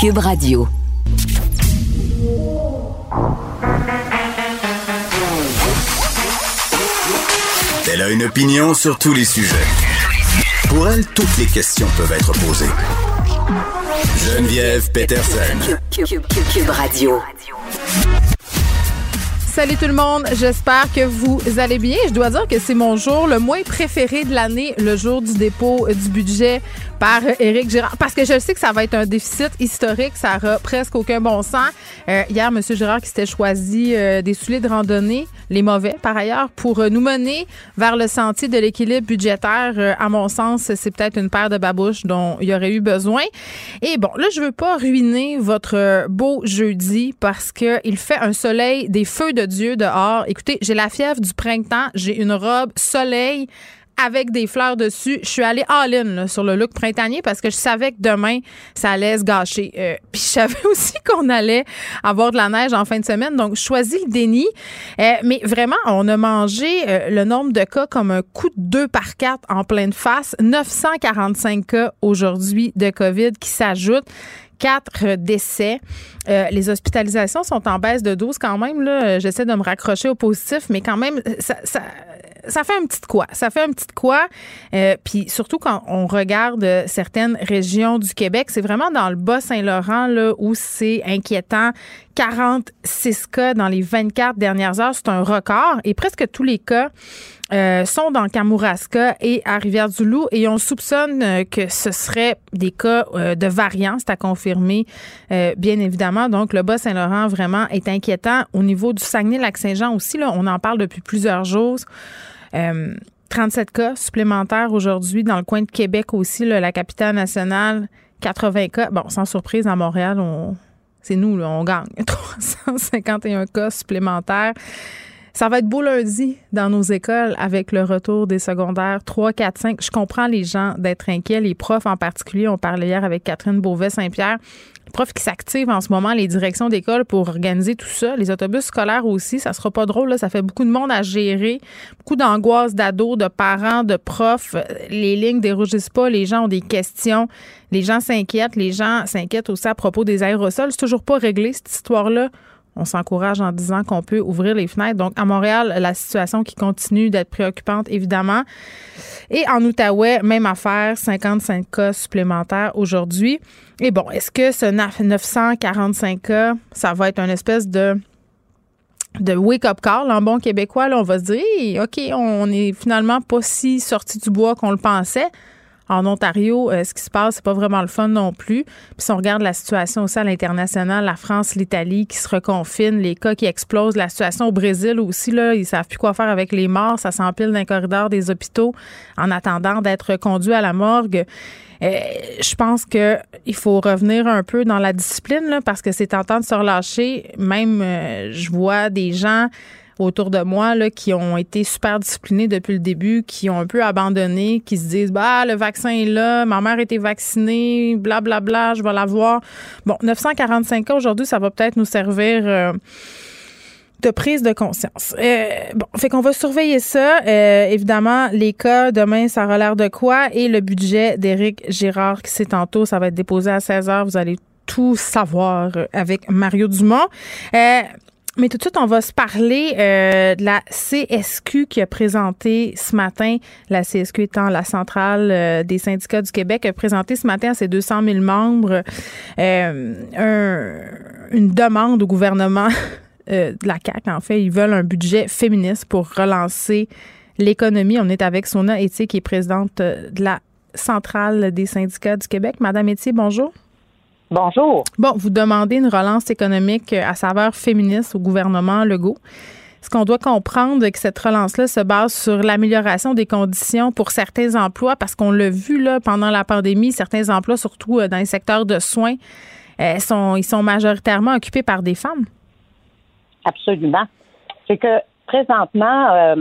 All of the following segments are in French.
Cube Radio. Elle a une opinion sur tous les sujets. Pour elle, toutes les questions peuvent être posées. Geneviève Peterson. Cube, Radio. Salut tout le monde, j'espère que vous allez bien. Je dois dire que c'est mon jour le moins préféré de l'année, le jour du dépôt du budget par Éric Girard, parce que je sais que ça va être un déficit historique, ça aura presque aucun bon sens. Euh, hier, M. Girard qui s'était choisi euh, des souliers de randonnée, les mauvais par ailleurs, pour euh, nous mener vers le sentier de l'équilibre budgétaire. à mon sens, c'est peut-être une paire de babouches dont il y aurait eu besoin. Et bon, là, je veux pas ruiner votre beau jeudi parce que il fait un soleil des feux de Dieu dehors. Écoutez, j'ai la fièvre du printemps, j'ai une robe soleil avec des fleurs dessus. Je suis allée all-in sur le look printanier parce que je savais que demain, ça allait se gâcher. Euh, puis je savais aussi qu'on allait avoir de la neige en fin de semaine. Donc, je choisis le déni. Euh, mais vraiment, on a mangé euh, le nombre de cas comme un coup de deux par quatre en pleine face. 945 cas aujourd'hui de COVID qui s'ajoutent quatre décès. les hospitalisations sont en baisse de 12 quand même. J'essaie de me raccrocher au positif, mais quand même, ça fait un petit quoi. Ça fait un petit quoi. Euh, puis surtout quand on regarde certaines régions du Québec, c'est vraiment dans le Bas-Saint-Laurent là où c'est inquiétant. 46 cas dans les 24 dernières heures, c'est un record. Et presque tous les cas euh, sont dans Kamouraska et à Rivière-du-Loup et on soupçonne euh, que ce serait des cas de variants, c'est à confirmer bien évidemment. Donc le Bas-Saint-Laurent vraiment est inquiétant. Au niveau du Saguenay-Lac-Saint-Jean aussi, là, on en parle depuis plusieurs jours. 37 euh, cas supplémentaires aujourd'hui dans le coin de Québec aussi, la capitale nationale. 80 cas. Bon, sans surprise, à Montréal, on, c'est nous, on gagne. 351 cas supplémentaires. Ça va être beau lundi dans nos écoles avec le retour des secondaires 3, 4, 5. Je comprends les gens d'être inquiets, les profs en particulier. On parlait hier avec Catherine Beauvais-Saint-Pierre profs qui s'activent en ce moment, les directions d'école pour organiser tout ça, les autobus scolaires aussi, ça sera pas drôle, là, ça fait beaucoup de monde à gérer, beaucoup d'angoisse d'ados, de parents, de profs, les lignes dérougissent pas, les gens ont des questions, les gens s'inquiètent, les gens s'inquiètent aussi à propos des aérosols, c'est toujours pas réglé cette histoire-là. On s'encourage en disant qu'on peut ouvrir les fenêtres. Donc, à Montréal, la situation qui continue d'être préoccupante, évidemment. Et en Outaouais, même affaire, 55 cas supplémentaires aujourd'hui. Et bon, est-ce que ce 945 cas, ça va être une espèce de wake-up call en bon québécois, là, on va se dire, OK, on est finalement pas si sorti du bois qu'on le pensait en Ontario, euh, ce qui se passe, c'est pas vraiment le fun non plus. Puis si on regarde la situation aussi à l'international, la France, l'Italie qui se reconfinent, les cas qui explosent, la situation au Brésil aussi, là, ils savent plus quoi faire avec les morts, ça s'empile dans les corridors des hôpitaux en attendant d'être conduits à la morgue. Euh, je pense que il faut revenir un peu dans la discipline là, parce que c'est tentant de se relâcher. Même, euh, je vois des gens autour de moi là, qui ont été super disciplinés depuis le début, qui ont un peu abandonné, qui se disent bah le vaccin est là, ma mère a été vaccinée, blablabla, bla, bla, je vais l'avoir. Bon, 945 ans aujourd'hui, ça va peut-être nous servir. Euh, de prise de conscience. Euh, bon, fait qu'on va surveiller ça. Euh, évidemment, les cas, demain, ça aura l'air de quoi? Et le budget d'Éric Girard, qui c'est tantôt, ça va être déposé à 16 h. Vous allez tout savoir avec Mario Dumont. Euh, mais tout de suite, on va se parler euh, de la CSQ qui a présenté ce matin, la CSQ étant la centrale euh, des syndicats du Québec, a présenté ce matin à ses 200 000 membres euh, une demande au gouvernement de la CAQ. En fait, ils veulent un budget féministe pour relancer l'économie. On est avec Sona Etier, qui est présidente de la centrale des syndicats du Québec. Madame Etier, bonjour. Bonjour. Bon, vous demandez une relance économique à saveur féministe au gouvernement Legault. Est-ce qu'on doit comprendre que cette relance-là se base sur l'amélioration des conditions pour certains emplois? Parce qu'on l'a vu là, pendant la pandémie, certains emplois, surtout dans les secteurs de soins, sont, ils sont majoritairement occupés par des femmes. Absolument. C'est que présentement,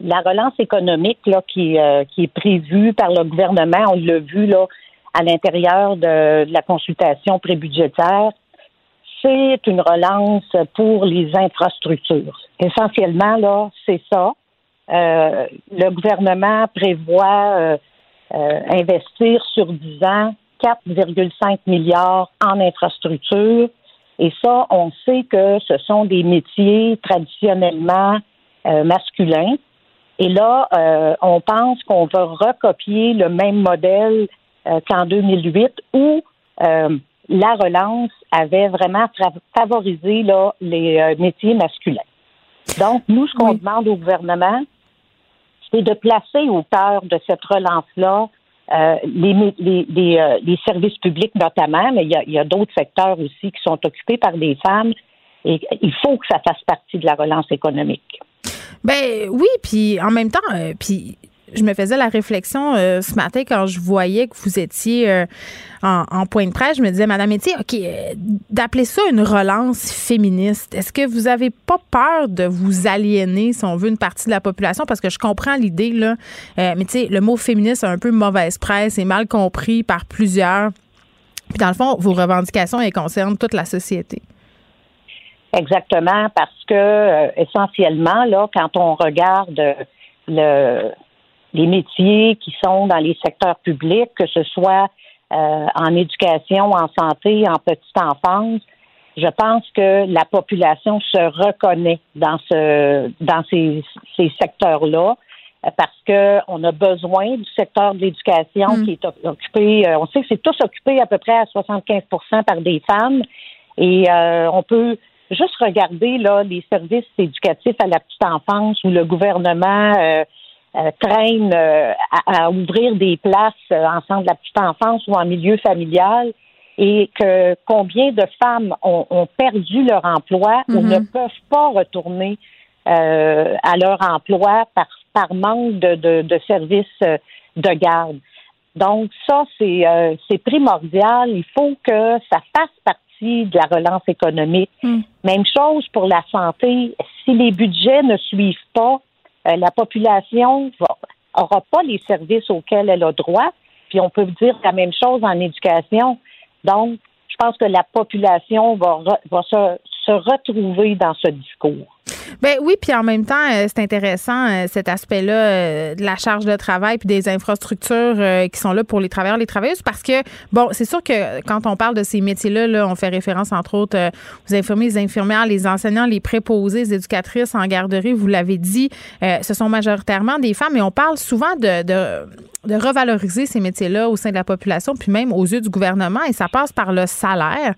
la relance économique là, qui, euh, qui est prévue par le gouvernement, on l'a vu là, à l'intérieur de, la consultation prébudgétaire, c'est une relance pour les infrastructures. Essentiellement, là, c'est ça. Euh, le gouvernement prévoit euh, investir sur 10 ans 4,5 milliards en infrastructures. Et ça, on sait que ce sont des métiers traditionnellement masculins. Et là, euh, on pense qu'on va recopier le même modèle euh, qu'en 2008 où euh, la relance avait vraiment favorisé là, les métiers masculins. Donc, nous, ce qu'on demande au gouvernement, c'est de placer au cœur de cette relance-là les, les, les, les, services publics notamment, mais il y a, y a d'autres secteurs aussi qui sont occupés par des femmes et il faut que ça fasse partie de la relance économique. Ben oui, puis en même temps, euh, puis je me faisais la réflexion euh, ce matin quand je voyais que vous étiez euh, en, point de presse. Je me disais, Madame Métier, OK, d'appeler ça une relance féministe, est-ce que vous avez pas peur de vous aliéner, si on veut, une partie de la population? Parce que je comprends l'idée, là. mais tu sais, le mot féministe a un peu mauvaise presse et mal compris par plusieurs. Puis dans le fond, vos revendications, elles concernent toute la société. Exactement, parce que euh, essentiellement, là, quand on regarde le, les métiers qui sont dans les secteurs publics, que ce soit euh, en éducation, en santé, en petite enfance, je pense que la population se reconnaît dans ce dans ces, ces secteurs-là parce que on a besoin du secteur de l'éducation mm. qui est occupé, euh, on sait que c'est tous occupés à peu près à 75% par des femmes et on peut juste regarder là les services éducatifs à la petite enfance où le gouvernement euh, euh, traîne euh, à, ouvrir des places en centre de la petite enfance ou en milieu familial et que combien de femmes ont, perdu leur emploi ou mm-hmm. ne peuvent pas retourner à leur emploi par, par manque de, de, de services de garde. Donc ça, c'est c'est primordial. Il faut que ça fasse partie de la relance économique. Hmm. Même chose pour la santé. Si les budgets ne suivent pas, euh, la population n'aura pas les services auxquels elle a droit. Puis on peut dire la même chose en éducation. Donc, je pense que la population va, va se, se retrouver dans ce discours. Ben oui, puis en même temps, euh, c'est intéressant euh, cet aspect-là euh, de la charge de travail puis des infrastructures qui sont là pour les travailleurs, les travailleuses, parce que bon, c'est sûr que quand on parle de ces métiers-là, là, on fait référence entre autres aux infirmiers, les infirmières, les enseignants, les préposés, les éducatrices en garderie. Vous l'avez dit, ce sont majoritairement des femmes, et on parle souvent de, de de revaloriser ces métiers-là au sein de la population, puis même aux yeux du gouvernement, et ça passe par le salaire.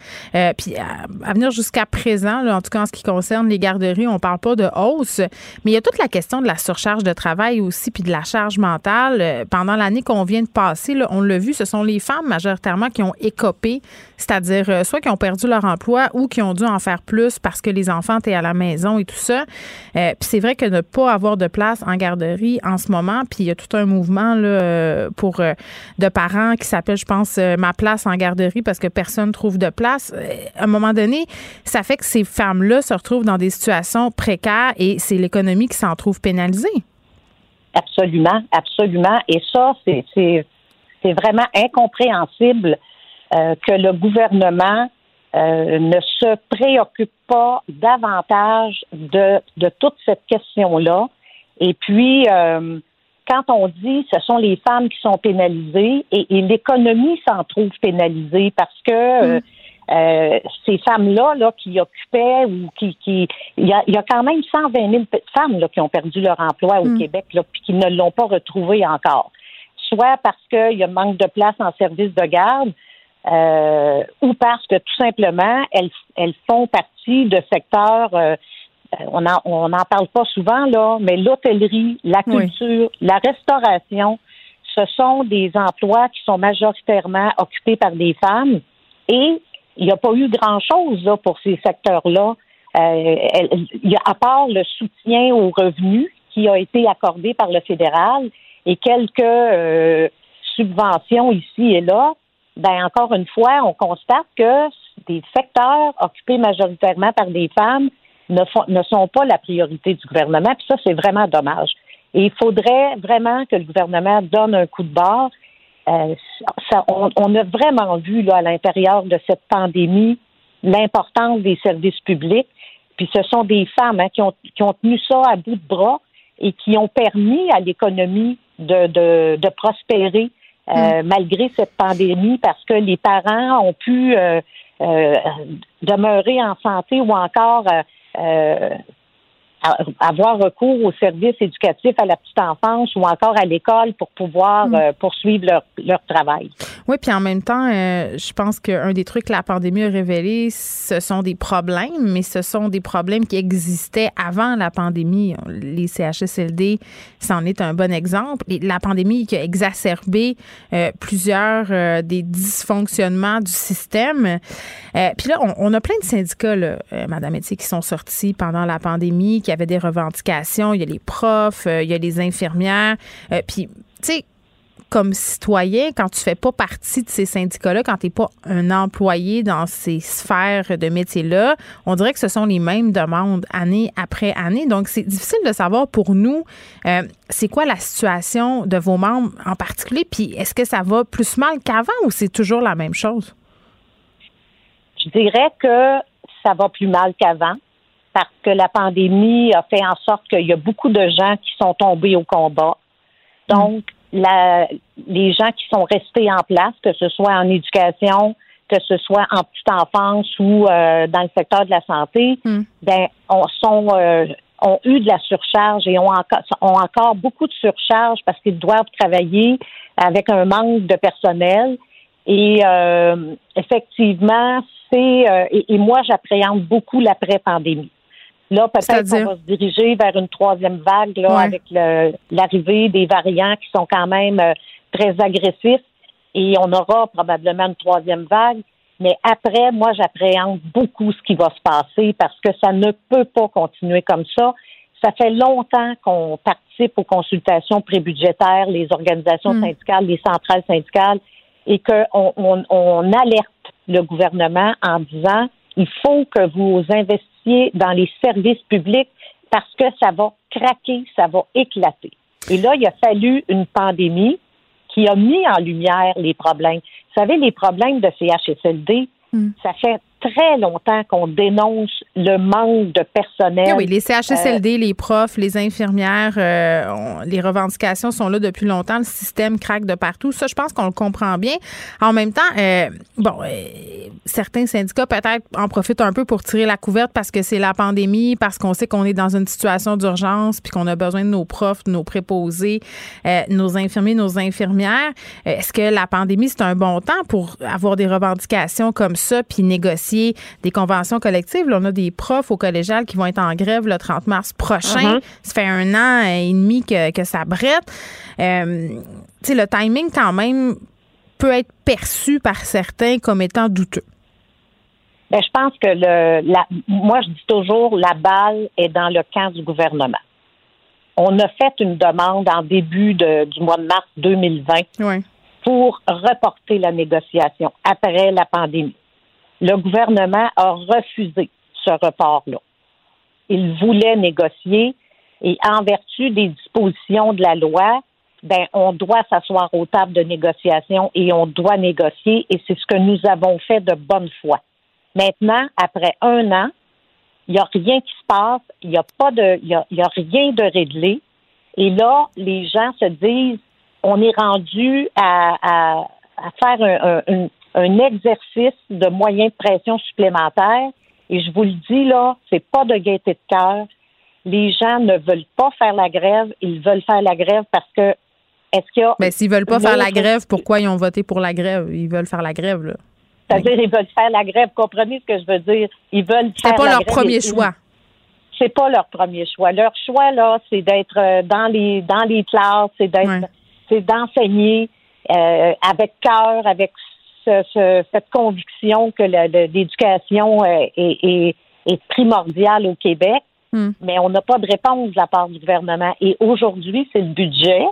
puis à, venir jusqu'à présent, là, en tout cas en ce qui concerne les garderies, on parle pas de hausse, mais il y a toute la question de la surcharge de travail aussi, puis de la charge mentale. Euh, pendant l'année qu'on vient de passer, là, on l'a vu, ce sont les femmes majoritairement qui ont écopé, c'est-à-dire euh, soit qui ont perdu leur emploi ou qui ont dû en faire plus parce que les enfants étaient à la maison et tout ça. Euh, puis c'est vrai que ne pas avoir de place en garderie en ce moment, puis il y a tout un mouvement là, pour de parents qui s'appelle, je pense, ma place en garderie parce que personne trouve de place. À un moment donné, ça fait que ces femmes-là se retrouvent dans des situations précaire et c'est l'économie qui s'en trouve pénalisée. Absolument, absolument. Et ça, c'est vraiment incompréhensible euh, que le gouvernement euh, ne se préoccupe pas davantage de, de toute cette question-là. Et puis, euh, quand on dit ce sont les femmes qui sont pénalisées et, l'économie s'en trouve pénalisée parce que mm. Euh, ces femmes-là là, qui occupaient ou qui... qui il, y a, il y a quand même 120 000 femmes là, qui ont perdu leur emploi au mm. Québec là, puis qui ne l'ont pas retrouvé encore. Soit parce qu'il y a manque de place en service de garde, euh, ou parce que tout simplement, elles, elles font partie de secteurs... Euh, on n'en on en parle pas souvent, là, mais l'hôtellerie, la culture, la restauration, ce sont des emplois qui sont majoritairement occupés par des femmes et il n'y a pas eu grand-chose pour ces secteurs-là à part le soutien aux revenus qui a été accordé par le fédéral et quelques subventions ici et là, ben encore une fois, on constate que des secteurs occupés majoritairement par des femmes ne, ne sont pas la priorité du gouvernement. Puis ça, c'est vraiment dommage. Et il faudrait vraiment que le gouvernement donne un coup de barre. Euh, on, a vraiment vu là, à l'intérieur de cette pandémie l'importance des services publics. Puis ce sont des femmes hein, qui, ont, qui ont tenu ça à bout de bras et qui ont permis à l'économie de, de, de prospérer euh, mm. malgré cette pandémie parce que les parents ont pu euh, euh, demeurer en santé ou encore avoir recours aux services éducatifs à la petite enfance ou encore à l'école pour pouvoir mm. euh, poursuivre leur, leur, travail. Oui, puis en même temps, euh, je pense qu'un des trucs que la pandémie a révélé, ce sont des problèmes, mais ce sont des problèmes qui existaient avant la pandémie. Les CHSLD, c'en est un bon exemple. Et la pandémie qui a exacerbé euh, plusieurs des dysfonctionnements du système. puis là, on, on, a plein de syndicats, là, Madame Etier, qui sont sortis pendant la pandémie, il y avait des revendications. Il y a les profs, euh, il y a les infirmières. Euh, puis, tu sais, comme citoyen, quand tu fais pas partie de ces syndicats-là, quand tu n'es pas un employé dans ces sphères de métiers-là, on dirait que ce sont les mêmes demandes année après année. Donc, c'est difficile de savoir pour nous, euh, c'est quoi la situation de vos membres en particulier, puis est-ce que ça va plus mal qu'avant ou c'est toujours la même chose? Je dirais que ça va plus mal qu'avant parce que la pandémie a fait en sorte qu'il y a beaucoup de gens qui sont tombés au combat. Donc, la, les gens qui sont restés en place, que ce soit en éducation, que ce soit en petite enfance ou euh, dans le secteur de la santé, hmm. ben, on, sont, euh, ont eu de la surcharge et ont encore, ont encore beaucoup de surcharge parce qu'ils doivent travailler avec un manque de personnel. Et euh, effectivement, c'est et, et, moi j'appréhende beaucoup l'après-pandémie. Là, peut-être qu'on va se diriger vers une troisième vague là, avec l'arrivée des variants qui sont quand même euh, très agressifs et on aura probablement une troisième vague. Mais après, moi, j'appréhende beaucoup ce qui va se passer parce que ça ne peut pas continuer comme ça. Ça fait longtemps qu'on participe aux consultations prébudgétaires, les organisations hmm. syndicales, les centrales syndicales, et qu'on on alerte le gouvernement en disant il faut que vous investissiez dans les services publics parce que ça va craquer, ça va éclater. Et là, il a fallu une pandémie qui a mis en lumière les problèmes. Vous savez, les problèmes de CHSLD, hmm. ça fait très longtemps qu'on dénonce le manque de personnel. Eh oui, les CHSLD, euh, les profs, les infirmières, euh, les revendications sont là depuis longtemps. Le système craque de partout. Ça, je pense qu'on le comprend bien. En même temps, euh, bon, certains syndicats peut-être en profitent un peu pour tirer la couverte parce que c'est la pandémie, parce qu'on sait qu'on est dans une situation d'urgence, puis qu'on a besoin de nos profs, de nos préposés, nos infirmiers, nos infirmières. Est-ce que la pandémie, c'est un bon temps pour avoir des revendications comme ça, puis négocier des conventions collectives. on a des profs au collégial qui vont être en grève le 30 mars prochain. Uh-huh. Ça fait un an et demi que, ça brette. Euh, le timing, quand même, peut être perçu par certains comme étant douteux. Ben, je pense que le, moi, je dis toujours, la balle est dans le camp du gouvernement. On a fait une demande en début du mois de mars 2020 pour reporter la négociation après la pandémie le gouvernement a refusé ce report-là. Il voulait négocier et en vertu des dispositions de la loi, ben, on doit s'asseoir aux tables de négociation et on doit négocier et c'est ce que nous avons fait de bonne foi. Maintenant, après un an, il n'y a rien qui se passe, il n'y a pas de, il y a, rien de réglé. Et là, les gens se disent, on est rendu à, faire un, un, un exercice de moyens de pression supplémentaires. Et je vous le dis là, c'est pas de gaieté de cœur. Les gens ne veulent pas faire la grève. Ils veulent faire la grève parce que est-ce qu'il y a. Mais s'ils veulent pas faire la grève, pourquoi ils ont voté pour la grève? Ils veulent faire la grève, là. C'est-à-dire, ils veulent faire la grève. Comprenez ce que je veux dire? Ils veulent faire. C'est pas leur premier choix. C'est pas leur premier choix. Leur choix, là, c'est d'être euh, dans les, dans les classes, c'est d'être, c'est d'enseigner euh, avec cœur, avec cette conviction que l'éducation est, est primordial au Québec. Hmm. Mais on n'a pas de réponse de la part du gouvernement. Et aujourd'hui, c'est le budget.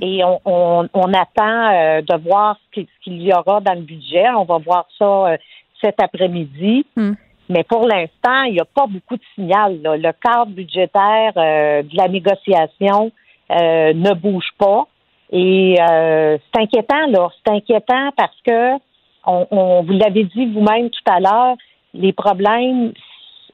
Et on, on, on attend euh, de voir ce qu'il y aura dans le budget. On va voir ça euh, cet après-midi. Hmm. Mais pour l'instant, il n'y a pas beaucoup de signal. là. Le cadre budgétaire euh, de la négociation euh, ne bouge pas. Et euh, c'est inquiétant, là. C'est inquiétant parce que on, on- vous l'avez dit vous-même tout à l'heure, les problèmes,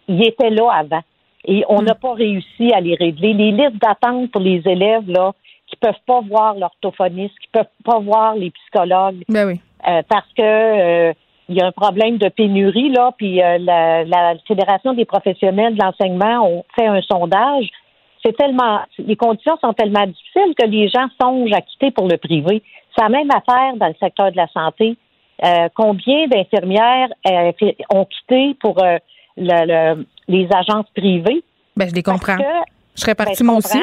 ils étaient là avant. Et on n'a pas réussi à les régler. Les listes d'attente pour les élèves, là, qui peuvent pas voir l'orthophoniste, qui peuvent pas voir les psychologues, Ben oui. euh, parce que euh, il y a un problème de pénurie là, puis euh, la, la Fédération des professionnels de l'enseignement ont fait un sondage. C'est tellement, les conditions sont tellement difficiles que les gens songent à quitter pour le privé. C'est la même affaire dans le secteur de la santé. Euh, combien d'infirmières euh, ont quitté pour euh, le- le- les agences privées? Ben, je les comprends. Que Je serais ben, partie tu moi aussi.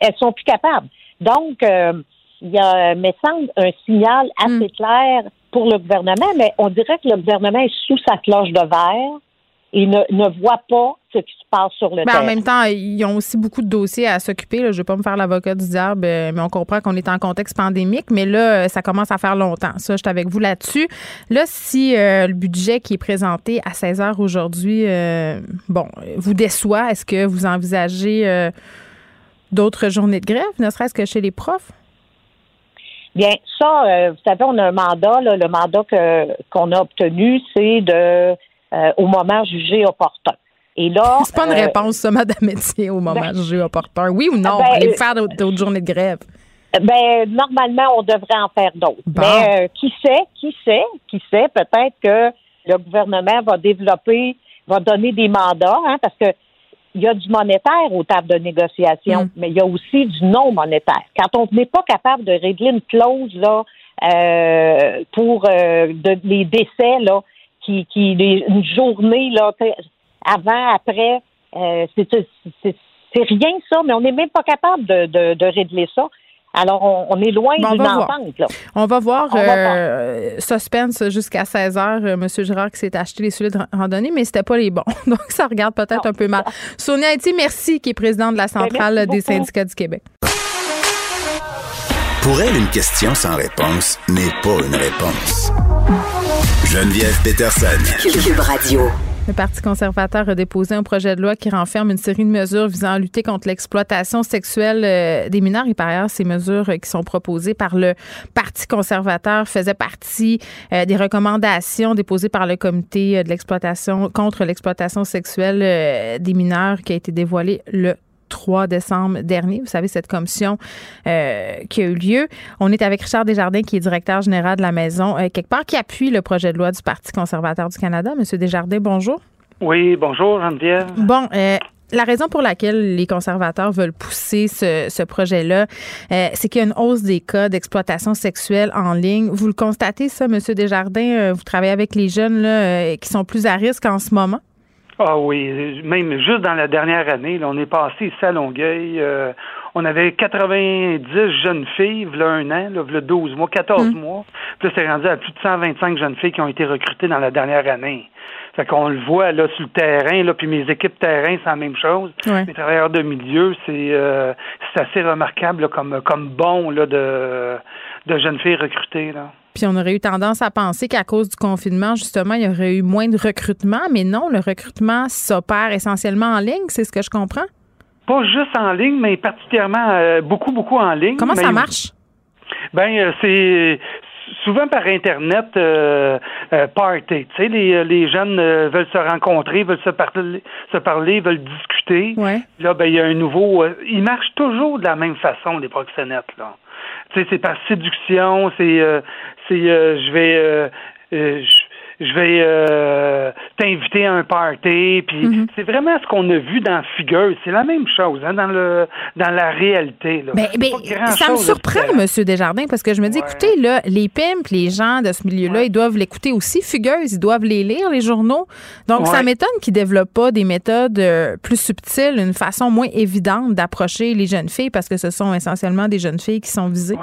Elles sont plus capables. Donc, il y a, me semble, un signal assez Hmm. clair pour le gouvernement, mais on dirait que le gouvernement est sous sa cloche de verre et ne, ne voit pas ce qui se passe sur le Ben, terrain. en même temps, ils ont aussi beaucoup de dossiers à s'occuper. Je ne vais pas me faire l'avocat du diable, euh, mais on comprend qu'on est en contexte pandémique. Mais là, euh, ça commence à faire longtemps. Ça, je suis avec vous là-dessus. Là, si euh, le budget qui est présenté à 16 heures aujourd'hui, euh, bon, vous déçoit, est-ce que vous envisagez euh, d'autres journées de grève, ne serait-ce que chez les profs? Bien, ça, vous savez, on a un mandat. là, le mandat qu'on a obtenu, c'est de euh, au moment jugé opportun. Et là, C'est pas une euh, réponse, ça, Madame Métier, au moment ben- jugé opportun. Oui ou non? Ben, Allez-vous euh, faire d'autres journées de grève? Ben, normalement, on devrait en faire d'autres. Bon. Mais qui sait, qui sait, qui sait, peut-être que le gouvernement va développer, va donner des mandats, hein, parce que il y a du monétaire aux tables de négociation, Mm. mais il y a aussi du non monétaire. Quand on n'est pas capable de régler une clause là euh, pour euh, de- les décès là, qui, qui une journée là, avant, après, euh, c'est rien ça, mais on n'est même pas capable de, de, de régler ça. Alors, on, on est loin Bon, on d'une va voir. entente. Là. On va voir On va euh, suspense jusqu'à 16 heures, euh, Monsieur Girard qui s'est acheté les souliers de randonnée, mais c'était pas les bons. Donc ça regarde peut-être un peu mal. Sonia Haïti, merci, qui est présidente de la centrale Ben, merci des syndicats du Québec. Pour elle, une question sans réponse n'est pas une réponse. Geneviève Peterson. Cube Radio. Le Parti conservateur a déposé un projet de loi qui renferme une série de mesures visant à lutter contre l'exploitation sexuelle euh, des mineurs. Et par ailleurs, ces mesures euh, qui sont proposées par le Parti conservateur faisaient partie euh, des recommandations déposées par le comité de l'exploitation contre l'exploitation sexuelle des mineurs qui a été dévoilée le 3 décembre dernier. Vous savez, cette commission euh, qui a eu lieu. On est avec Richard Desjardins, qui est directeur général de la maison, euh, quelque part, qui appuie le projet de loi du Parti conservateur du Canada. Monsieur Desjardins, bonjour. Oui, bonjour Geneviève. Bon, euh, la raison pour laquelle les conservateurs veulent pousser ce, ce projet-là, euh, c'est qu'il y a une hausse des cas d'exploitation sexuelle en ligne. Vous le constatez, ça, Monsieur Desjardins? Euh, vous travaillez avec les jeunes là, euh, qui sont plus à risque en ce moment? Ah oui, même juste dans la dernière année, là, on est passé ici à Longueuil. euh, on avait 90 jeunes filles, là un an, là, v'là 12 mois, 14 mois. Puis là, c'est rendu à plus de 125 jeunes filles qui ont été recrutées dans la dernière année. Fait qu'on le voit là sur le terrain, là, puis mes équipes terrain, c'est la même chose. Ouais. Les travailleurs de milieu, c'est euh, c'est assez remarquable là, comme comme bon là, de, de jeunes filles recrutées. Là. Puis on aurait eu tendance à penser qu'à cause du confinement, justement, il y aurait eu moins de recrutement, mais non, le recrutement s'opère essentiellement en ligne, c'est ce que je comprends. Pas juste en ligne, mais particulièrement euh, beaucoup, beaucoup en ligne. Comment ça marche? Ben, euh, c'est souvent par Internet euh, euh, party. Tu sais, les, les jeunes euh, veulent se rencontrer, veulent se parler, se parler, veulent discuter. Ouais. Là, ben, il y a un nouveau. ils marchent toujours de la même façon, les proxénètes, là. Tu sais, c'est par séduction, c'est. euh, c'est euh, je vais. euh, je- je vais euh, t'inviter à un party, puis Mhm. c'est vraiment ce qu'on a vu dans Figure. C'est la même chose hein, dans le dans la réalité. Là. Ben, ben, ça me surprend. Monsieur Desjardins, parce que je me dis, Ouais. écoutez, là, les pimps, les gens de ce milieu-là, Ouais. ils doivent l'écouter aussi. Fugueuse, ils doivent les lire, les journaux. Donc, ça m'étonne qu'ils développent pas des méthodes euh, plus subtiles, une façon moins évidente d'approcher les jeunes filles, parce que ce sont essentiellement des jeunes filles qui sont visées.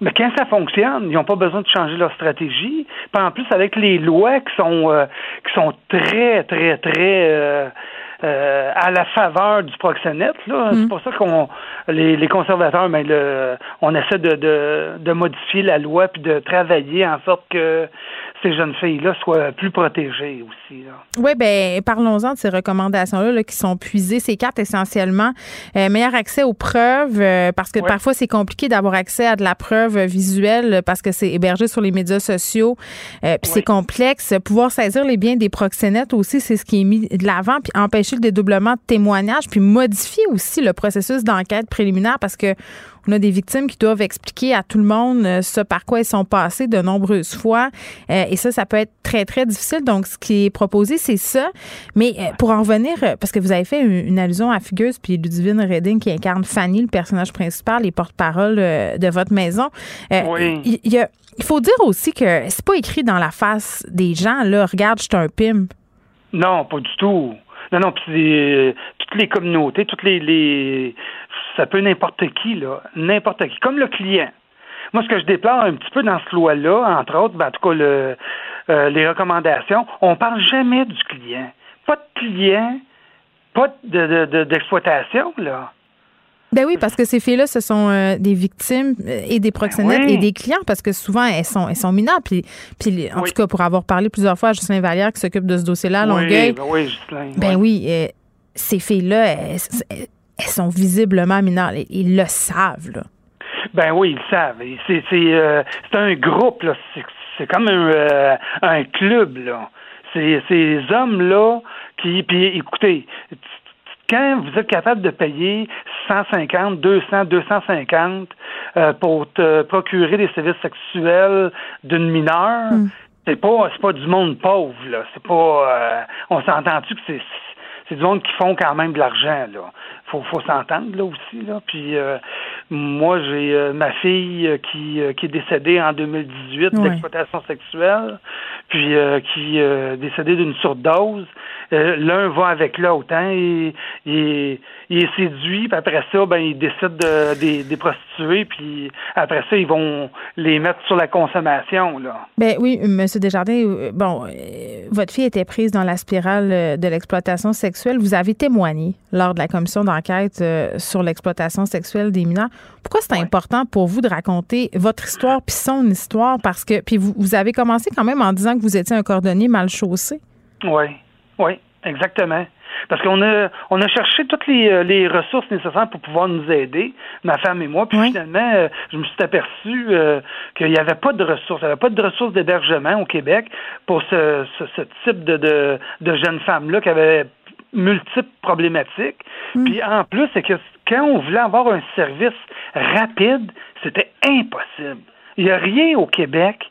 Mais quand ça fonctionne, ils n'ont pas besoin de changer leur stratégie. Puis en plus, avec les lois qui sont euh, qui sont très, très, très euh, à la faveur du proxénète. Là. C'est mm. pour ça qu'on les, les conservateurs, mais ben, le, on essaie de, de, de modifier la loi puis de travailler en sorte que ces jeunes filles-là soient plus protégées aussi. Oui, ben parlons-en de ces recommandations-là qui sont puisées. Ces cartes essentiellement euh, meilleur accès aux preuves, euh, parce que parfois c'est compliqué d'avoir accès à de la preuve visuelle parce que c'est hébergé sur les médias sociaux, euh, puis c'est complexe. Pouvoir saisir les biens des proxénètes aussi, c'est ce qui est mis de l'avant, puis empêcher le dédoublement de témoignages, puis modifier aussi le processus d'enquête préliminaire parce que on a des victimes qui doivent expliquer à tout le monde euh, ce par quoi elles sont passées de nombreuses fois. Euh, et ça, ça peut être très, très difficile. Donc, ce qui est proposé, c'est ça. Mais euh, pour en revenir, parce que vous avez fait une, allusion à Fugueuse puis Ludivine Redding qui incarne Fanny, le personnage principal, les porte-parole de votre maison. oui. Il, il faut dire aussi que c'est pas écrit dans la face des gens, là, regarde, je suis un pimp. Non, pas du tout. Non, non, puis toutes les communautés, toutes les, ça peut n'importe qui, là, n'importe qui, comme le client. Moi, ce que je déplore un petit peu dans ce loi-là, entre autres, ben, en tout cas, le, euh, les recommandations, on parle jamais du client. Pas de client, pas d'exploitation, de, là. Ben oui, parce que ces filles-là, ce sont euh, des victimes euh, et des proxénètes ben et des clients, parce que souvent, elles sont, elles sont mineures. Puis, puis en tout cas, pour avoir parlé plusieurs fois à Justin Vallière qui s'occupe de ce dossier-là à Longueuil. Ben oui, Justin. Ben oui, ces filles-là, elles, sont visiblement mineures. Ils le savent, là. Ben oui, ils le savent. C'est euh, un groupe, là. C'est comme un, un club, là. C'est ces hommes-là qui. Puis écoutez, quand vous êtes capable de payer 150, 200, 250 euh, pour te procurer des services sexuels d'une mineure, hmm. c'est pas c'est pas du monde pauvre là. C'est pas euh, on s'entend-tu que c'est c'est du monde qui font quand même de l'argent là. Faut faut s'entendre là aussi là. Puis euh, moi j'ai ma fille qui qui est décédée en 2018 d'exploitation sexuelle, puis qui est décédée d'une surdose. Euh, l'un va avec l'autre. Hein, et, il est séduit, puis après ça, ben, il décide de, des, prostituer, puis après ça, ils vont les mettre sur la consommation. Là. Ben oui, M. Desjardins, euh, bon, euh, votre fille était prise dans la spirale de l'exploitation sexuelle. Vous avez témoigné lors de la commission d'enquête sur l'exploitation sexuelle des mineurs. Pourquoi c'est important pour vous de raconter votre histoire puis son histoire? Parce que, puis vous, vous avez commencé quand même en disant que vous étiez un cordonnier mal chaussé. Oui. Oui, exactement. Parce qu'on a on a cherché toutes les, euh, les ressources nécessaires pour pouvoir nous aider, ma femme et moi. Puis finalement, euh, je me suis aperçu euh, qu'il n'y avait pas de ressources, il n'y avait pas de ressources d'hébergement au Québec pour ce, ce, type de, de, de jeunes femmes-là qui avaient multiples problématiques. Mm. Puis en plus, c'est que quand on voulait avoir un service rapide, c'était impossible. Il n'y a rien au Québec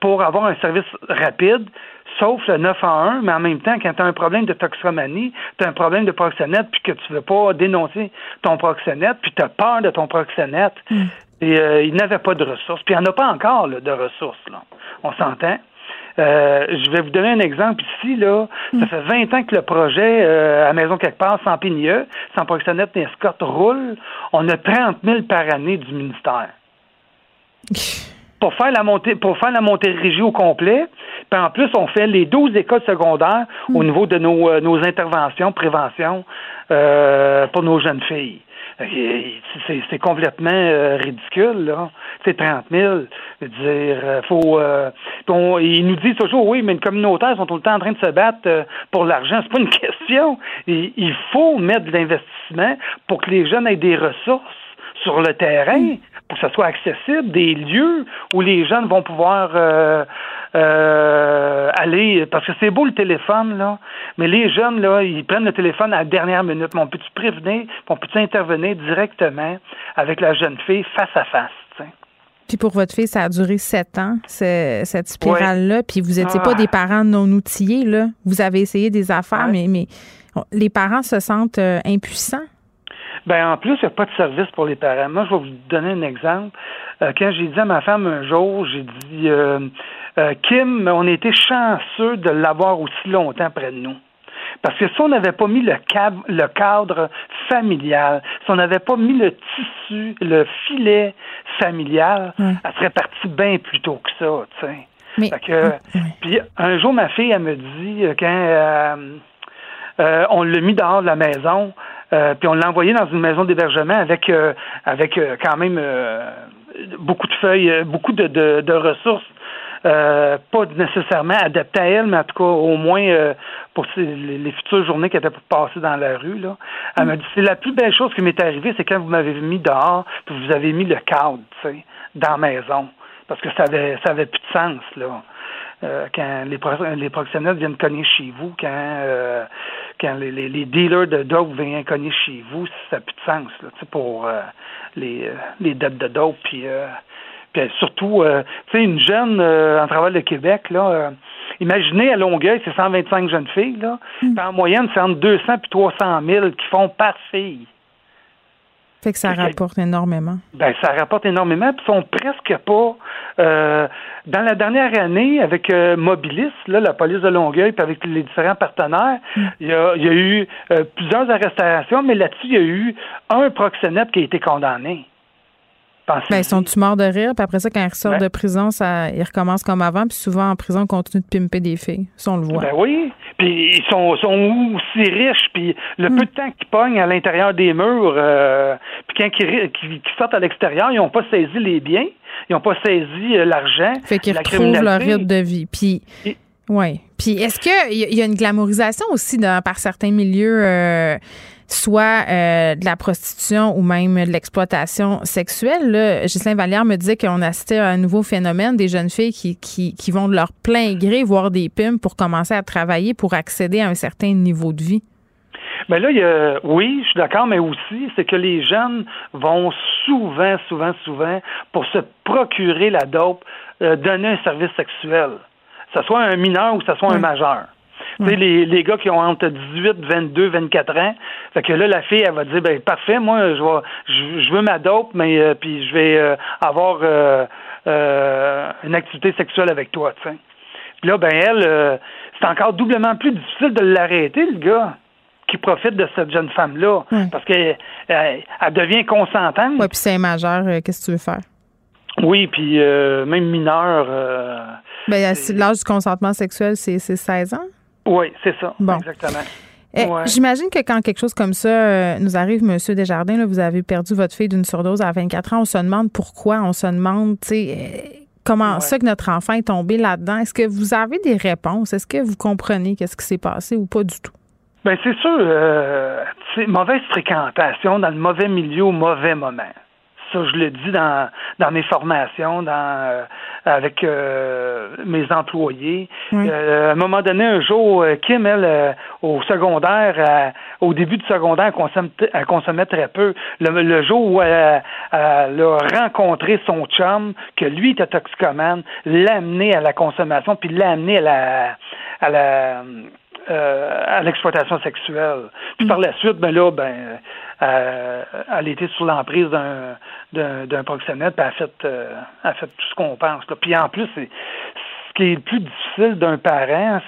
pour avoir un service rapide sauf le 911, mais en même temps, quand tu as un problème de toxomanie, tu as un problème de proxénète, puis que tu veux pas dénoncer ton proxénète, puis tu as peur de ton proxénète, hmm. et euh, il n'avait pas de ressources. Puis il n'y en a pas encore de ressources, là. On s'entend? Euh, je vais vous donner un exemple ici, là. Ça hmm. fait 20 ans que le projet euh, à Maison quelque part, sans PNIE, sans proxénète ni escorte, roule. On a 30 000 par année du ministère. pour faire la montée, pour faire la montée régie au complet, puis en plus, on fait les 12 écoles secondaires au hmm. niveau de nos, euh, nos interventions, prévention euh, pour nos jeunes filles. C'est complètement euh, ridicule, là. C'est 30 000. Je veux dire, faut. ils nous disent toujours, oui, mais les communautaires sont tout le temps en train de se battre pour l'argent. C'est pas une question. il faut mettre de l'investissement pour que les jeunes aient des ressources sur le terrain, pour que ça soit accessible, des lieux où les jeunes vont pouvoir euh, aller, parce que c'est beau le téléphone, là, mais les jeunes, là, ils prennent le téléphone à la dernière minute. Mais on peut-tu prévenir, on peut-tu intervenir directement avec la jeune fille face à face? Puis pour votre fille, ça a duré sept ans, cette spirale-là. Puis vous n'étiez pas ah. des parents non outillés, là. Vous avez essayé des affaires, mais, mais les parents se sentent euh, impuissants. Ben en plus, il n'y a pas de service pour les parents. Moi, je vais vous donner un exemple. Euh, quand j'ai dit à ma femme un jour, j'ai dit euh, Kim, on a été chanceux de l'avoir aussi longtemps près de nous. Parce que si on n'avait pas mis le, cadre, le cadre familial, si on n'avait pas mis le tissu, le filet familial, elle serait partie bien plus tôt que ça, tu sais. Puis un jour, ma fille, elle me dit, quand on l'a mis dehors de la maison, puis on l'a envoyé dans une maison d'hébergement avec, avec quand même beaucoup de feuilles, beaucoup de, de ressources euh, pas nécessairement adapté à elle, mais en tout cas au moins euh, pour les, futures journées qu'elle était pour passer dans la rue. Là. Elle m'a dit c'est la plus belle chose qui m'est arrivée, c'est quand vous m'avez mis dehors, puis vous avez mis le cadre, tu sais, dans la maison. Parce que ça avait ça avait plus de sens, là. Euh, quand les, les proxénètes viennent cogner chez vous, quand euh, quand les, les, dealers de dope viennent cogner chez vous, ça n'a plus de sens là, pour euh, les, les dettes de dope. Puis puis surtout, euh, tu sais, une jeune euh, en travail de Québec, là, euh, imaginez à Longueuil, c'est 125 jeunes filles, là. Mm. en moyenne, c'est entre 200 et 300 000 qui font par fille. Fait que ça rapporte énormément. Ben, ça rapporte énormément, puis sont presque pas. dans la dernière année, avec Mobilis, là, la police de Longueuil, puis avec les différents partenaires, mm. il y, a, y, a, eu plusieurs arrestations, mais là-dessus, il y a eu un proxénète qui a été condamné. Ben, ils sont-tu morts de rire? Puis après ça, quand ils ressortent ben de prison, ça, ils recommencent comme avant. Puis souvent, en prison, ils continuent de pimper des filles. Ça, on le voit. Ben oui. Puis ils sont, sont aussi riches. Puis le hmm. peu de temps qu'ils pognent à l'intérieur des murs, euh, puis quand ils, sortent à l'extérieur, ils n'ont pas saisi les biens. Ils n'ont pas saisi euh, l'argent. Fait qu'ils retrouvent leur rythme de vie. Puis... Oui. Puis est-ce qu'il y, a une glamourisation aussi par certains milieux... Euh, soit euh, de la prostitution ou même de l'exploitation sexuelle. Là, Ghislain Vallière me disait qu'on assistait à un nouveau phénomène des jeunes filles qui, qui, vont de leur plein gré voir des pimps pour commencer à travailler pour accéder à un certain niveau de vie. Mais là, y a, oui, je suis d'accord, mais aussi, c'est que les jeunes vont souvent, souvent, souvent, pour se procurer la dope, euh, donner un service sexuel. Que ce soit un mineur ou que ce soit un majeur. Tu sais, les, les gars qui ont entre 18, 22, 24 ans. Fait que là, la fille, elle va dire, ben parfait, moi, je vais, je, veux ma dope, mais euh, puis je vais euh, avoir euh, une activité sexuelle avec toi, tu sais. Puis là, ben elle, c'est encore doublement plus difficile de l'arrêter, le gars qui profite de cette jeune femme-là. Parce qu'elle elle, devient consentante. Oui, puis c'est majeur, qu'est-ce que tu veux faire? Oui, puis même mineur. Ben, l'âge du consentement sexuel, c'est 16 ans? Oui, c'est ça. Exactement. Eh, j'imagine que quand quelque chose comme ça euh, nous arrive, Monsieur Desjardins, là, vous avez perdu votre fille d'une surdose à 24 ans, on se demande pourquoi, on se demande, tu sais, euh, comment ça que notre enfant est tombé là-dedans? Est-ce que vous avez des réponses? Est-ce que vous comprenez qu'est-ce qui s'est passé ou pas du tout? Bien, c'est sûr, euh, mauvaise fréquentation dans le mauvais milieu au mauvais moment je le dis dans, dans mes formations, dans euh, avec euh, mes employés. Euh, à un moment donné, un jour, Kim, elle, au secondaire, au début du secondaire, elle consommait, très peu. Le, jour où elle, a rencontré son chum, que lui était toxicomane, l'a amené à la consommation, puis l'a amené à la à la à l'exploitation sexuelle. Puis par la suite, ben là, ben euh, elle était sous l'emprise d'un d'un proxénète, puis elle a fait, euh, a fait tout ce qu'on pense. Puis en plus, c'est ce qui est le plus difficile d'un parent,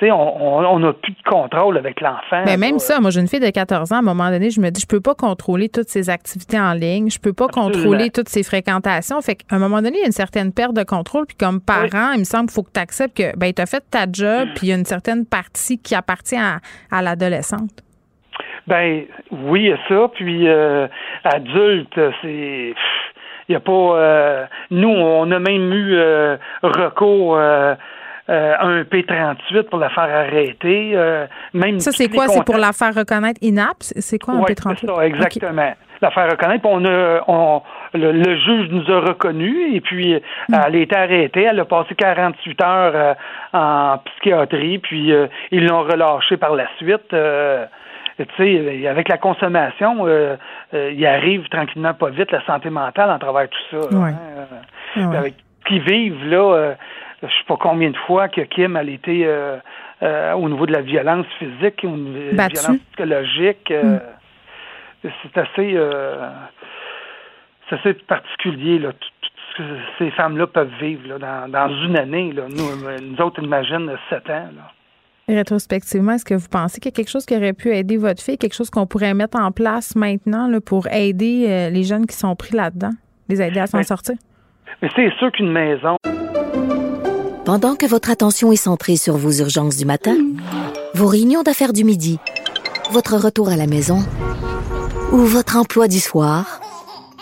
sais, on n'a plus de contrôle avec l'enfant. Mais même ça, moi j'ai une fille de 14 ans, à un moment donné, je me dis, je peux pas contrôler toutes ses activités en ligne, je peux pas contrôler toutes ses fréquentations. Fait qu'à un moment donné, il y a une certaine perte de contrôle. Puis comme parent, il me semble qu'il faut que tu acceptes que ben, tu as fait ta job, puis il y a une certaine partie qui appartient à l'adolescente. Ben oui, y ça. Puis euh, adulte, c'est il n'y a pas. Euh, nous, on a même eu euh, recours. à un P38 pour la faire arrêter. même ça, c'est quoi? C'est pour la faire reconnaître INAP? C'est quoi un P38? C'est ça, exactement. La faire reconnaître. On a, on, le, juge nous a reconnus et puis hmm. elle a été arrêtée. Elle a passé 48 heures en psychiatrie, puis ils l'ont relâchée par la suite tu sais, avec la consommation, euh, euh, il arrive tranquillement pas vite la santé mentale en travers tout ça. Hein, euh, avec qui vivent là, je sais pas combien de fois que Kim a été au niveau de la violence physique, ou de la violence psychologique. Mm. C'est assez, c'est assez particulier là. Tout, ce que ces femmes-là peuvent vivre là, dans, dans une année. Là. Nous, nous autres, imagine sept ans. Là. Rétrospectivement, est-ce que vous pensez qu'il y a quelque chose qui aurait pu aider votre fille, quelque chose qu'on pourrait mettre en place maintenant là, pour aider euh, les jeunes qui sont pris là-dedans, les aider à s'en sortir? Mais c'est sûr qu'une maison. Pendant que votre attention est centrée sur vos urgences du matin, vos réunions d'affaires du midi, votre retour à la maison ou votre emploi du soir,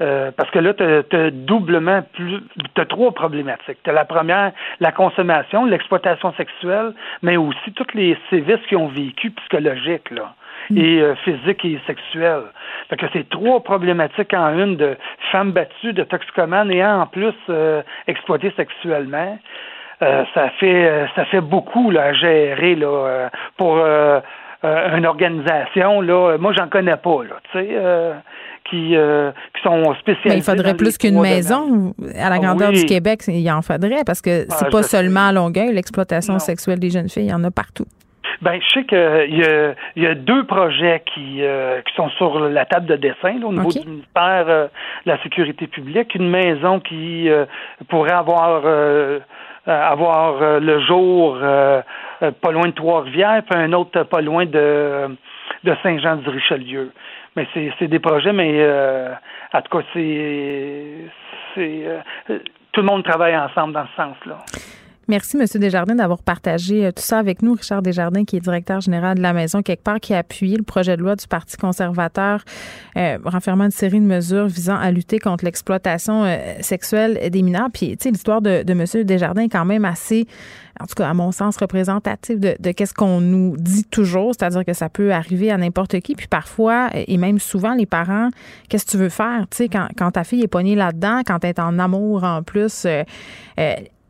euh, parce que là, tu as, doublement plus. Tu as trois problématiques. Tu as la première, la consommation, l'exploitation sexuelle, mais aussi tous les sévices qui ont vécu psychologiques, là. Mm. Et euh, physiques et sexuels. Fait que c'est trois problématiques en une de femmes battues, de toxicomanes et en plus euh, exploitées sexuellement. ça fait ça fait beaucoup là, à gérer là, pour une organisation. Là. Moi, j'en connais pas. Là, tu sais, qui, euh, qui sont spécialisés. Mais il faudrait plus qu'une maison à la ah grandeur du Québec. Il en faudrait parce que c'est ah, pas seulement à Longueuil, l'exploitation sexuelle des jeunes filles, il y en a partout. Ben, je sais qu'il y a, y a deux projets qui, euh, qui sont sur la table de dessin au niveau du ministère euh, de la Sécurité publique. Une maison qui pourrait avoir avoir le jour pas loin de Trois-Rivières, puis un autre pas loin de, de Saint-Jean-du-Richelieu. Mais c'est des projets, mais euh, en tout cas, c'est euh, tout le monde travaille ensemble dans ce sens-là. Merci, M. Desjardins, d'avoir partagé euh, tout ça avec nous. Richard Desjardins, qui est directeur général de la Maison quelque part, qui a appuyé le projet de loi du Parti conservateur euh, renfermant une série de mesures visant à lutter contre l'exploitation euh, sexuelle des mineurs. Puis, tu sais, l'histoire de, de M. Desjardins est quand même assez, en tout cas, à mon sens, représentative de, de qu'est-ce qu'on nous dit toujours, c'est-à-dire que ça peut arriver à n'importe qui. Puis parfois, et même souvent, les parents, qu'est-ce que tu veux faire? Tu sais, quand, quand ta fille est poignée là-dedans, quand elle est en amour en plus, euh,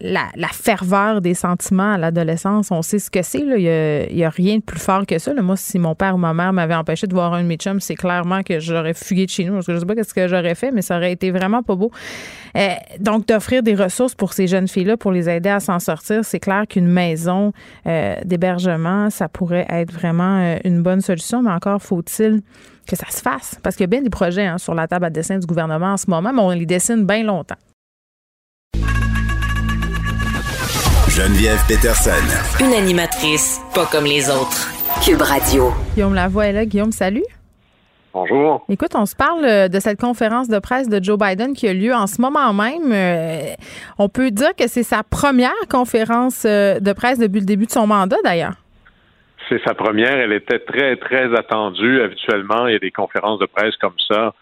la, ferveur des sentiments à l'adolescence, on sait ce que c'est. Il n'y a, rien de plus fort que ça. Moi, si mon père ou ma mère m'avaient empêché de voir un de mes chums, c'est clairement que j'aurais fugué de chez nous. Je sais pas ce que j'aurais fait, mais ça aurait été vraiment pas beau. Euh, donc, d'offrir des ressources pour ces jeunes filles-là, pour les aider à s'en sortir, c'est clair qu'une maison euh, d'hébergement, ça pourrait être vraiment euh, une bonne solution, mais encore faut-il que ça se fasse. Parce qu'il y a bien des projets hein, sur la table à dessin du gouvernement en ce moment, mais on les dessine bien longtemps. Geneviève Peterson. Une animatrice pas comme les autres. Cube Radio. Guillaume Lavoie est là. Guillaume, salut. Bonjour. Écoute, on se parle euh, de cette conférence de presse de Joe Biden qui a lieu en ce moment même. Euh, on peut dire que c'est sa première conférence euh, de presse depuis le début de son mandat, d'ailleurs. C'est sa première. Elle était très, très attendue. Habituellement, il y a des conférences de presse comme ça,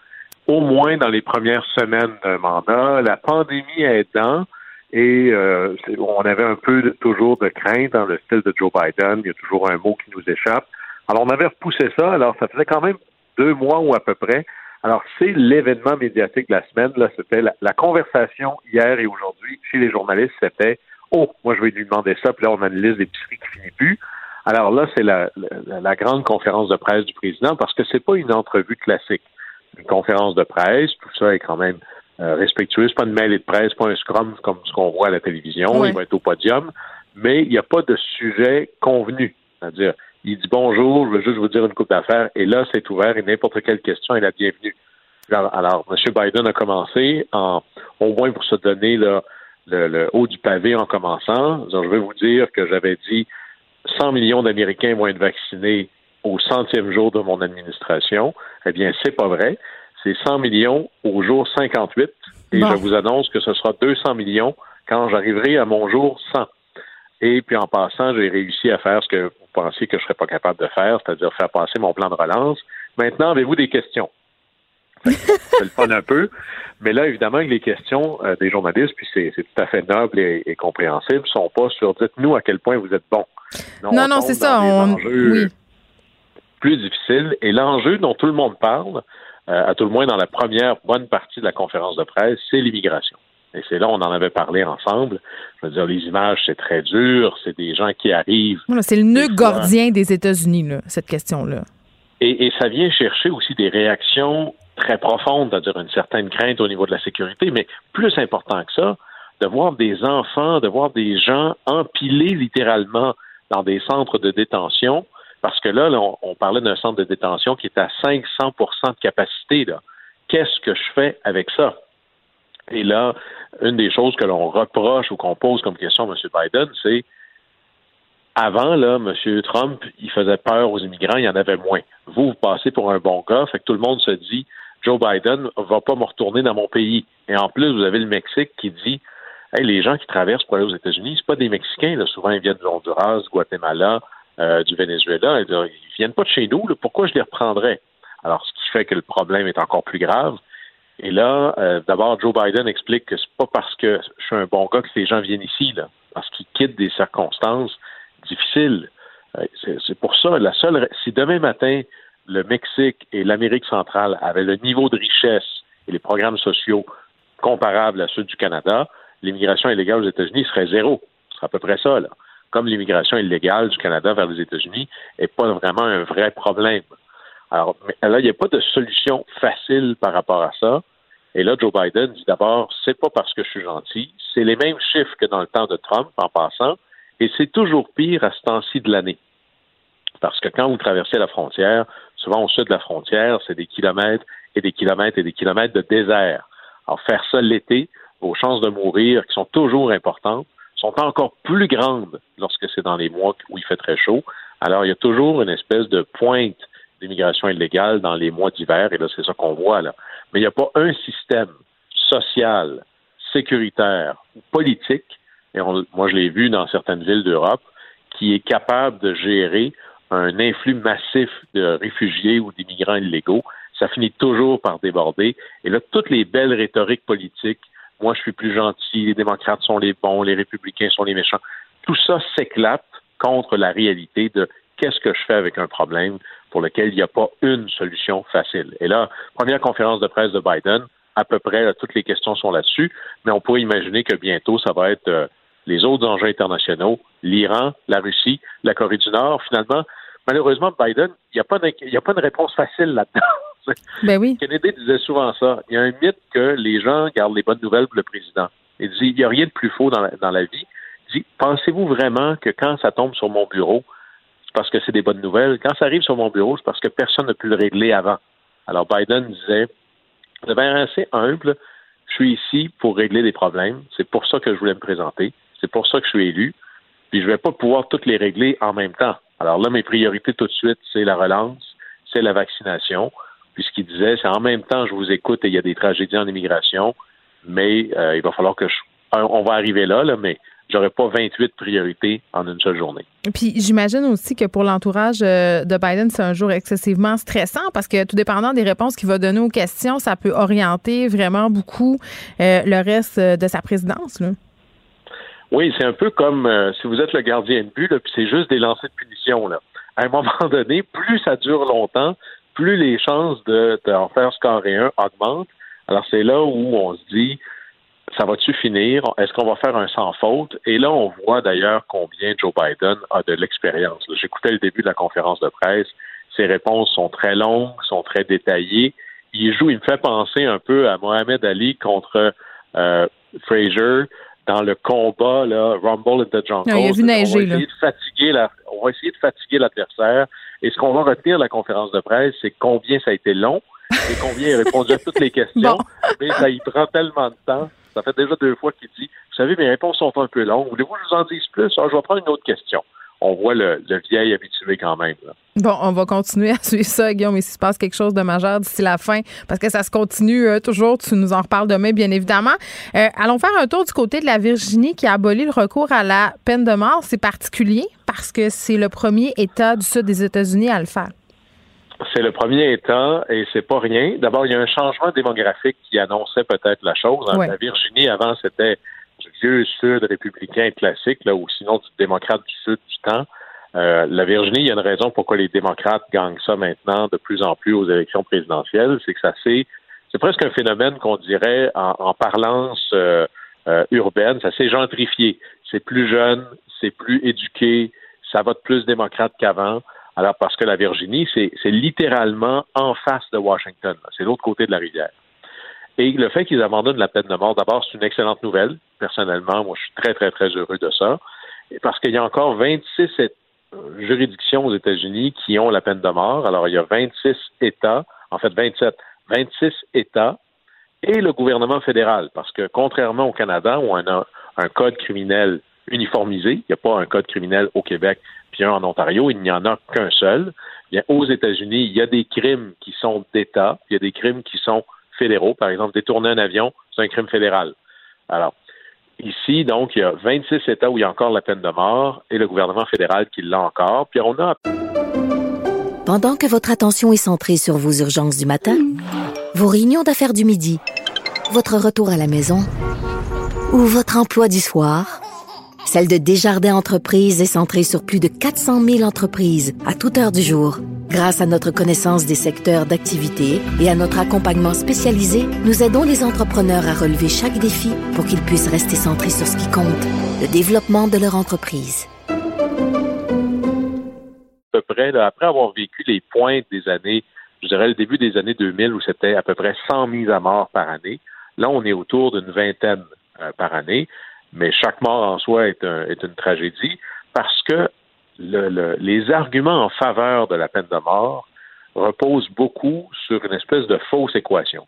au moins dans les premières semaines d'un mandat. La pandémie aidant, et euh, on avait un peu toujours de crainte dans le style de Joe Biden. Il y a toujours un mot qui nous échappe. Alors, on avait repoussé ça. Alors, ça faisait quand même deux mois ou à peu près. Alors, c'est l'événement médiatique de la semaine. Là, c'était la, conversation hier et aujourd'hui chez les journalistes. C'était Oh, moi, je vais lui demander ça. Puis là, on a une liste qui finit. Alors là, c'est la, la, grande conférence de presse du président parce que c'est pas une entrevue classique. Une conférence de presse, tout ça est quand même euh, respectueux. C'est pas une mêlée de presse, pas un scrum comme ce qu'on voit à la télévision. Il va être au podium, mais il n'y a pas de sujet convenu. C'est-à-dire, il dit bonjour, je veux juste vous dire une coupe d'affaires, et là, c'est ouvert et n'importe quelle question est la bienvenue. Alors, M. Biden a commencé, en, au moins pour se donner le, le, haut du pavé en commençant. je vais vous dire que j'avais dit 100 millions d'Américains vont être vaccinés au centième jour de mon administration. Eh bien, c'est pas vrai c'est 100 millions au jour 58 et je vous annonce que ce sera 200 millions quand j'arriverai à mon jour 100. Et puis en passant, j'ai réussi à faire ce que vous pensiez que je serais pas capable de faire, c'est-à-dire faire passer mon plan de relance. Maintenant, avez-vous des questions? C'est le fun un peu. Mais là, évidemment, les questions euh, des journalistes, puis c'est tout à fait noble et, et, compréhensible, sont pas sur dites-nous à quel point vous êtes bon. Non, non, c'est ça. On... Oui. Plus difficile. Et l'enjeu dont tout le monde parle, à tout le moins dans la première bonne partie de la conférence de presse, c'est l'immigration. Et c'est là, on en avait parlé ensemble. Je veux dire, les images, c'est très dur. C'est des gens qui arrivent. c'est le nœud gordien des États-Unis, cette question-là. Et, et, ça vient chercher aussi des réactions très profondes, c'est-à-dire une certaine crainte au niveau de la sécurité, mais plus important que ça, de voir des enfants, de voir des gens empilés littéralement dans des centres de détention Parce que là, on, parlait d'un centre de détention qui est à 500% de capacité. Qu'est-ce que je fais avec ça? Et là, une des choses que l'on reproche ou qu'on pose comme question à M. Biden, c'est avant, là, M. Trump, il faisait peur aux immigrants, il y en avait moins. Vous, vous passez pour un bon gars, fait que tout le monde se dit Joe Biden va pas me retourner dans mon pays. Et en plus, vous avez le Mexique qui dit hey, les gens qui traversent pour aller aux États-Unis, c'est pas des Mexicains, souvent ils viennent de Honduras, du Guatemala, euh, du Venezuela. Ils viennent pas de chez nous, pourquoi je les reprendrais? Alors, ce qui fait que le problème est encore plus grave. Et là, euh, d'abord, Joe Biden explique que c'est pas parce que je suis un bon gars que ces gens viennent ici, parce qu'ils quittent des circonstances difficiles. Euh, c'est pour ça, la seule, si demain matin, le Mexique et l'Amérique centrale avaient le niveau de richesse et les programmes sociaux comparables à ceux du Canada, l'immigration illégale aux États-Unis serait zéro. Ce serait à peu près ça, là. Comme l'immigration illégale du Canada vers les États-Unis n'est pas vraiment un vrai problème. Alors, là, il n'y a pas de solution facile par rapport à ça. Et là, Joe Biden dit d'abord, c'est pas parce que je suis gentil, c'est les mêmes chiffres que dans le temps de Trump, en passant, et c'est toujours pire à ce temps-ci de l'année. Parce que quand vous traversez la frontière, souvent au sud de la frontière, c'est des kilomètres et des kilomètres et des kilomètres de désert. Alors, faire ça l'été, vos chances de mourir, qui sont toujours importantes, sont encore plus grandes lorsque c'est dans les mois où il fait très chaud. Alors, il y a toujours une espèce de pointe d'immigration illégale dans les mois d'hiver, et là, c'est ça qu'on voit, là. Mais il n'y a pas un système social, sécuritaire ou politique, et moi, je l'ai vu dans certaines villes d'Europe, qui est capable de gérer un influx massif de réfugiés ou d'immigrants illégaux. Ça finit toujours par déborder. Et là, toutes les belles rhétoriques politiques moi je suis plus gentil, les démocrates sont les bons, les républicains sont les méchants. Tout ça s'éclate contre la réalité de qu'est-ce que je fais avec un problème pour lequel il n'y a pas une solution facile. Et là, première conférence de presse de Biden, à peu près toutes les questions sont là-dessus, mais on pourrait imaginer que bientôt ça va être euh, les autres enjeux internationaux, l'Iran, la Russie, la Corée du Nord. Finalement, malheureusement, Biden, il n'y a, a pas de réponse facile là-dedans. Ben. Kennedy disait souvent ça. Il y a un mythe que les gens gardent les bonnes nouvelles pour le président. Il dit il n'y a rien de plus faux dans la, dans la vie. Il dit pensez-vous vraiment que quand ça tombe sur mon bureau, c'est parce que c'est des bonnes nouvelles? Quand ça arrive sur mon bureau, c'est parce que personne n'a pu le régler avant. Alors Biden disait de manière assez humble, je suis ici pour régler des problèmes. C'est pour ça que je voulais me présenter. C'est pour ça que je suis élu. Puis je ne vais pas pouvoir toutes les régler en même temps. Alors là, mes priorités tout de suite, c'est la relance, c'est la vaccination. Puis ce qu'il disait, c'est en même temps, je vous écoute et il y a des tragédies en immigration, mais euh, il va falloir que je. On va arriver là, là, mais j'aurais pas 28 priorités en une seule journée. Puis j'imagine aussi que pour l'entourage euh, de Biden, c'est un jour excessivement stressant parce que tout dépendant des réponses qu'il va donner aux questions, ça peut orienter vraiment beaucoup euh, le reste de sa présidence. Là. Oui, c'est un peu comme si vous êtes le gardien de but, puis c'est juste des lancers de punition. Là. À un moment donné, plus ça dure longtemps, plus les chances de, en faire scorer un augmentent. Alors c'est là où on se dit, ça va-tu finir? Est-ce qu'on va faire un sans faute? Et là, on voit d'ailleurs combien Joe Biden a de l'expérience. J'écoutais le début de la conférence de presse. Ses réponses sont très longues, sont très détaillées. Il joue, il me fait penser un peu à Mohamed Ali contre euh, Fraser dans le combat là, Rumble in the Jungle. il a vu neiger, là. De fatiguer la, on va essayer de fatiguer l'adversaire. Et ce qu'on va retenir de la conférence de presse, c'est combien ça a été long et combien il a répondu à toutes les questions. Mais ça y prend tellement de temps. Ça fait déjà deux fois qu'il dit Vous savez, mes réponses sont un peu longues. Voulez-vous que je vous en dise plus? Ah, je vais prendre une autre question on voit le, vieil habitué quand même. Bon, on va continuer à suivre ça, Guillaume, et s'il se passe quelque chose de majeur d'ici la fin, parce que ça se continue euh, toujours, tu nous en reparles demain, bien évidemment. Euh, allons faire un tour du côté de la Virginie qui a aboli le recours à la peine de mort. C'est particulier parce que c'est le premier État du sud des États-Unis à le faire. C'est le premier État et c'est pas rien. D'abord, il y a un changement démographique qui annonçait peut-être la chose. La Virginie, avant, c'était vieux Sud républicain classique, là, ou sinon du démocrate du Sud du temps. Euh, la Virginie, il y a une raison pourquoi les démocrates gagnent ça maintenant de plus en plus aux élections présidentielles, c'est que ça c'est c'est presque un phénomène qu'on dirait en, parlance euh, euh, urbaine, ça s'est gentrifié. C'est plus jeune, c'est plus éduqué, ça vote plus démocrate qu'avant. Alors parce que la Virginie, c'est littéralement en face de Washington, c'est l'autre côté de la rivière. Et le fait qu'ils abandonnent la peine de mort, d'abord, c'est une excellente nouvelle. Personnellement, moi, je suis très, très, très heureux de ça. Parce qu'il y a encore 26 juridictions aux États-Unis qui ont la peine de mort. Alors, il y a 26 États, en fait 27, 26 États et le gouvernement fédéral, parce que contrairement au Canada où on a un code criminel uniformisé, il n'y a pas un code criminel au Québec puis un en Ontario, il n'y en a qu'un seul. Bien, aux États-Unis, il y a des crimes qui sont d'État, il y a des crimes qui sont fédéraux. Par exemple, détourner un avion, c'est un crime fédéral. Alors, ici, donc, il y a 26 États où il y a encore la peine de mort et le gouvernement fédéral qui l'a encore. Puis on a. Pendant que votre attention est centrée sur vos urgences du matin, vos réunions d'affaires du midi, votre retour à la maison ou votre emploi du soir, celle de Desjardins Entreprises est centrée sur plus de 400 000 entreprises à toute heure du jour. Grâce à notre connaissance des secteurs d'activité et à notre accompagnement spécialisé, nous aidons les entrepreneurs à relever chaque défi pour qu'ils puissent rester centrés sur ce qui compte, le développement de leur entreprise. À peu près, après avoir vécu les pointes des années, je dirais le début des années 2000 où c'était à peu près 100 mises à mort par année, là on est autour d'une vingtaine euh, par année, mais chaque mort en soi est, est une tragédie parce que les arguments en faveur de la peine de mort reposent beaucoup sur une espèce de fausse équation.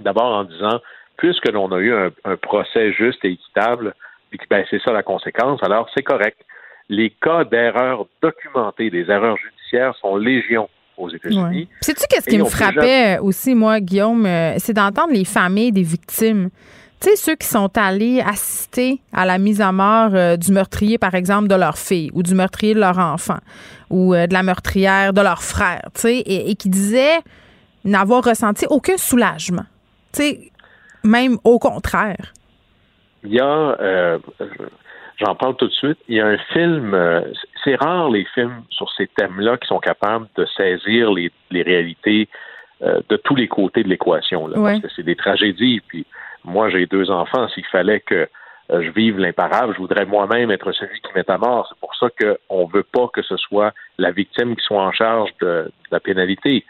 D'abord en disant, puisque l'on a eu un, procès juste et équitable, et que ben, c'est ça la conséquence, alors c'est correct. Les cas d'erreurs documentées, des erreurs judiciaires sont légion aux États-Unis. Sais-tu qu'est-ce qui me frappait aussi, moi, Guillaume? Euh, c'est d'entendre les familles des victimes tu sais, ceux qui sont allés assister à la mise à mort euh, du meurtrier, par exemple, de leur fille ou du meurtrier de leur enfant ou euh, de la meurtrière de leur frère, tu sais, et, qui disaient n'avoir ressenti aucun soulagement. Tu sais, même au contraire. Il y a, euh, j'en parle tout de suite, il y a un film, c'est rare les films sur ces thèmes-là qui sont capables de saisir les, réalités de tous les côtés de l'équation, parce que c'est des tragédies, puis moi, j'ai deux enfants. S'il fallait que euh, je vive l'imparable, je voudrais moi-même être celui qui met à mort. C'est pour ça qu'on ne veut pas que ce soit la victime qui soit en charge de, la pénalité.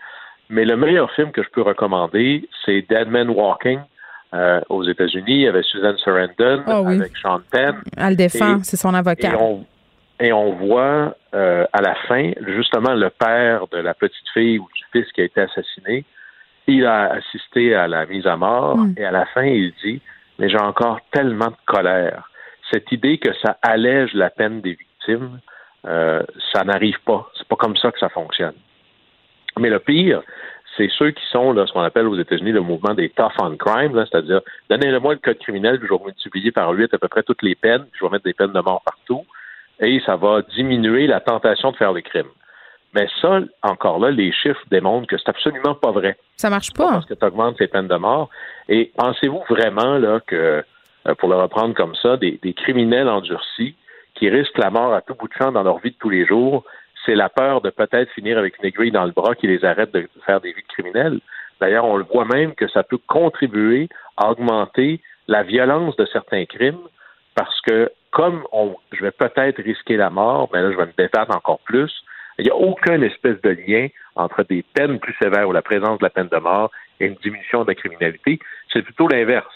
Mais le meilleur film que je peux recommander, c'est Dead Man Walking euh, aux États-Unis avec Susan Sarandon, ah avec Sean Penn. Elle défend, c'est son avocat. Et on, voit euh, à la fin, justement, le père de la petite fille ou du fils qui a été assassiné il a assisté à la mise à mort hmm. et à la fin, il dit Mais j'ai encore tellement de colère. Cette idée que ça allège la peine des victimes, euh, ça n'arrive pas. C'est pas comme ça que ça fonctionne. Mais le pire, c'est ceux qui sont là, ce qu'on appelle aux États-Unis le mouvement des tough on crime, c'est-à-dire donnez-le-moi le code criminel, puis je vais multiplier par huit à peu près toutes les peines, puis je vais mettre des peines de mort partout, et ça va diminuer la tentation de faire des crimes. Mais ça, encore là, les chiffres démontrent que c'est absolument pas vrai. Ça marche pas. parce que tu augmentes ces peines de mort. Et pensez-vous vraiment là que, euh, pour le reprendre comme ça, des, criminels endurcis qui risquent la mort à tout bout de champ dans leur vie de tous les jours, c'est la peur de peut-être finir avec une aiguille dans le bras qui les arrête de faire des vies de criminels? D'ailleurs, on le voit même que ça peut contribuer à augmenter la violence de certains crimes parce que comme on, je vais peut-être risquer la mort, mais là, je vais me débattre encore plus. Il n'y a aucun espèce de lien entre des peines plus sévères ou la présence de la peine de mort et une diminution de la criminalité. C'est plutôt l'inverse.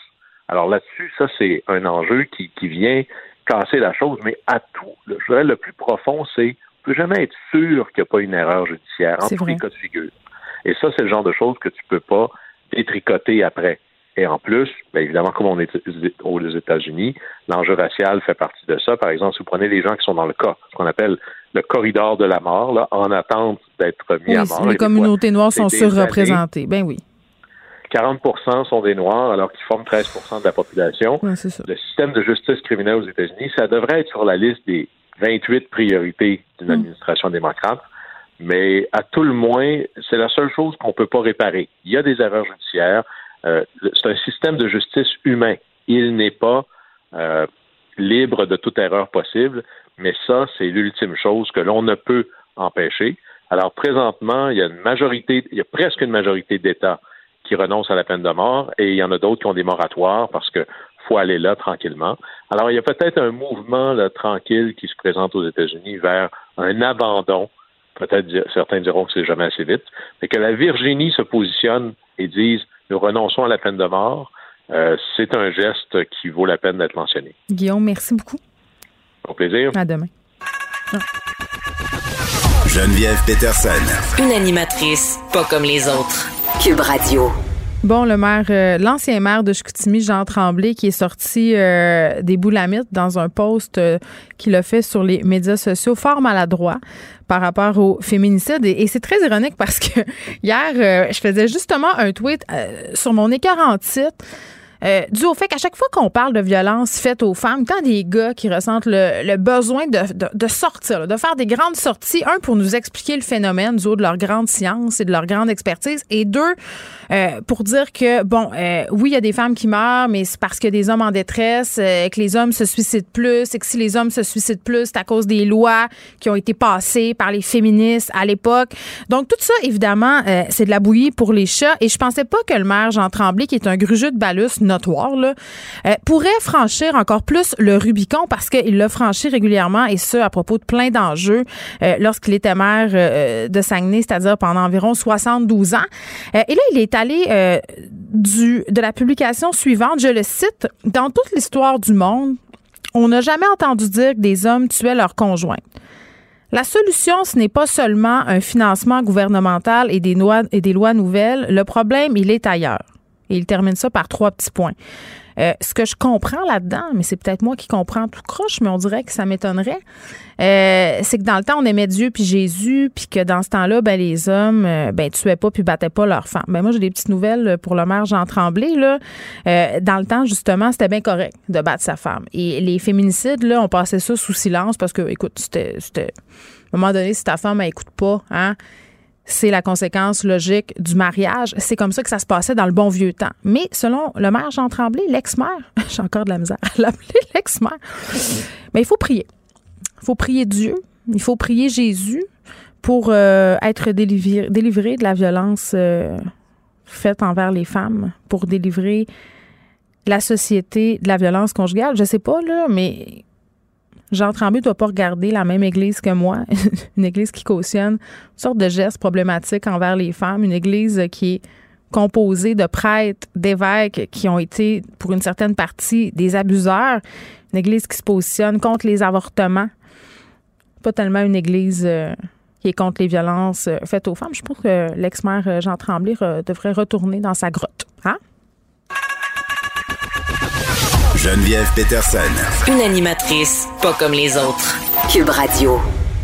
Alors là-dessus, ça, c'est un enjeu qui, qui vient casser la chose, mais à tout, le, je le plus profond, c'est on peut jamais être sûr qu'il n'y a pas une erreur judiciaire en tous les cas de figure. Et ça, c'est le genre de choses que tu peux pas détricoter après. Et en plus, bien évidemment, comme on est aux États-Unis, l'enjeu racial fait partie de ça. Par exemple, si vous prenez les gens qui sont dans le cas, ce qu'on appelle le corridor de la mort, là, en attente d'être mis à mort. Les communautés noires sont surreprésentées. Ben oui. 40% sont des Noirs, alors qu'ils forment 13% de la population. le système de justice criminelle aux États-Unis, ça devrait être sur la liste des 28 priorités d'une hmm. administration démocrate. Mais à tout le moins, c'est la seule chose qu'on ne peut pas réparer. Il y a des erreurs judiciaires. Euh, c'est un système de justice humain. Il n'est pas euh, libre de toute erreur possible, mais ça, c'est l'ultime chose que l'on ne peut empêcher. Alors présentement, il y a une majorité, il y a presque une majorité d'États qui renoncent à la peine de mort et il y en a d'autres qui ont des moratoires parce que faut aller là tranquillement. Alors il y a peut-être un mouvement là, tranquille qui se présente aux États-Unis vers un abandon. Peut-être certains diront que c'est jamais assez vite, mais que la Virginie se positionne et dise nous renonçons à la peine de mort. Euh, c'est un geste qui vaut la peine d'être mentionné. Guillaume, merci beaucoup. Au plaisir. À demain. Geneviève Peterson. Une animatrice pas comme les autres. Cube Radio. Bon, le maire, euh, l'ancien maire de Chicoutimi, Jean Tremblay, qui est sorti euh, des boulamites dans un post euh, qu'il a fait sur les médias sociaux, fort maladroit par rapport au féminicide. Et, c'est très ironique parce que hier, je faisais justement un tweet sur mon écart en titre euh, dû au fait qu'à chaque fois qu'on parle de violence faite aux femmes, quand des gars qui ressentent le, besoin de, sortir, de faire des grandes sorties, un, pour nous expliquer le phénomène du haut de leur grande science et de leur grande expertise, et deux, euh, pour dire que, bon, euh, oui, il y a des femmes qui meurent, mais c'est parce que des hommes en détresse, euh, que les hommes se suicident plus, et que si les hommes se suicident plus, c'est à cause des lois qui ont été passées par les féministes à l'époque. Donc, tout ça, évidemment, c'est de la bouillie pour les chats, et je pensais pas que le maire Jean Tremblay, qui est un grugeux de balus, notoire, euh, pourrait franchir encore plus le Rubicon parce qu'il l'a franchi régulièrement et ce, à propos de plein d'enjeux euh, lorsqu'il était maire euh, de Saguenay, c'est-à-dire pendant environ 72 ans. et là, il est allé de la publication suivante, je le cite, dans toute l'histoire du monde, on n'a jamais entendu dire que des hommes tuaient leurs conjoints. La solution, ce n'est pas seulement un financement gouvernemental et des, lois, et des lois nouvelles. Le problème, il est ailleurs. Et il termine ça par trois petits points. Euh, ce que je comprends là-dedans, mais c'est peut-être moi qui comprends tout croche, mais on dirait que ça m'étonnerait, euh, c'est que dans le temps, on aimait Dieu puis Jésus, puis que dans ce temps-là, ben, les hommes euh, ben, tuaient pas puis battaient pas leurs femmes. Ben, moi, j'ai des petites nouvelles pour le maire Jean Tremblay. Là. dans le temps, justement, c'était bien correct de battre sa femme. Et les féminicides, là, on passait ça sous silence parce que, écoute, c'était... À un moment donné, si ta femme, elle écoute pas, hein, c'est la conséquence logique du mariage. C'est comme ça que ça se passait dans le bon vieux temps. Mais selon le maire Jean Tremblay, l'ex-maire, j'ai encore de la misère à l'appeler l'ex-maire, mais il faut prier. Il faut prier Dieu, il faut prier Jésus pour euh, être délivré, de la violence euh, faite envers les femmes, pour délivrer la société de la violence conjugale. Je sais pas, là, mais Jean Tremblay ne doit pas regarder la même église que moi, une église qui cautionne une sorte de gestes problématiques envers les femmes, une église qui est composée de prêtres, d'évêques qui ont été, pour une certaine partie, des abuseurs, une église qui se positionne contre les avortements, pas tellement une église euh, qui est contre les violences euh, faites aux femmes. Je pense que l'ex-maire euh, Jean Tremblay devrait retourner dans sa grotte. Hein? Geneviève Peterson. Une animatrice pas comme les autres. Cube Radio.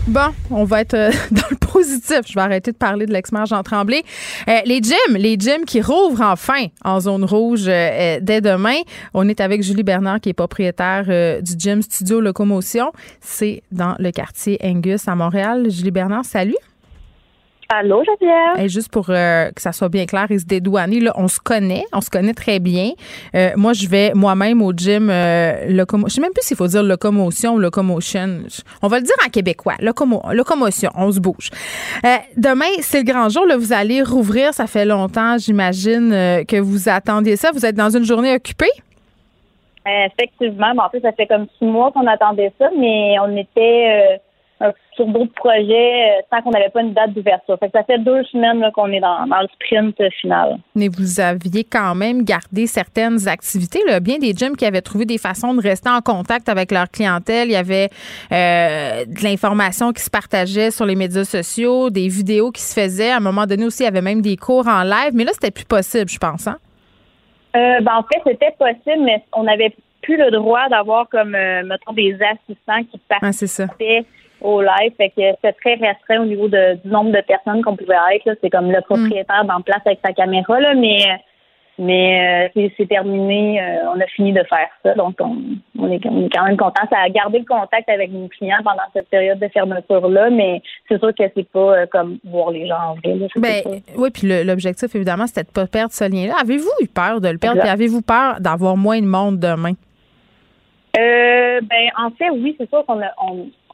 Bon, on va être euh, dans le positif. Je vais arrêter de parler de l'ex-maire Jean Tremblay. Euh, les gyms, les gyms qui rouvrent enfin en zone rouge euh, dès demain. On est avec Julie Bernard qui est propriétaire du gym Studio Locomotion. C'est dans le quartier Angus à Montréal. Julie Bernard, salut. Allô, Geneviève? Et juste pour euh, que ça soit bien clair et se dédouaner, là, on se connaît, on se connaît très bien. Euh, moi, je vais moi-même au gym euh, locomo. Je sais même plus s'il faut dire locomotion ou locomotion. On va le dire en québécois. Locomo locomotion, on se bouge. Euh, demain, c'est le grand jour. Là, vous allez rouvrir. Ça fait longtemps, j'imagine, que vous attendiez ça. Vous êtes dans une journée occupée? Effectivement. en fait, ça fait comme six mois qu'on attendait ça, mais on était sur d'autres projets euh, sans qu'on n'avait pas une date d'ouverture. ça fait deux semaines qu'on est dans, le sprint final. Mais vous aviez quand même gardé certaines activités. Là. Bien des gyms qui avaient trouvé des façons de rester en contact avec leur clientèle. Il y avait euh, de l'information qui se partageait sur les médias sociaux, des vidéos qui se faisaient. À un moment donné aussi, il y avait même des cours en live. Mais là, c'était plus possible, je pense. Hein? Euh, ben, en fait, c'était possible, mais on n'avait plus le droit d'avoir comme, mettons, des assistants qui ah, participaient au live. Fait que c'est très restreint au niveau de, du nombre de personnes qu'on pouvait être. C'est comme le propriétaire mm. place avec sa caméra, là, mais mais euh, c'est terminé. Euh, on a fini de faire ça. Donc on, on, est, on est quand même content. Ça a gardé le contact avec nos clients pendant cette période de fermeture-là, mais c'est sûr que c'est pas euh, comme voir les gens en vrai. ben, oui, puis l'objectif, évidemment, c'était de pas perdre ce lien-là. Avez-vous eu peur de le perdre? avez-vous peur d'avoir moins de monde demain? Euh, ben, en fait, oui, c'est sûr qu'on a,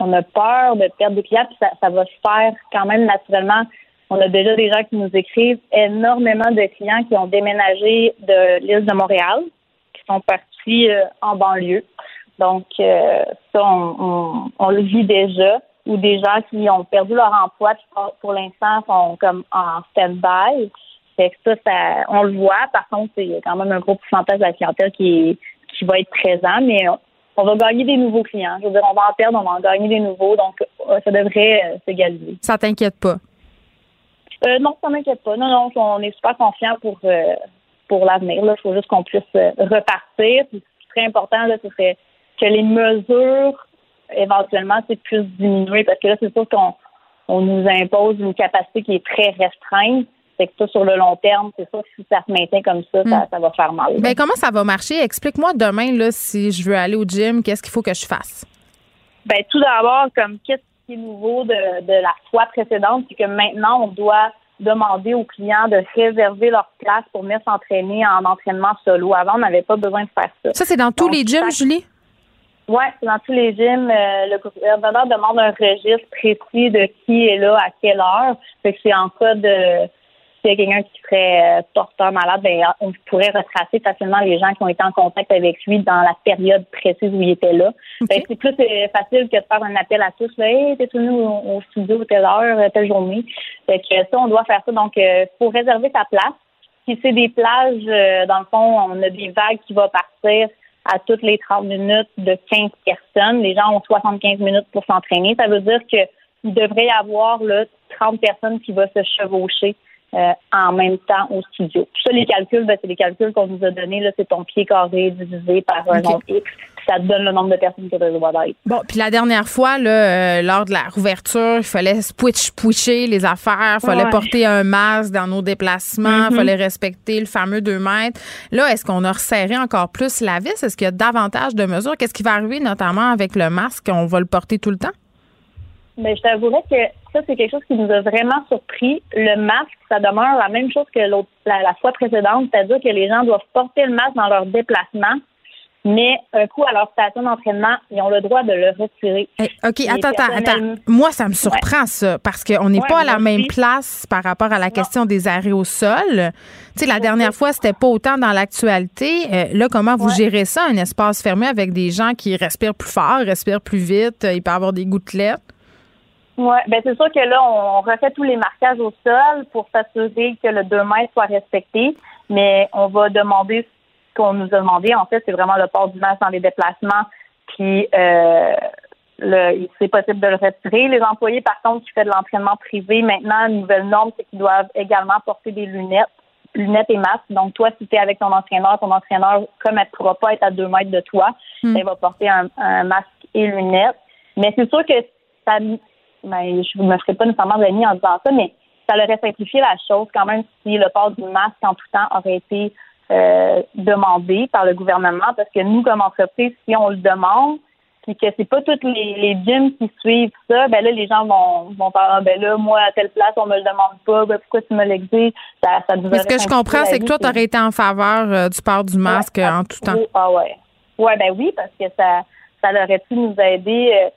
on, a peur de perdre des clients, puis ça, va se faire quand même naturellement. On a déjà des gens qui nous écrivent, énormément de clients qui ont déménagé de l'île de Montréal, qui sont partis euh, en banlieue. Donc, euh, ça, on, on, le vit déjà. Ou des gens qui ont perdu leur emploi, qui pour l'instant sont comme en stand-by. Fait que ça, ça, on le voit. Par contre, il y a quand même un gros pourcentage de la clientèle qui qui va être présent, mais on va gagner des nouveaux clients. Je veux dire, on va en perdre, on va en gagner des nouveaux. Donc, euh, ça devrait euh, s'égaliser. Ça t'inquiète pas? Euh, non, ça m'inquiète pas. Non, non, on est super confiant pour pour l'avenir. Il faut juste qu'on puisse repartir. ce qui serait important, là, ce serait que les mesures, éventuellement, puissent diminuer. Parce que là, c'est sûr qu'on on nous impose une capacité qui est très restreinte. C'est que ça, sur le long terme, c'est ça, si ça se maintient comme ça, ça, hmm. va faire mal. Ben, comment ça va marcher? Explique-moi demain, là, si je veux aller au gym, qu'est-ce qu'il faut que je fasse? Ben, tout d'abord, comme qu'est-ce qui est nouveau de, de la fois précédente, c'est que maintenant, on doit demander aux clients de réserver leur place pour venir s'entraîner en entraînement solo. Avant, on n'avait pas besoin de faire ça. Ça, c'est dans tous les gyms, Julie? Oui, c'est dans tous les gyms. Euh, le gouvernement demande un registre précis de qui est là à quelle heure. Fait que c'est en cas de s'il y a quelqu'un qui serait euh, porteur malade, ben, on pourrait retracer facilement les gens qui ont été en contact avec lui dans la période précise où il était là. c'est plus euh, facile que de faire un appel à tous. Là, hey, t'es venu au, au, studio telle heure, telle journée. Fait que ça, on doit faire ça. Donc, il faut réserver sa place. Si c'est des plages, dans le fond, on a des vagues qui vont partir à toutes les 30 minutes de 15 personnes. Les gens ont 75 minutes pour s'entraîner. Ça veut dire qu'il devrait y avoir là, 30 personnes qui vont se chevaucher euh, en même temps au studio. Tout ça, les calculs, ben, c'est les calculs qu'on nous a donnés. Là, c'est ton pied carré divisé par un nombre X. ça te donne le nombre de personnes que tu dois d'être. Bon, puis la dernière fois, là, euh, lors de la rouverture, il fallait switch pusher les affaires, il fallait porter un masque dans nos déplacements, il mm-hmm. fallait respecter le fameux 2 mètres. Là, est-ce qu'on a resserré encore plus la vis? Est-ce qu'il y a davantage de mesures? Qu'est-ce qui va arriver notamment avec le masque? On va le porter tout le temps? Mais je t'avouerais que ça, c'est quelque chose qui nous a vraiment surpris. Le masque, ça demeure la même chose que l'autre, la, fois précédente, c'est-à-dire que les gens doivent porter le masque dans leur déplacement, mais un coup à leur station d'entraînement, ils ont le droit de le retirer. Eh, OK, attends, attends, attends. Moi, ça me surprend, ça, parce qu'on n'est pas à la même place par rapport à la question des arrêts au sol. Tu sais, la dernière fois, c'était pas autant dans l'actualité. Euh, là, comment vous gérez ça, un espace fermé avec des gens qui respirent plus fort, respirent plus vite, il peut y avoir des gouttelettes? Oui, ben c'est sûr que là, on refait tous les marquages au sol pour s'assurer que le 2 mètres soit respecté, mais on va demander ce qu'on nous a demandé. En fait, c'est vraiment le port du masque dans les déplacements, puis euh, c'est possible de le retirer. Les employés, par contre, qui font de l'entraînement privé, maintenant, une nouvelle norme, c'est qu'ils doivent également porter des lunettes, lunettes et masques. Donc, toi, si tu es avec ton entraîneur, ton entraîneur, comme elle ne pourra pas être à deux mètres de toi, hmm. elle va porter un, un masque et lunettes. Mais c'est sûr que ça ben, je ne me ferai pas nécessairement d'amis en disant ça, mais ça aurait simplifié la chose quand même si le port du masque en tout temps aurait été euh, demandé par le gouvernement, parce que nous, comme entreprise, si on le demande, puis que c'est pas toutes les, les gyms qui suivent ça, ben là, les gens vont, vont faire, ah, ben là, moi, à telle place, on me le demande pas, ben pourquoi tu me l'exiges? Ça, ça Mais ce que je comprends, c'est que toi, tu aurais été en faveur euh, du port du masque en tout temps. Ah ouais. Ouais, ben oui, parce que ça, ça aurait pu nous aider. Euh,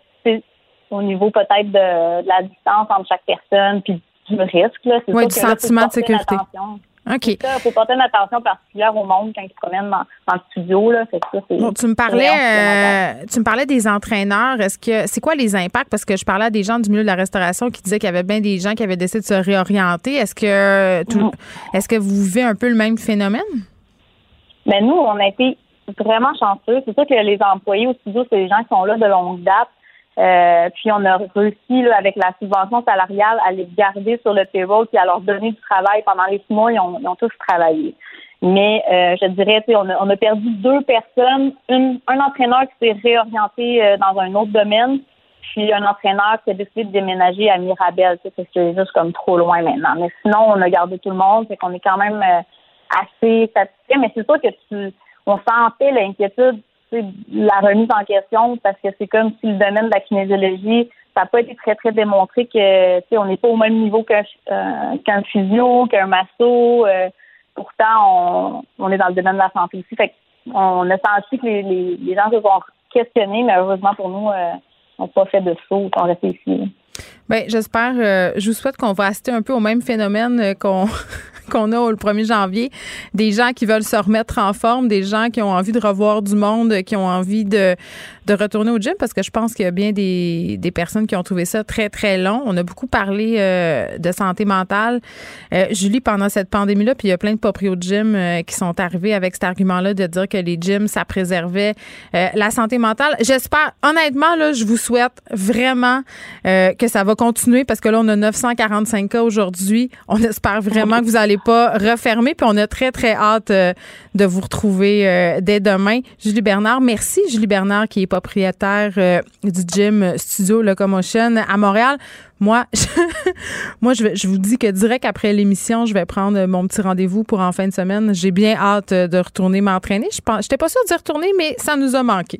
au niveau peut-être de, la distance entre chaque personne, puis du risque. Là. Oui, du sentiment de sécurité. OK. Il faut porter une attention particulière au monde quand ils se promènent dans, le studio. Là. ça, bon, tu me parlais euh, tu me parlais des entraîneurs. Est-ce que c'est quoi les impacts? Parce que je parlais à des gens du milieu de la restauration qui disaient qu'il y avait bien des gens qui avaient décidé de se réorienter. Est-ce que tout, mm-hmm. est-ce que vous vivez un peu le même phénomène? Mais ben, nous, on a été vraiment chanceux. C'est sûr que les employés au studio, c'est des gens qui sont là de longue date. Euh, puis on a réussi là, avec la subvention salariale à les garder sur le payroll puis à leur donner du travail pendant les six mois. Ils ont, ils ont tous travaillé. Mais euh, je dirais, on a, on a perdu deux personnes. Une, un entraîneur qui s'est réorienté euh, dans un autre domaine, puis un entraîneur qui a décidé de déménager à Mirabel. C'est juste comme trop loin maintenant. Mais sinon, on a gardé tout le monde. C'est qu'on est quand même assez satisfait. Mais c'est sûr que tu on sentait l'inquiétude la remise en question parce que c'est comme si le domaine de la kinésiologie, ça n'a pas été très, très démontré que on n'est pas au même niveau qu'un euh, qu'un physio, qu'un masso. Euh, pourtant, on, on, est dans le domaine de la santé aussi. Fait on a senti que les, les, les gens se sont questionnés, mais heureusement pour nous, euh, n'ont pas fait de saut, on resté ici. Bien, j'espère. Euh, je vous souhaite qu'on va assister un peu au même phénomène euh, qu'on qu'on a le 1er janvier, des gens qui veulent se remettre en forme, des gens qui ont envie de revoir du monde, qui ont envie de, de retourner au gym, parce que je pense qu'il y a bien des, des personnes qui ont trouvé ça très, très long. On a beaucoup parlé euh, de santé mentale. Euh, Julie, pendant cette pandémie-là, puis il y a plein de proprios de gym euh, qui sont arrivés avec cet argument-là de dire que les gyms, ça préservait la santé mentale. J'espère, honnêtement, là, je vous souhaite vraiment que ça va continuer parce que là, on a 945 cas aujourd'hui. On espère vraiment que vous allez pas refermer. Puis on a très, très hâte euh, de vous retrouver euh, dès demain. Julie Bernard, merci. Julie Bernard, qui est propriétaire euh, du gym Studio Locomotion à Montréal. Moi, je, moi, je, je, vous dis que direct après l'émission, je vais prendre mon petit rendez-vous pour en fin de semaine. J'ai bien hâte de retourner m'entraîner. Je n'étais pas sûre d'y retourner, mais ça nous a manqué.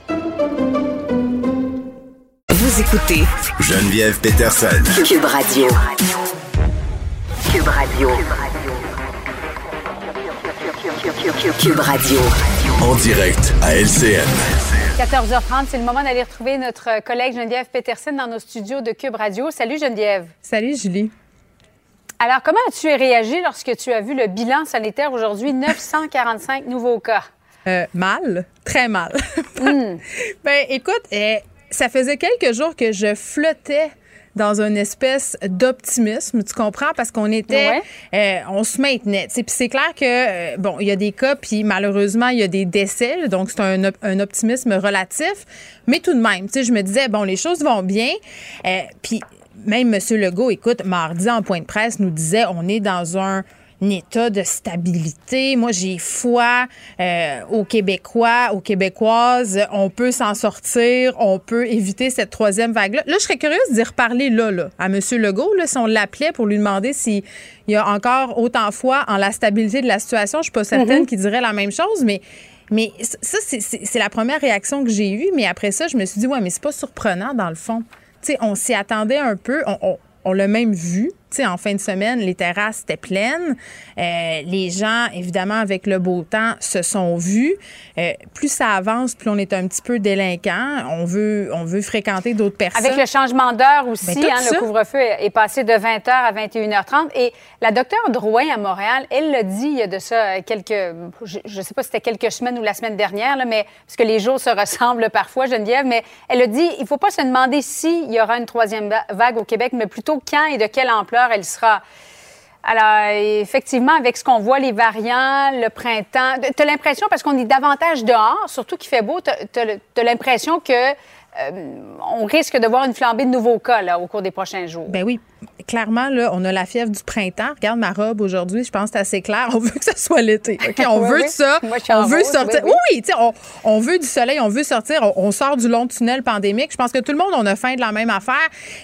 Vous écoutez Geneviève Peterson. Cube Radio. Cube Radio. Cube Radio. En direct à LCN. 14h30, c'est le moment d'aller retrouver notre collègue Geneviève Peterson dans nos studios de Cube Radio. Salut Geneviève. Salut Julie. Alors, comment as-tu réagi lorsque tu as vu le bilan sanitaire aujourd'hui, 945 nouveaux cas? Euh, mal, très mal. Hmm. ben, écoute, eh, ça faisait quelques jours que je flottais dans une espèce d'optimisme, tu comprends, parce qu'on était, euh, on se maintenait. Puis c'est clair que euh, bon, il y a des cas, puis malheureusement il y a des décès, donc c'est un, un, optimisme relatif, mais tout de même, tu sais, je me disais bon, les choses vont bien, euh, puis même M. Legault, écoute, mardi en point de presse nous disait on est dans un état de stabilité. Moi, j'ai foi euh, aux Québécois, aux Québécoises. On peut s'en sortir, on peut éviter cette troisième vague-là. Là, je serais curieuse d'y reparler là, là, à M. Legault, là, si on l'appelait pour lui demander s'il y a encore autant foi en la stabilité de la situation. Je suis pas certaine mm-hmm. qu'il dirait la même chose, mais mais ça, c'est la première réaction que j'ai eue. Mais après ça, je me suis dit, ouais, mais c'est pas surprenant dans le fond. Tu sais, on s'y attendait un peu. on, on l'a même vu en fin de semaine, les terrasses étaient pleines. Euh, les gens, évidemment, avec le beau temps, se sont vus. Euh, plus ça avance, plus on est un petit peu délinquant. On veut, on veut fréquenter d'autres personnes. Avec le changement d'heure aussi, ben, hein, le couvre-feu est passé de 20h à 21h30. Et la docteure Drouin à Montréal, elle l'a dit il y a de ça quelques, je ne sais pas si c'était quelques semaines ou la semaine dernière, là, mais parce que les jours se ressemblent parfois, Geneviève, mais elle a dit, il ne faut pas se demander s'il y aura une troisième vague au Québec, mais plutôt quand et de quelle ampleur elle sera. Alors, effectivement, avec ce qu'on voit, les variants, le printemps, tu as l'impression, parce qu'on est davantage dehors, surtout qu'il fait beau, tu as, l'impression que euh, on risque de voir une flambée de nouveaux cas au cours des prochains jours. Ben oui, clairement, là, on a la fièvre du printemps. Regarde ma robe aujourd'hui, je pense que c'est assez clair. On veut que ce soit l'été. On veut ça. on veut sortir. Oui, oui, on, on, veut du soleil, on veut sortir. On, sort du long tunnel pandémique. Je pense que tout le monde, on a faim de la même affaire.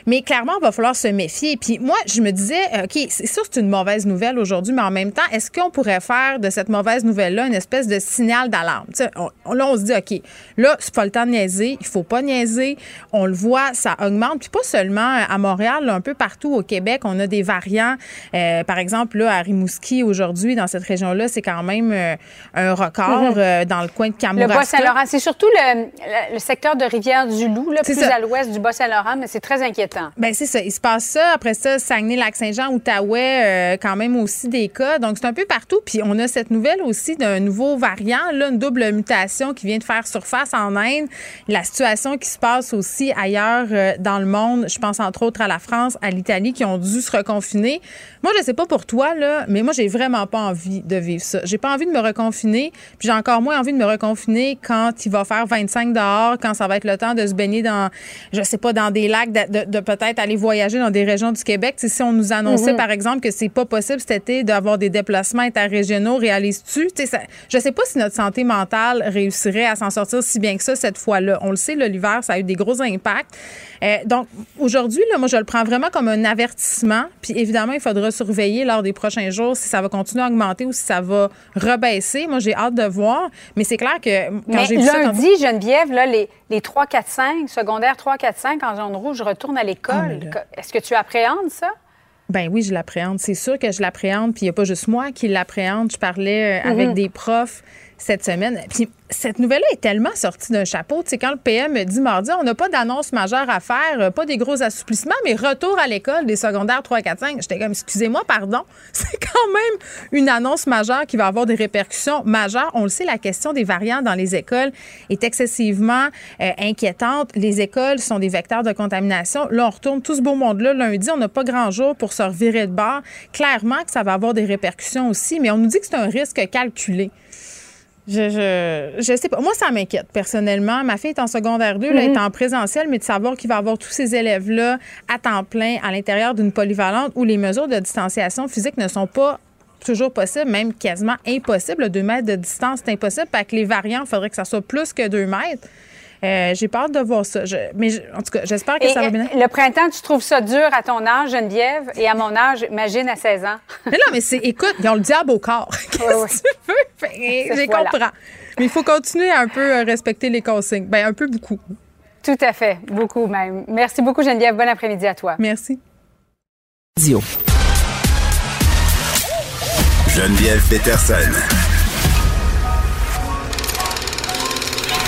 Mais clairement, il va falloir se méfier. Puis moi, je me disais, euh, OK, c'est sûr c'est une mauvaise nouvelle aujourd'hui, mais en même temps, est-ce qu'on pourrait faire de cette mauvaise nouvelle-là une espèce de signal d'alarme? là, on se dit, OK, là, c'est pas le temps de niaiser. Il faut pas niaiser. On le voit, ça augmente. Puis pas seulement à Montréal, un peu partout au Québec, on a des variants. Euh, par exemple, là, à Rimouski, aujourd'hui, dans cette région-là, c'est quand même euh, un record mhm. euh, dans le coin de Kamouraska. Le Bas-Saint-Laurent, c'est surtout le, secteur de Rivière-du-Loup, plus à l'ouest du Bas-Saint-Laurent, mais c'est très inquiétant. Bien, c'est ça. Il se passe ça. Après ça, Saguenay-Lac-Saint-Jean, Outaouais, quand même aussi des cas. Donc, c'est un peu partout. Puis, on a cette nouvelle aussi d'un nouveau variant, là, une double mutation qui vient de faire surface en Inde. La situation qui se passe aussi ailleurs dans le monde, je pense entre autres à la France, à l'Italie qui ont dû se reconfiner. Moi, je sais pas pour toi, là, mais moi, j'ai vraiment pas envie de vivre ça. J'ai pas envie de me reconfiner, puis j'ai encore moins envie de me reconfiner quand il va faire 25 dehors, quand ça va être le temps de se baigner dans, je sais pas, dans des lacs, de, peut-être aller voyager dans des régions du Québec. si on nous annonçait, mhm. par exemple, que c'est pas possible cet été d'avoir des déplacements interrégionaux, réalises-tu? Je sais pas si notre santé mentale réussirait à s'en sortir si bien que ça cette fois-là. On le sait, l'hiver, ça a eu des gros impacts. Euh, donc, aujourd'hui, moi, je le prends vraiment comme un avertissement. Puis, évidemment, il faudra surveiller lors des prochains jours si ça va continuer à augmenter ou si ça va rebaisser. Moi, j'ai hâte de voir. Mais c'est clair que quand j'ai vu ça... lundi, Geneviève, là, les, les 3, 4, 5, secondaires 3, 4, 5, en zone rouge, je retourne à l'école. Ah, Est-ce que tu appréhendes ça? Ben oui, je l'appréhende. C'est sûr que je l'appréhende. Puis il n'y a pas juste moi qui l'appréhende. Je parlais euh, avec mhm. des profs cette semaine. Puis cette nouvelle-là est tellement sortie d'un chapeau. Tu sais, quand le PM dit mardi, on n'a pas d'annonce majeure à faire, euh, pas des gros assouplissements, mais retour à l'école des secondaires 3, 4, 5. J'étais comme, excusez-moi, pardon. C'est quand même une annonce majeure qui va avoir des répercussions majeures. On le sait, la question des variants dans les écoles est excessivement euh, inquiétante. Les écoles sont des vecteurs de contamination. Là, on retourne tout ce beau monde-là lundi. On n'a pas grand jour pour se revirer de bord. Clairement que ça va avoir des répercussions aussi, mais on nous dit que c'est un risque calculé. Je, je, je, sais pas. Moi, ça m'inquiète personnellement. Ma fille est en secondaire 2, elle est mhm. en présentiel, mais de savoir qu'il va avoir tous ces élèves-là à temps plein à l'intérieur d'une polyvalente où les mesures de distanciation physique ne sont pas toujours possibles, même quasiment impossibles. Deux mètres de distance, c'est impossible. Parce que les variants, il faudrait que ça soit plus que deux mètres. Euh, j'ai peur de voir ça. mais en tout cas, j'espère que ça va bien. Le printemps, tu trouves ça dur à ton âge, Geneviève, et à mon âge, imagine à 16 ans. mais non, mais c'est, écoute, ils ont le diable au corps. Qu'est-ce que tu veux? J'ai compris. Mais il faut continuer à un peu respecter les consignes. Ben, un peu beaucoup. Tout à fait, beaucoup même. Merci beaucoup, Geneviève. Bon après-midi à toi. Merci. Geneviève Peterson.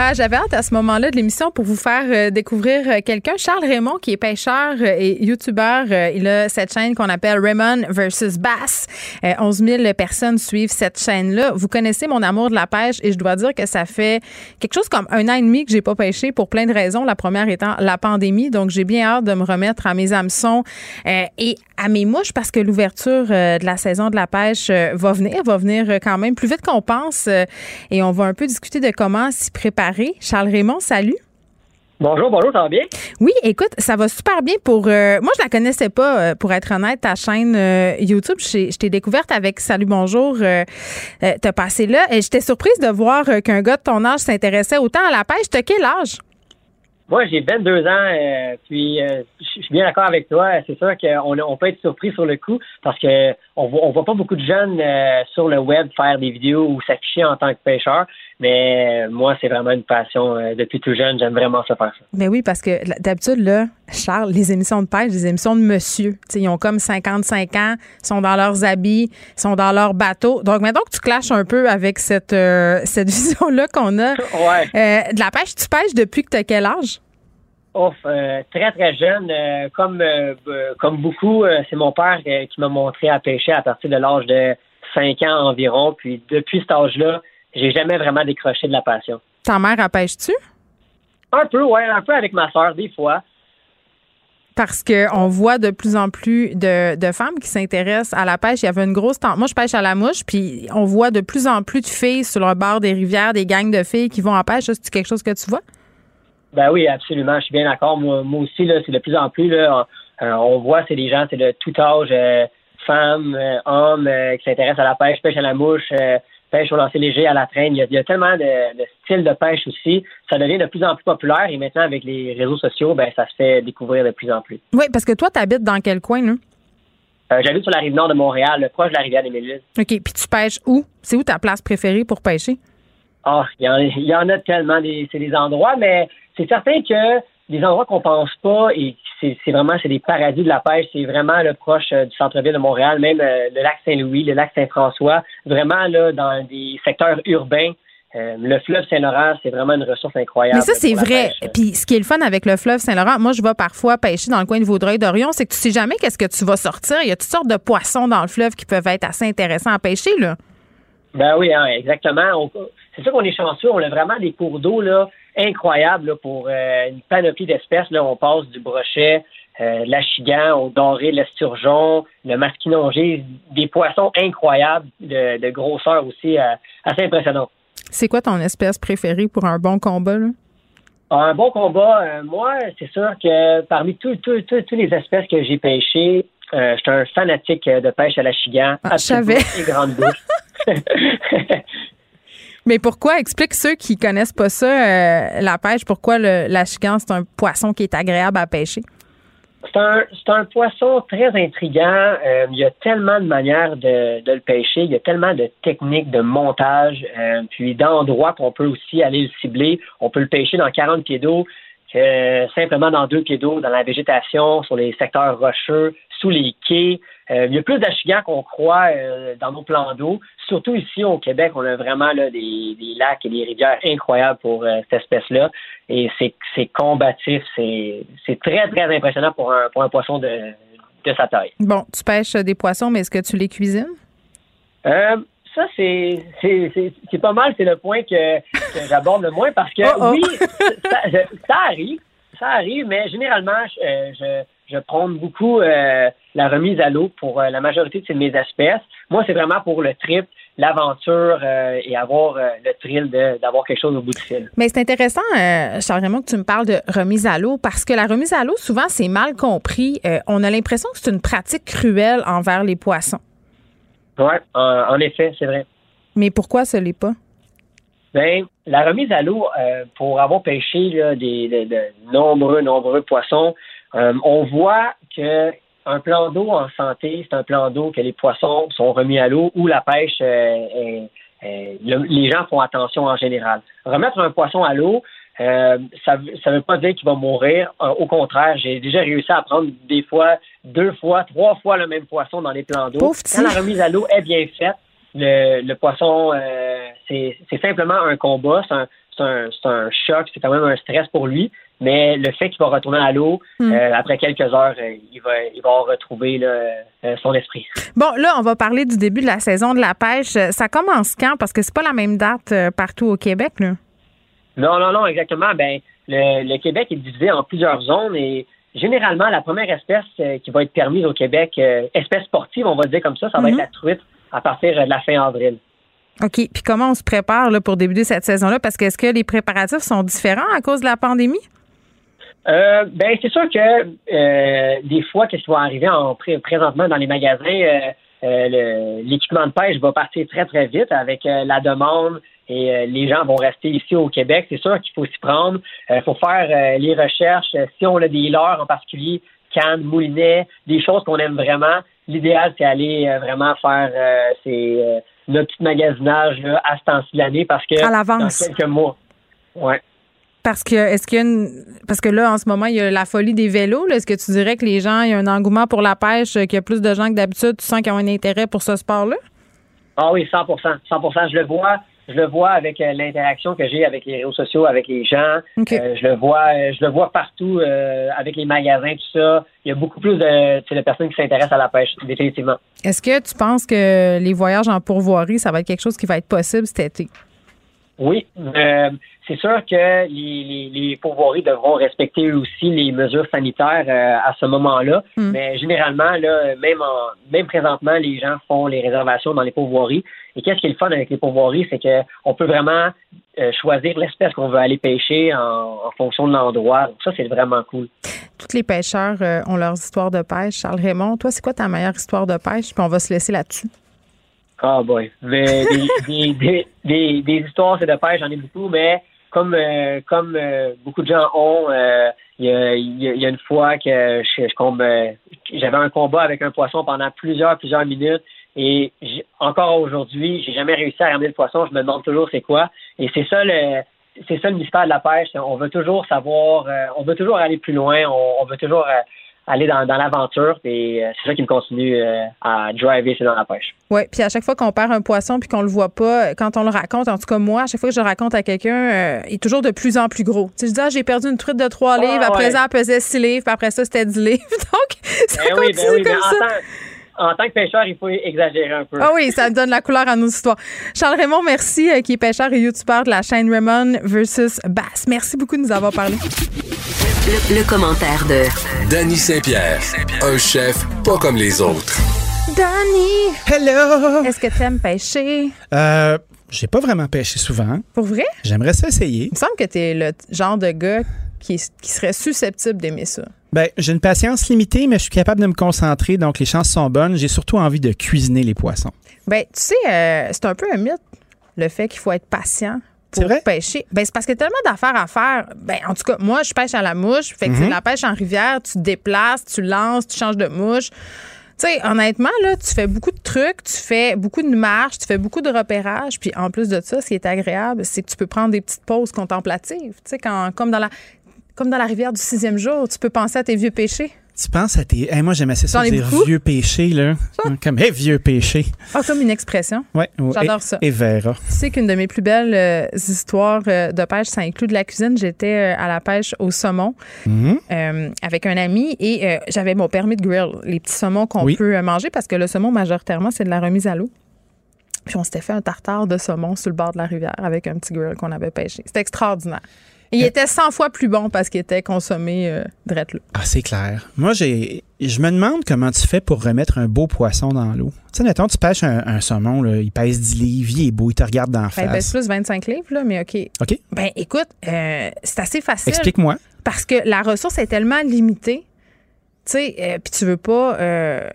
Ah, j'avais hâte à ce moment-là de l'émission pour vous faire euh, découvrir euh, quelqu'un, Charles Raymond, qui est pêcheur euh, et youtubeur. il a cette chaîne qu'on appelle Raymond versus Bass. 11 000 personnes suivent cette chaîne-là. Vous connaissez mon amour de la pêche et je dois dire que ça fait quelque chose comme un an et demi que j'ai pas pêché pour plein de raisons. La première étant la pandémie. Donc, j'ai bien hâte de me remettre à mes hameçons et à mes mouches parce que l'ouverture de la saison de la pêche va venir, va venir quand même plus vite qu'on pense et on va un peu discuter de comment s'y préparer Charles Raymond, salut. Bonjour, bonjour, ça va bien? Oui, écoute, ça va super bien pour. Euh, moi, je la connaissais pas, euh, pour être honnête, ta chaîne euh, YouTube. Je t'ai découverte avec Salut, bonjour. T'as passé là. Et j'étais surprise de voir qu'un gars de ton âge s'intéressait autant à la pêche. T'as quel âge? Moi, j'ai 22 ans, puis je suis bien d'accord avec toi. C'est sûr qu'on on peut être surpris sur le coup parce que on voit, voit pas beaucoup de jeunes sur le web faire des vidéos ou s'afficher en tant que pêcheur. Mais euh, moi, c'est vraiment une passion. Euh, depuis tout jeune, j'aime vraiment ça faire ça. Mais oui, parce que d'habitude, là, Charles, les émissions de pêche, les émissions de monsieur, ils ont comme 55 ans, sont dans leurs habits, sont dans leur bateau. Donc, maintenant que tu clashes un peu avec cette, euh, cette vision-là qu'on a de la pêche, tu pêches depuis que tu as quel âge? Ouf, très, très jeune. comme, comme beaucoup, c'est mon père qui m'a montré à pêcher à partir de l'âge de 5 ans environ. Puis depuis cet âge-là, j'ai jamais vraiment décroché de la passion. Ta mère, elle pêche-tu? Un peu, oui, un peu avec ma soeur, des fois. Parce qu'on voit de plus en plus de, femmes qui s'intéressent à la pêche. Il y avait une grosse tente. Moi, je pêche à la mouche, puis on voit de plus en plus de filles sur le bord des rivières, des gangs de filles qui vont à pêche. C'est quelque chose que tu vois? Ben oui, absolument. Je suis bien d'accord. Moi, aussi, là, c'est de plus en plus. Là, euh, on voit, c'est des gens, c'est de tout âge, euh, femmes, euh, hommes, qui s'intéressent à la pêche, pêche à la mouche pêche au lancer léger, à la traîne. Il y a, tellement de, styles de pêche aussi. Ça devient de plus en plus populaire et maintenant, avec les réseaux sociaux, ben, ça se fait découvrir de plus en plus. Oui, parce que toi, tu habites dans quel coin, là? Euh, J'habite sur la rive nord de Montréal, proche de la rivière des Mélises. OK. Puis tu pêches où? C'est où ta place préférée pour pêcher? Ah, il y, en a tellement. C'est des endroits, mais c'est certain que des endroits qu'on pense pas et c'est vraiment c'est des paradis de la pêche. C'est vraiment le proche euh, du centre-ville de Montréal, même euh, le lac Saint-Louis, le lac Saint-François, vraiment là dans des secteurs urbains. Euh, le fleuve Saint-Laurent, c'est vraiment une ressource incroyable. Mais ça, c'est vrai. Puis ce qui est le fun avec le fleuve Saint-Laurent, moi, je vais parfois pêcher dans le coin de Vaudreuil-Dorion, c'est que tu sais jamais qu'est-ce que tu vas sortir. Il y a toutes sortes de poissons dans le fleuve qui peuvent être assez intéressants à pêcher, là. Ben oui, hein, exactement. C'est sûr qu'on est chanceux. On a vraiment des cours d'eau là incroyables pour euh, une panoplie d'espèces. Là, on passe du brochet, euh, l'achigan, au doré, l'esturgeon, le masquinongé, des poissons incroyables de, grosseur aussi euh, assez impressionnante. C'est quoi ton espèce préférée pour un bon combat? Là? Un bon combat, euh, moi, c'est sûr que parmi toutes les espèces que j'ai pêchées, je suis un fanatique de pêche à la chigan. Ah, je savais. Et grande bouche. Mais pourquoi? Explique ceux qui connaissent pas ça, euh, la pêche, pourquoi le, la chigan, c'est un poisson qui est agréable à pêcher? C'est un, poisson très intriguant. Euh, il y a tellement de manières de, le pêcher. Il y a tellement de techniques de montage, euh, puis d'endroits qu'on peut aussi aller le cibler. On peut le pêcher dans 40 pieds d'eau, simplement dans deux pieds d'eau, dans la végétation, sur les secteurs rocheux, sous les quais. Euh, il y a plus d'achigans qu'on croit euh, dans nos plans d'eau. Surtout ici au Québec, on a vraiment là, des, lacs et des rivières incroyables pour euh, cette espèce-là. Et c'est combatif, c'est très, très impressionnant pour un, pour un poisson de, de sa taille. Bon, tu pêches des poissons, mais est-ce que tu les cuisines? ça, c'est pas mal, c'est le point que, j'aborde le moins parce que oh, oh. oui, ça, arrive, ça arrive, mais généralement, je je prône beaucoup euh, la remise à l'eau pour euh, la majorité de mes espèces. Moi, c'est vraiment pour le trip, l'aventure euh, et avoir le thrill d'avoir quelque chose au bout du fil. Mais c'est intéressant, Charles Raymond, que tu me parles de remise à l'eau parce que la remise à l'eau, souvent, c'est mal compris. on a l'impression que c'est une pratique cruelle envers les poissons. Oui, en, effet, c'est vrai. Mais pourquoi ce n'est pas? Bien, la remise à l'eau, pour avoir pêché des, de nombreux, nombreux poissons, euh, on voit que un plan d'eau en santé, c'est un plan d'eau que les poissons sont remis à l'eau ou la pêche, euh, les gens font attention en général. Remettre un poisson à l'eau, euh, ça ne veut pas dire qu'il va mourir. au contraire, j'ai déjà réussi à prendre des fois, deux fois, trois fois le même poisson dans les plans d'eau. Quand la remise à l'eau est bien faite, le, poisson, c'est simplement un combat, c'est un, un, choc, c'est quand même un stress pour lui. Mais le fait qu'il va retourner à l'eau, hmm. euh, après quelques heures, euh, il, va, il va retrouver euh, son esprit. Bon, là, on va parler du début de la saison de la pêche. Ça commence quand? Parce que c'est pas la même date partout au Québec, là. Non, non, non, exactement. Ben, le, Québec est divisé en plusieurs zones et généralement, la première espèce qui va être permise au Québec, espèce sportive, on va dire comme ça, ça va être mhm. la truite à partir de la fin avril. OK. Puis comment on se prépare là, pour débuter cette saison-là? Parce que est-ce que les préparatifs sont différents à cause de la pandémie? Euh, ben c'est sûr que euh, des fois, qu'est-ce qui va arriver en présentement dans les magasins, euh, l'équipement de pêche va partir très très vite avec la demande et les gens vont rester ici au Québec. C'est sûr qu'il faut s'y prendre. Il faut faire les recherches. Si on a des leurres en particulier, cannes, moulinets, des choses qu'on aime vraiment, l'idéal c'est aller vraiment faire ces, notre petit magasinage à ce temps-ci de l'année parce que dans quelques mois. Ouais. Parce que est-ce qu'il y a une parce que là en ce moment il y a la folie des vélos. Est-ce que tu dirais que les gens il y a un engouement pour la pêche, qu'il y a plus de gens que d'habitude, tu sens qu'ils ont un intérêt pour ce sport-là? Ah oui, 100 100 Je le vois, je le vois avec euh, l'interaction que j'ai avec les réseaux sociaux, avec les gens. Euh, je le vois, euh, je le vois partout avec les magasins, tout ça. Il y a beaucoup plus de, de personnes qui s'intéressent à la pêche, définitivement. Est-ce que tu penses que les voyages en pourvoirie, ça va être quelque chose qui va être possible cet été? Oui, euh, c'est sûr que les, les, pourvoiries devront respecter aussi les mesures sanitaires euh, à ce moment-là. Hmm. Mais généralement, là, même en, même présentement, les gens font les réservations dans les pourvoiries. Et qu'est-ce qui est le fun avec les pourvoiries, c'est qu'on peut vraiment euh, choisir l'espèce qu'on veut aller pêcher en, en fonction de l'endroit. Donc ça, c'est vraiment cool. Tous les pêcheurs ont leurs histoires de pêche. Charles Raymond, toi, c'est quoi ta meilleure histoire de pêche? Puis on va se laisser là-dessus. Ah boy. Mais des, des, des, des, histoires de pêche, j'en ai beaucoup, mais comme euh, comme euh, beaucoup de gens ont, euh, il y, a, y, a, une fois que je, je j'avais un combat avec un poisson pendant plusieurs, plusieurs minutes. Et encore aujourd'hui, j'ai jamais réussi à ramener le poisson. Je me demande toujours c'est quoi. Et c'est ça le c'est ça le mystère de la pêche. On veut toujours savoir, on veut toujours aller plus loin. On, on veut toujours aller dans, l'aventure. Et euh, c'est ça qui me continue euh, à driver, c'est dans la pêche. Oui, puis à chaque fois qu'on perd un poisson puis qu'on le voit pas, quand on le raconte, en tout cas moi, à chaque fois que je raconte à quelqu'un, euh, il est toujours de plus en plus gros. Tu sais, je dis, ah, j'ai perdu une truite de 3 livres, après ça, elle pesait 6 livres, puis après ça, c'était 10 livres. Donc, ça ben continue ben comme ça. En tant que pêcheur, il faut exagérer un peu. Ah oui, ça donne la couleur à nos histoires. Charles Raymond, merci, euh, qui est pêcheur et youtubeur de la chaîne Raymond versus Bass. Merci beaucoup de nous avoir parlé. Le, commentaire de Danny Saint-Pierre, un chef pas comme les autres. Danny! Hello! Est-ce que tu aimes pêcher? Euh, j'ai pas vraiment pêché souvent. Pour vrai? J'aimerais ça essayer. Il me semble que tu es le genre de gars qui, qui serait susceptible d'aimer ça. Ben, j'ai une patience limitée, mais je suis capable de me concentrer, donc les chances sont bonnes. J'ai surtout envie de cuisiner les poissons. Ben, tu sais, euh, c'est un peu un mythe, le fait qu'il faut être patient pour pêcher. Ben, c'est parce qu'il y a tellement d'affaires à faire. Ben, en tout cas, moi, je pêche à la mouche. Fait que c'est mhm. la pêche en rivière. Tu te déplaces, tu lances, tu changes de mouche. Tu sais, honnêtement, là, tu fais beaucoup de trucs, tu fais beaucoup de marches, tu fais beaucoup de repérage. Puis en plus de ça, ce qui est agréable, c'est que tu peux prendre des petites pauses contemplatives. Tu sais, quand, comme dans la, comme dans la rivière du sixième jour, tu peux penser à tes vieux péchés. Tu penses à tes. moi, j'aimais ça dire vieux péché, là. Comme, hey, vieux péché. Ah, comme une expression. Oui. J'adore ça. Et Vera. Tu sais qu'une de mes plus belles euh, histoires euh, de pêche, ça inclut de la cuisine. J'étais euh, à la pêche au saumon mm-hmm. avec un ami et j'avais mon permis de grill, les petits saumons qu'on peut manger parce que le saumon, majoritairement, c'est de la remise à l'eau. Puis on s'était fait un tartare de saumon sur le bord de la rivière avec un petit grill qu'on avait pêché. C'était extraordinaire. Il était 100 fois plus bon parce qu'il était consommé euh, là. Ah, c'est clair. Moi, j'ai, je me demande comment tu fais pour remettre un beau poisson dans l'eau. Tu sais, mettons, tu pêches un, saumon, là, il pèse 10 livres, il est beau, il te regarde dans la face. il pèse plus 25 livres, là, mais OK. OK. Ben, écoute, euh, c'est assez facile. Explique-moi. Parce que la ressource est tellement limitée, tu sais, euh, puis tu veux pas euh,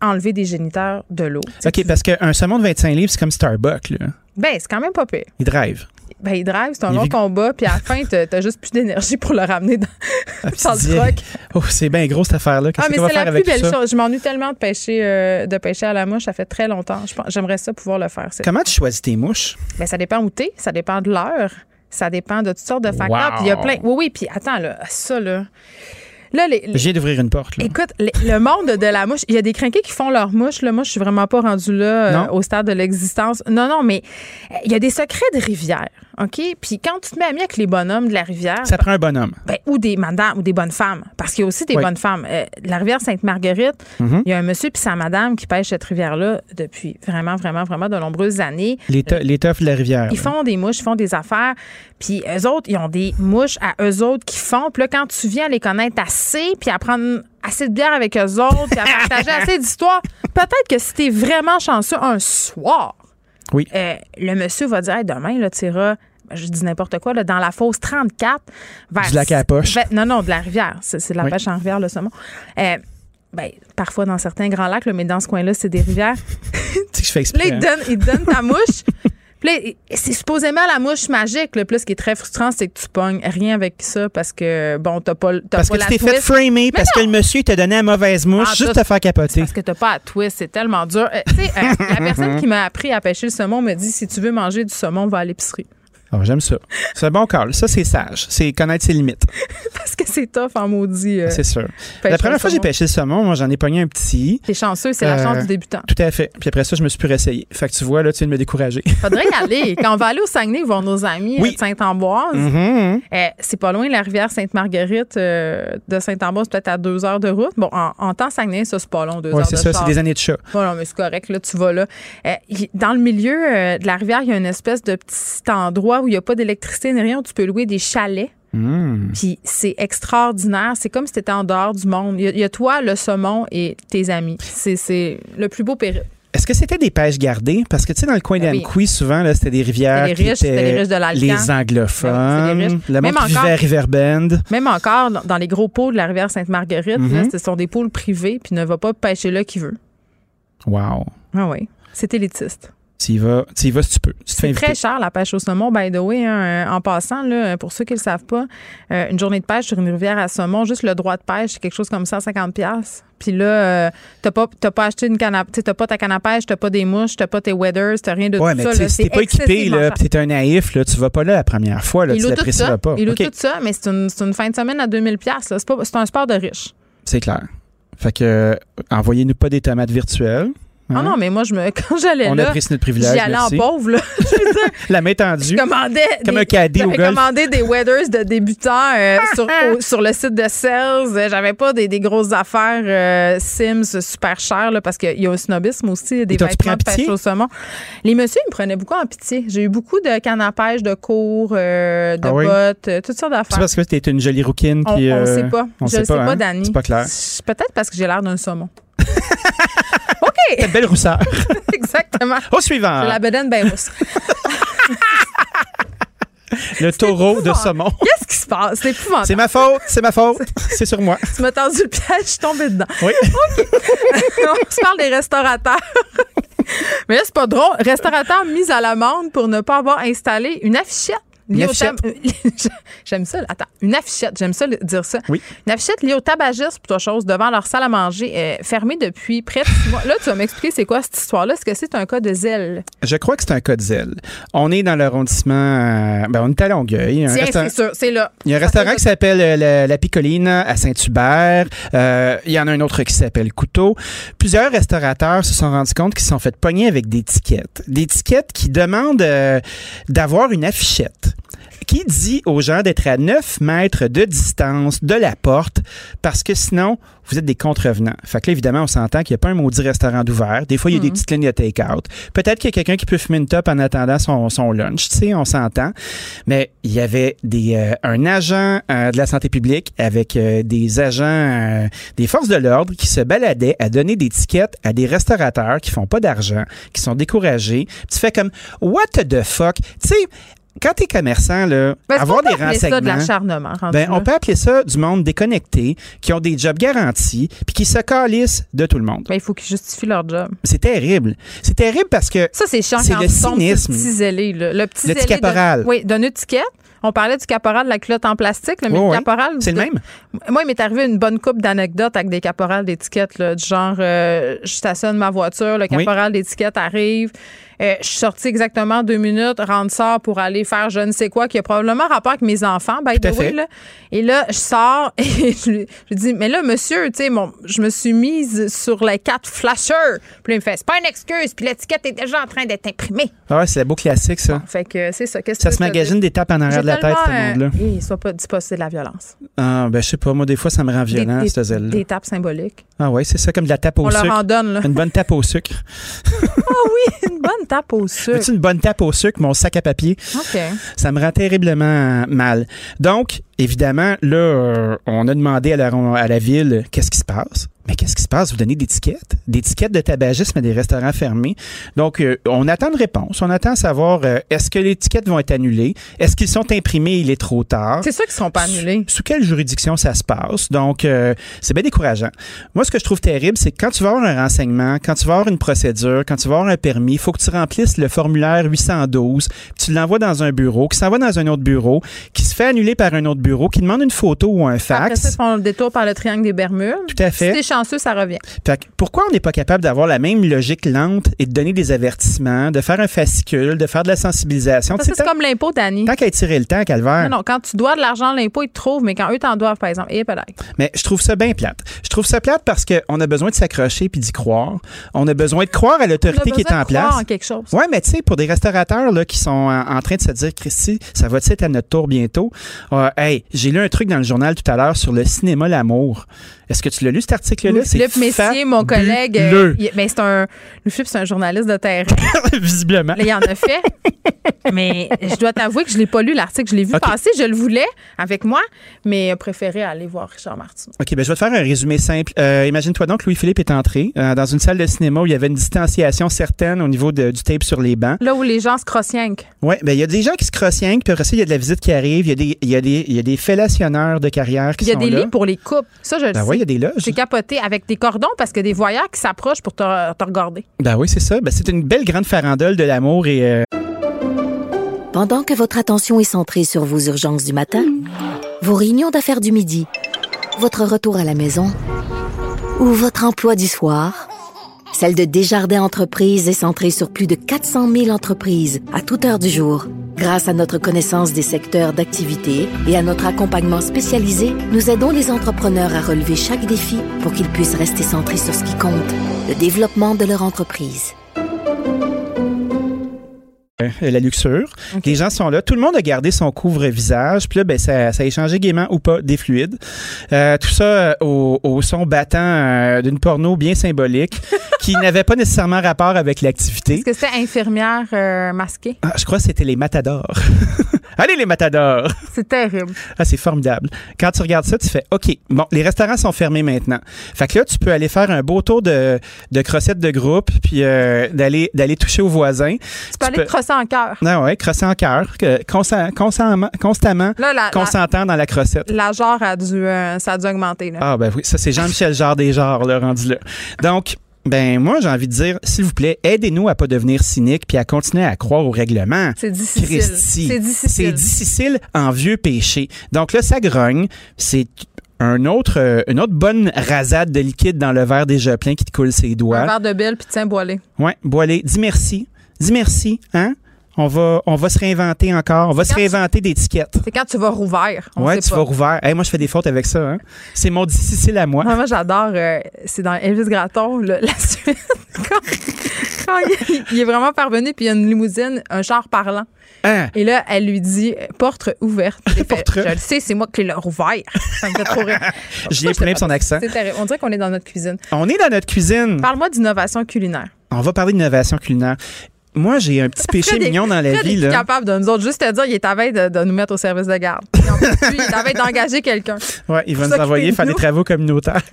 enlever des géniteurs de l'eau. OK, parce qu'un saumon de 25 livres, c'est comme Starbucks, là. Ben, c'est quand même pas pire. Il drive. Ben, il drive, c'est un long combat, puis à la fin, t'as juste plus d'énergie pour le ramener dans, ah, le truck. Oh, c'est bien gros cette affaire-là. Ah, mais c'est la plus belle chose. Je m'ennuie tellement de pêcher, euh, de pêcher à la mouche. Ça fait très longtemps. J'aimerais ça pouvoir le faire. Comment tu choisis tes mouches? Ben, ça dépend où t'es, ça dépend de l'heure, ça dépend de toutes sortes de facteurs. Puis il y a plein. Oui, oui, puis attends, là, ça, là. Là, les, J'ai d'ouvrir une porte. Écoute, le monde de la mouche, il y a des crinqués qui font leur mouche. Là. Moi, je suis vraiment pas rendue là euh, au stade de l'existence. Non, non, mais il y a des secrets de rivière. OK? Puis quand tu te mets à avec les bonhommes de la rivière. Ça prend un bonhomme. Ben, ou des madames ou des bonnes femmes. Parce qu'il y a aussi des bonnes femmes. Euh, la rivière Sainte-Marguerite, mm-hmm. il y a un monsieur puis sa madame qui pêche cette rivière-là depuis vraiment, vraiment, vraiment de nombreuses années. Les, teufs de la rivière. Ils font des mouches, ils font des affaires. Puis eux autres, ils ont des mouches à eux autres qui font. Puis là, quand tu viens les connaître assez, puis à prendre assez de bière avec eux autres, puis à partager assez d'histoires, peut-être que si t'es vraiment chanceux un soir, oui. Euh, le monsieur va dire demain, là, tu iras je dis n'importe quoi, là, dans la fosse 34 vers. Du lac à la poche. non, non, de la rivière. C'est de la pêche en rivière, le saumon. Euh, ben, parfois dans certains grands lacs, mais dans ce coin-là, c'est des rivières. tu sais que je fais exprès. Là, il hein. donne, il donne ta mouche. c'est supposément la mouche magique. Le plus ce qui est très frustrant, c'est que tu pognes rien avec ça parce que, bon, t'as pas, t'as parce que tu t'es fait framer, parce que le monsieur t'a donné la mauvaise mouche ah, juste te faire capoter. Parce que t'as pas à twist, c'est tellement dur. Euh, tu sais, euh, la personne qui m'a appris à pêcher le saumon me dit si tu veux manger du saumon, va à l'épicerie. Ah, j'aime ça. C'est bon Carl. Ça, c'est sage. C'est connaître ses limites. Parce que c'est tough en maudit. Euh, c'est sûr. La première fois que j'ai pêché le saumon, moi, j'en ai pogné un petit. T'es chanceux, c'est la chance du débutant. Tout à fait. Puis après ça, je me suis plus réessayé. Fait que tu vois, là, tu viens de me décourager. Faudrait y aller. Quand on va aller au Saguenay voir nos amis de Saint-Ambroise, mm-hmm. eh, c'est pas loin la rivière Sainte-Marguerite euh, de Saint-Ambroise, peut-être à deux heures de route. Bon, en, temps Saguenay, ça, c'est pas long, deux heures de c'est ça, c'est des années de chat. Bon, mais c'est correct. Là, tu vas là. Dans le milieu euh, de la rivière, il y a une espèce de petit endroit où il n'y a pas d'électricité rien, tu peux louer des chalets. Hmm. Puis c'est extraordinaire. C'est comme si tu étais en dehors du monde. Il y, a, toi, le saumon et tes amis. C'est le plus beau périple. Est-ce que c'était des pêches gardées? Parce que, tu sais, dans le coin ben d'Amqui, souvent, c'était des rivières les riches, qui étaient les, riches de les anglophones, ben le monde qui vivait à Riverbend. Même encore, dans les gros pôles de la rivière Sainte-Marguerite, mm-hmm. ce sont des pôles privés, puis ne va pas pêcher là qui veut. Wow. Ah oui. C'est élitiste. Tu y vas, tu vas si tu peux. C'est très cher la pêche au saumon, by the way. Hein. en passant, là, pour ceux qui ne le savent pas, euh, une journée de pêche sur une rivière à saumon, juste le droit de pêche, c'est quelque chose comme 150$. Puis là, euh, t'as pas, pas acheté une canne à, t'as pas ta canne à pêche, t'as pas des mouches, t'as pas tes weathers, t'as rien de ouais, tout mais ça. Si t'es pas équipé, là, pis t'es un naïf, là, tu vas pas là la première fois, là, Il tu l'apprécieras pas. Il okay. tout ça, mais c'est une, une, fin de semaine à 2000$. C'est, pas, c'est un sport de riche. C'est clair. Fait que, envoyez-nous pas des tomates virtuelles. Ah non, mais moi, je me, quand j'allais là. On notre privilège. J'y allais en pauvre, là. La main tendue. Je commandais. Comme des, un caddie au golf. commandé des weathers de débutants euh, sur, au, sur le site de Sales. J'avais pas des, des grosses affaires euh, Sims super chères, là, parce qu'il y a un snobisme aussi, des vêtements de pêche au saumon. Les messieurs, ils me prenaient beaucoup en pitié. J'ai eu beaucoup de cannes à pêche, de cours, euh, de Ah oui? bottes, euh, toutes sortes d'affaires. C'est parce que t'es une jolie rouquine On, qui. on euh, sait pas. On je sait le sais pas, hein? Dani. C'est pas clair. Peut-être parce que j'ai l'air d'un saumon. T'as une belle rousseur. Exactement. Au suivant. La bedaine bien rousse. Le taureau de saumon. Qu'est-ce qui se passe? C'est épouvantable. C'est ma faute, c'est ma faute. C'est sur moi. Tu m'as tendu le piège, je suis tombée dedans. Oui. On se parle des restaurateurs. Mais là, c'est pas drôle. Restaurateur mis à l'amende pour ne pas avoir installé une affichette. Une affichette? J'aime ça. Attends, une affichette. J'aime ça dire ça. Oui. Une affichette liée au tabagisme, plutôt chose, devant leur salle à manger, euh, fermée depuis près de six mois. Là, tu vas m'expliquer c'est quoi cette histoire-là. Est-ce que c'est un cas de zèle? Je crois que c'est un cas de zèle. On est dans l'arrondissement. euh, ben, on est à Longueuil. Tiens, c'est sûr. C'est là. Il y a un Ça restaurant qui s'appelle euh, la, la Picoline à Saint-Hubert. Euh, il y en a un autre qui s'appelle Couteau. Plusieurs restaurateurs se sont rendus compte qu'ils se sont fait pogner avec des tickets. Des tickets qui demandent d'avoir une affichette qui dit aux gens d'être à 9 mètres de distance de la porte parce que sinon, vous êtes des contrevenants. Fait que là, évidemment, on s'entend qu'il n'y a pas un maudit restaurant d'ouvert. Des fois, il y a des petites lignes de take-out. Peut-être qu'il y a quelqu'un qui peut fumer une top en attendant son, son lunch, tu sais, on s'entend. Mais il y avait des, euh, un agent euh, de la santé publique avec euh, des agents euh, des forces de l'ordre qui se baladaient à donner des tickets à des restaurateurs qui font pas d'argent, qui sont découragés. Tu fais comme, what the fuck? Tu sais, quand t'es commerçant, là, Ben, avoir des appeler ça de renseignements. l'acharnement, Ben, on peut appeler ça du monde déconnecté, qui ont des jobs garantis, puis qui se calissent de tout le monde. Ben, il faut qu'ils justifient leur job. C'est terrible. C'est terrible parce que Ça, c'est chiant C'est quand le cynisme. le petit zélé. là. Le petit Le petit de- caporal. oui, d'une étiquette. On parlait du caporal de la culotte en plastique, là, mais le caporal. C'est le même. Moi, il m'est arrivé une bonne coupe d'anecdotes avec des caporales d'étiquettes, là, du genre, euh, je stationne ma voiture, le Oui. caporal d'étiquette arrive. Euh, je suis sortie exactement deux minutes, rentre sort pour aller faire je ne sais quoi, qui a probablement rapport avec mes enfants, by the way. Là. Et là, je sors et je, lui- je dis, mais là, monsieur, tu sais, je me suis mise sur les quatre flashers. Puis là, il me fait, c'est pas une excuse, puis l'étiquette est déjà en train d'être imprimée. Ah ouais, c'est beau classique, ça. Fait que c'est ça. Qu'est-ce que Ça se magazine des tapes en arrière de la tête, ce monde-là. euh, hey, sois pas, dis pas, c'est de la violence. Ah, ben, je sais pas, moi, des fois, ça me rend violent, des, cette zèle des tapes symboliques. Ah ouais, c'est ça, comme de la tape au On leur sucre. en donne, là. Une bonne tape au sucre. Ah oui, une bonne tape au sucre. Veux-tu une bonne tape au sucre, mon sac à papier? OK. Ça me rend terriblement mal. Donc, évidemment, là, euh, on a demandé à la, à la ville qu'est-ce qui se passe? Mais qu'est-ce qui se passe? Vous donnez des tickets, des tickets de tabagisme à des restaurants fermés. Donc, euh, on attend une réponse. On attend à savoir euh, est-ce que les tickets vont être annulés? Est-ce qu'ils sont imprimés? Il est trop tard. C'est sûr qu'ils ne seront pas annulés. Sous quelle juridiction ça se passe? Donc, c'est bien décourageant. Moi, ce que je trouve terrible, c'est que quand tu vas avoir un renseignement, quand tu vas avoir une procédure, quand tu vas avoir un permis, il faut que tu remplisses le formulaire 812, puis tu l'envoies dans un bureau, qui s'envoie dans un autre bureau, qui se fait annuler par un autre bureau, qui demande une photo ou un Après ça, fax. ils font le détour par le triangle des Bermudes. Tout à fait. Si t'es chanceux, ça revient. Fait que pourquoi on n'est pas capable d'avoir la même logique lente et de donner des avertissements, de faire un fascicule, de faire de la sensibilisation? C'est tant- comme l'impôt, Dani. Tant qu'à étirer le temps, calvaire. Non, non, quand tu dois de l'argent, l'impôt, ils te trouvent, mais quand eux t'en doivent, par exemple, et peut-être. Mais je trouve ça bien plate. Je trouve ça plate parce qu'on a besoin de s'accrocher puis d'y croire. On a besoin de croire à l'autorité qui est en place. en quelque chose. Ouais, mais tu sais, pour des restaurateurs là, qui sont en, en train de se dire, Christy, ça va être à notre tour bientôt? Euh, hey, j'ai lu un truc dans le journal tout à l'heure sur le cinéma L'amour. Est-ce que tu l'as lu, cet article-là? Philippe Messier, mon collègue, euh, il- ben, c'est un. Lui, Philippe, c'est un journaliste de terrain. Visiblement. Là, il en a fait. mais je dois t'avouer que je l'ai pas lu, l'article. Je l'ai vu OK. passer, je le voulais avec moi, mais préféré aller voir Richard Martin. OK, ben je vais te faire un résumé simple. Euh, Imagine-toi donc, Louis-Philippe est entré euh, dans une salle de cinéma où il y avait une distanciation certaine au niveau de- du tape sur les bancs. Là où les gens se crossienquent. Oui, ben il y a des gens qui se crossienquent, puis après ça, il y a de la visite qui arrive, il y a des, il y a des, il y a des fellationneurs de carrière qui Il y a sont des là. lits pour les couples. Ça, je le Ben sais. Oui, il y a des loges. J'ai capoté avec des cordons parce que des voyeurs qui s'approchent pour te, te regarder. Ben oui, c'est ça. Ben, c'est une belle grande farandole de l'amour et euh, Pendant que votre attention est centrée sur vos urgences du matin, vos réunions d'affaires du midi, votre retour à la maison ou votre emploi du soir, celle de Desjardins Entreprises est centrée sur plus de 400 000 entreprises à toute heure du jour. Grâce à notre connaissance des secteurs d'activité et à notre accompagnement spécialisé, nous aidons les entrepreneurs à relever chaque défi pour qu'ils puissent rester centrés sur ce qui compte, le développement de leur entreprise. Euh, la luxure. Les gens sont là. Tout le monde a gardé son couvre-visage. Puis là, ben, ça, ça a échangé gaiement ou pas des fluides. Euh, tout ça euh, au, au, son battant euh, d'une porno bien symbolique qui n'avait pas nécessairement rapport avec l'activité. Est-ce que c'était infirmière euh, masquée? Ah, je crois que c'était les matadors. Allez, les matadors! C'est terrible. Ah, c'est formidable. Quand tu regardes ça, tu fais OK, bon, les restaurants sont fermés maintenant. Fait que là, tu peux aller faire un beau tour de, de crossettes de groupe, puis euh, d'aller d'aller toucher aux voisins. Tu peux aller crosser en cœur. Non, ouais, crosser en cœur, constamment, constamment là, la, consentant dans la crossette. La genre a dû, euh, ça a dû augmenter. Là. Ah, ben oui, ça, c'est Jean-Michel Jarre des genres, là, rendu là. Donc, ben moi j'ai envie de dire s'il vous plaît aidez-nous à pas devenir cynique puis à continuer à croire au règlement. C'est difficile. C'est difficile. C'est difficile en vieux péché. Donc là ça grogne, c'est un autre, euh, une autre bonne rasade de liquide dans le verre déjà plein qui te coule ses doigts. Un verre de belle puis tiens boiler. Ouais. Dis merci. Dis merci, hein? On va, on va se réinventer encore. On va se réinventer d'étiquettes. C'est quand tu vas rouvert. On ouais, sait tu vas rouvert. Hey, moi, je fais des fautes avec ça. Hein? C'est mon difficile à moi. Non, moi, j'adore. Euh, c'est dans Elvis Gratton, la suite. quand, quand il, il, est vraiment parvenu, puis il y a une limousine, un char parlant. Hein? Et là, elle lui dit porte ouverte. porte Je le sais, c'est moi qui l'ai rouvert. Ça me fait trop rire. J'ai plein de son accent. C'est terrible. On dirait qu'on est dans notre cuisine. On est dans notre cuisine. Parle-moi d'innovation culinaire. On va parler d'innovation culinaire moi, j'ai un petit péché mignon dans la vie. est Là. capable de nous autres juste te dire, il est à veille de, de nous mettre au service de garde. Puis plus, il est à veille d'engager quelqu'un. Ouais, il va nous envoyer faire des travaux communautaires.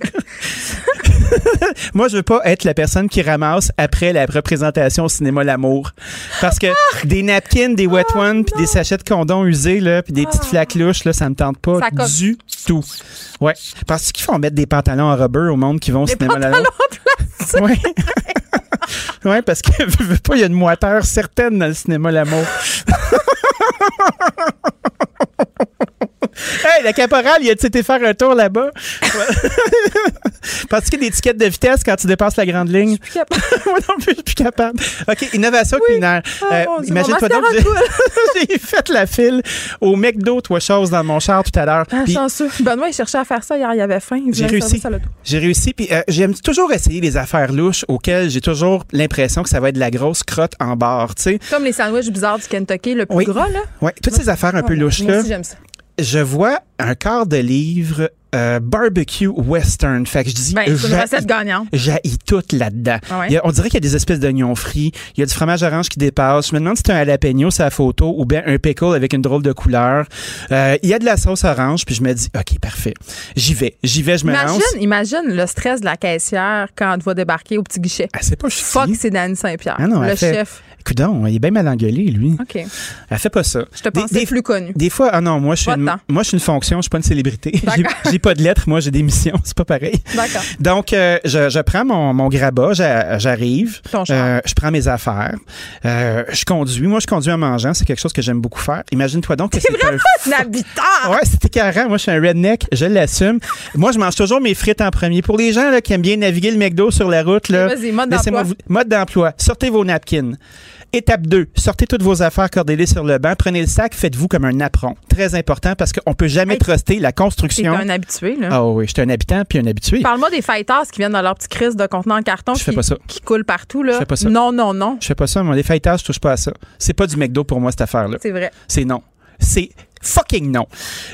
Moi, je veux pas être la personne qui ramasse après la représentation au cinéma L'amour. Parce que des napkins, des wet Oh, ones, puis des sachets de condom usés, là, puis des petites flaques louches, là, ça me tente pas du tout. Ouais. Parce qu'ils font mettre des pantalons en rubber au monde qui vont au Des cinéma pantalons L'amour? Ouais. Oui, parce que y a une moiteur certaine dans le cinéma L'amour. hey, la caporale, il a-tu été faire un tour là-bas? Parce qu'il y a des étiquettes de vitesse quand tu dépasses la grande ligne. Je suis plus capable. Moi non plus, je suis plus capable. OK, innovation Oui. culinaire. Euh, Dieu, Imagine-toi donc, j'ai- fait la file au McDo, toi, chose, dans mon char tout à l'heure. Ah, chanceux. Benoît, il cherchait à faire ça hier, il avait faim. J'ai réussi. J'ai réussi. Puis euh, j'aime toujours essayer les affaires louches auxquelles j'ai toujours l'impression que ça va être de la grosse crotte en barre, tu sais. Comme les sandwichs bizarres du Kentucky, le plus Oui. gras, là. Ouais, toutes ces affaires un peu louches là. j'aime ça. Je vois un quart de livre euh, barbecue western. Fait que je dis Ben, c'est une recette gagnante. J'haïs tout là-dedans. Ah ouais? On dirait qu'il y a des espèces d'oignons frits. Il y a du fromage orange qui dépasse. Je me demande si c'est un jalapeno la photo ou bien un pickle avec une drôle de couleur. Euh, il y a de la sauce orange, puis je me dis, OK, parfait. J'y vais. J'y vais, je me lance. Imagine, imagine le stress de la caissière quand elle va débarquer au petit guichet. Ah, c'est pas Fuck, c'est Danny Saint-Pierre. Ah non, le fait- chef. Coudon, il est bien mal engueulé, lui. OK. Elle fait pas ça. Je te Des- pensais des- plus connu. Des fois, ah non, moi je suis une, moi je suis une fonction, je suis pas une célébrité. J'ai- pas de lettres, moi j'ai des missions, c'est pas pareil. D'accord. Donc euh, je, je prends mon, mon grabat, j'a- j'arrive, euh, je prends mes affaires, euh, je conduis. Moi je conduis en mangeant, c'est quelque chose que j'aime beaucoup faire. Imagine-toi donc que C'est c'est un vraiment un habitant! Ouais, c'était carré. Moi, je suis un redneck. Je l'assume. Moi, je mange toujours mes frites en premier. Pour les gens là, qui aiment bien naviguer le McDo sur la route, là, Vas-y, mode d'emploi. vous- mode d'emploi. Sortez vos napkins. Étape 2. Sortez toutes vos affaires, cordez-les sur le banc. Prenez le sac, faites-vous comme un apron. Très important parce qu'on peut jamais Hey, truster la construction. un habitué, là. Ah oui, je suis un habitant puis un habitué. Parle-moi des fighters qui viennent dans leur petit crise de contenant en carton Je fais qui, pas ça. qui coulent partout. Là. Je fais pas ça. Non, non, non. Je fais pas ça. Mon défaillage, je touche pas à ça. C'est pas du McDo pour moi, cette affaire-là. C'est vrai. C'est non. C'est fucking non.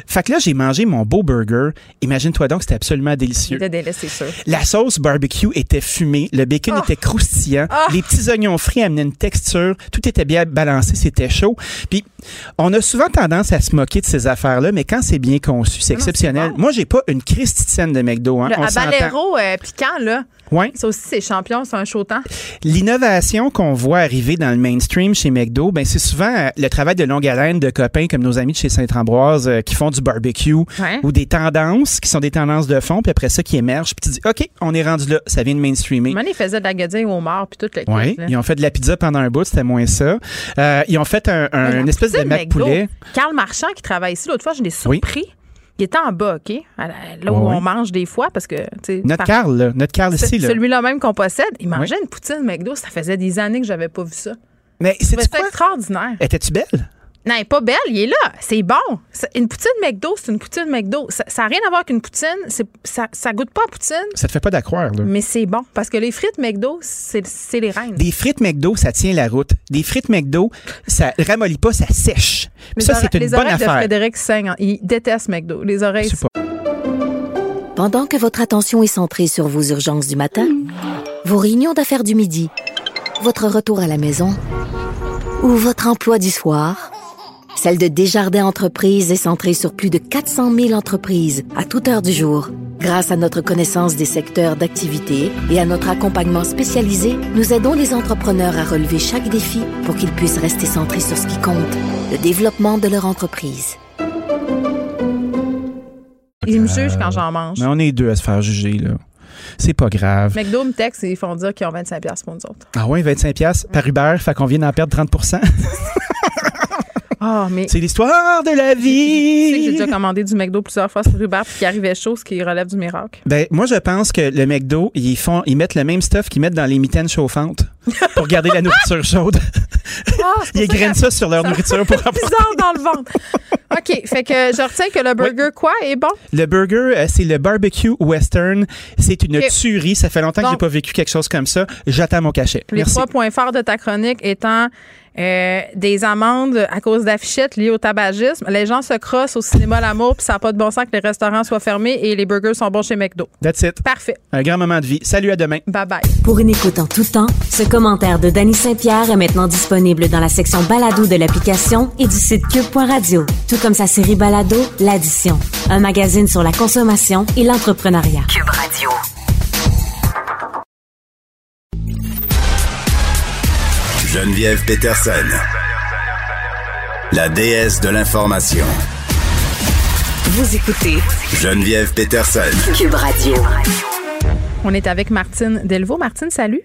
Fait que là, j'ai mangé mon beau burger. Imagine-toi donc, c'était absolument délicieux. C'est sûr. La sauce barbecue était fumée, le bacon Oh. était croustillant, Ah. les petits oignons frits amenaient une texture, tout était bien balancé, c'était chaud. Puis on a souvent tendance à se moquer de ces affaires-là, mais quand c'est bien conçu, c'est Non, exceptionnel. bon. Moi, j'ai pas une Christie de McDo, hein, Le on habanero euh, piquant, là. Ouais. Ça aussi, c'est champion, c'est un chaud temps. L'innovation qu'on voit arriver dans le mainstream chez McDo, ben c'est souvent euh, le travail de longue haleine de copains comme nos amis de chez Saint-Ambroise euh, qui font du barbecue Ouais. ou des tendances qui sont des tendances de fond, puis après ça qui émergent, puis tu dis OK, on est rendu là, ça vient de mainstreamer. Ils faisaient de la guedille au mort puis tout le Oui, ils ont fait de la pizza pendant un bout, c'était moins ça. Euh, ils ont fait un, une espèce de mac poulet. Carl Marchand qui travaille ici, l'autre fois, je l'ai surpris. Il était en bas, OK? Là où on mange des fois, parce que. Notre Carl, là, notre Carl ici. Là. Celui-là même qu'on possède, il mangeait une poutine McDo. Ça faisait des années que j'avais pas vu ça. Mais c'est quoi? extraordinaire. Étais-tu belle? Non, elle est pas belle, il est là. C'est bon. Une poutine McDo, c'est une poutine McDo. Ça n'a rien à voir qu'une poutine. Ça, ça goûte pas à poutine. Ça te fait pas d'accroire, là. Mais c'est bon. Parce que les frites McDo, c'est les reines. Des frites McDo, ça tient la route. Des frites McDo, ça ramollit pas, ça sèche. ça, c'est une les bonne oreilles affaire. de Frédéric saignent. Il déteste McDo. Les oreilles. Pendant que votre attention est centrée sur vos urgences du matin, vos réunions d'affaires du midi, votre retour à la maison ou votre emploi du soir, celle de Desjardins Entreprises est centrée sur plus de 400 000 entreprises à toute heure du jour. Grâce à notre connaissance des secteurs d'activité et à notre accompagnement spécialisé, nous aidons les entrepreneurs à relever chaque défi pour qu'ils puissent rester centrés sur ce qui compte, le développement de leur entreprise. Ils me jugent quand j'en mange. Mais on est deux à se faire juger, là. C'est pas grave. McDo me texte et ils font dire qu'ils ont 25$ pour nous autres. Ah ouais, 25$ piastres par Uber, fait qu'on vient d'en perdre 30 Ah, mais. C'est l'histoire de la Tu sais que j'ai vie. déjà commandé du McDo plusieurs fois sur Uber puis qu'il arrivait chaud, ce qui relève du miracle. Ben, moi, je pense que le McDo, ils font, ils mettent le même stuff qu'ils mettent dans les mitaines chauffantes pour garder la nourriture chaude. Ah, Ils grainent ça sur leur nourriture pour bizarre dans le ventre. OK, fait que je retiens que le burger, quoi, est bon? Le burger, euh, c'est le barbecue western. C'est une tuerie. Ça fait longtemps que Donc- j'ai pas vécu quelque chose comme ça. J'attends mon cachet. Les Merci. trois points forts de ta chronique étant euh, des amendes à cause d'affichettes liées au tabagisme. Les gens se crossent au cinéma L'amour, puis ça n'a pas de bon sens que les restaurants soient fermés et les burgers sont bons chez McDo. That's it. Parfait. Un grand moment de vie. Salut, à demain. Bye bye. Pour une écoute en tout temps, ce commentaire de Danny Saint-Pierre est maintenant disponible dans la section balado de l'application et du site cube.radio, tout comme sa série balado L'Addition, un magazine sur la consommation et l'entrepreneuriat. Cube Radio. Geneviève Peterson. La déesse de l'information. Vous écoutez Geneviève Peterson. Cube Radio. On est avec Martine Delvaux. Martine, salut.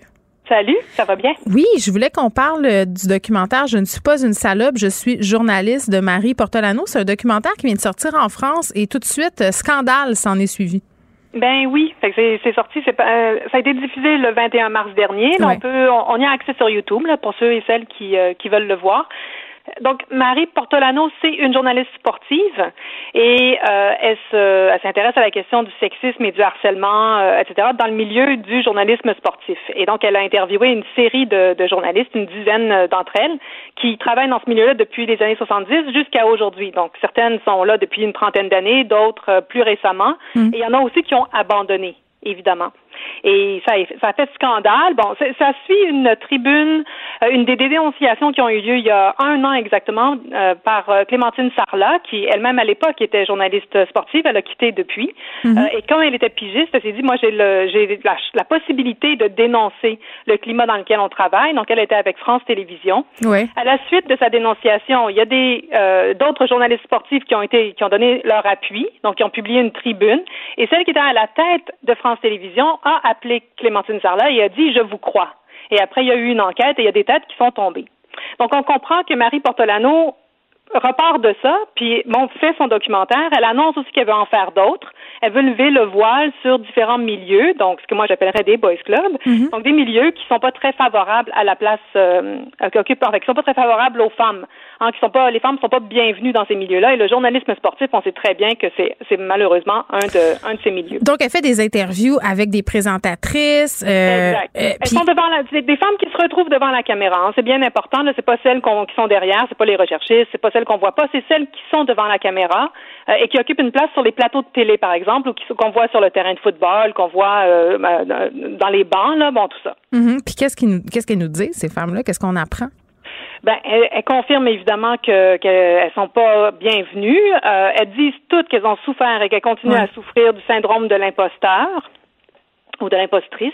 Salut, ça va bien? Oui, je voulais qu'on parle euh, du documentaire Je ne suis pas une salope, je suis journaliste de Marie Portolano. C'est un documentaire qui vient de sortir en France et tout de suite, euh, scandale s'en est suivi. Ben oui, c'est, c'est sorti, c'est pas, euh, ça a été diffusé le 21 mars dernier. Là, Ouais. On peut, on, on y a accès sur YouTube là, pour ceux et celles qui, euh, qui veulent le voir. Donc, Marie Portolano, c'est une journaliste sportive et euh, elle, se, elle s'intéresse à la question du sexisme et du harcèlement, euh, etc., dans le milieu du journalisme sportif. Et donc, elle a interviewé une série de, de journalistes, une dizaine euh, d'entre elles, qui travaillent dans ce milieu-là depuis les années 70 jusqu'à aujourd'hui. Donc, certaines sont là depuis une trentaine d'années, d'autres euh, plus récemment. Mm. Et il y en a aussi qui ont abandonné, évidemment. Et ça, a- ça a fait scandale. Bon, ça suit une tribune, euh, une des dénonciations qui ont eu lieu il y a un an exactement euh, par euh, Clémentine Sarlat, qui elle-même à l'époque était journaliste sportive. Elle a quitté depuis. Mhm. Euh, et quand elle était pigiste, elle s'est dit, moi, j'ai le, j'ai la, la possibilité de dénoncer le climat dans lequel on travaille. Donc, elle était avec France Télévisions. Oui. À la suite de sa dénonciation, il y a des euh, d'autres journalistes sportifs qui ont été qui ont donné leur appui, donc qui ont publié une tribune. Et celle qui était à la tête de France Télévisions a appelé Clémentine Sarlat et a dit je vous crois. Et après il y a eu une enquête et il y a des têtes qui sont tombées. Donc on comprend que Marie Portolano repart de ça, puis fait son documentaire. Elle annonce aussi qu'elle veut en faire d'autres. Elle veut lever le voile sur différents milieux, donc ce que moi j'appellerais des boys clubs, donc des milieux qui sont pas très favorables à la place euh, qui occupent, enfin, qui sont pas très favorables aux femmes, hein, qui sont pas, les femmes sont pas bienvenues dans ces milieux-là. Et le journalisme sportif, on sait très bien que c'est, c'est malheureusement un de, un de ces milieux. Donc, elle fait des interviews avec des présentatrices. euh, Exact. euh, Elles puis- sont devant la, des femmes qui se retrouvent devant la caméra. hein. C'est bien important. Là, c'est pas celles qui sont derrière, c'est pas les recherchistes, c'est pas celles qu'on voit pas, c'est celles qui sont devant la caméra euh, et qui occupent une place sur les plateaux de télé, par exemple, ou qui- qu'on voit sur le terrain de football, qu'on voit euh, euh, dans les bancs, là, bon, tout ça. Mhm. Puis qu'est-ce qu'ils nous- qu'est-ce qu'elles nous disent, ces femmes-là? Qu'est-ce qu'on apprend? Ben, elles, elles confirment évidemment que qu'elles sont pas bienvenues. Euh, elles disent toutes qu'elles ont souffert et qu'elles continuent Ouais. à souffrir du syndrome de l'imposteur ou de l'impostrice.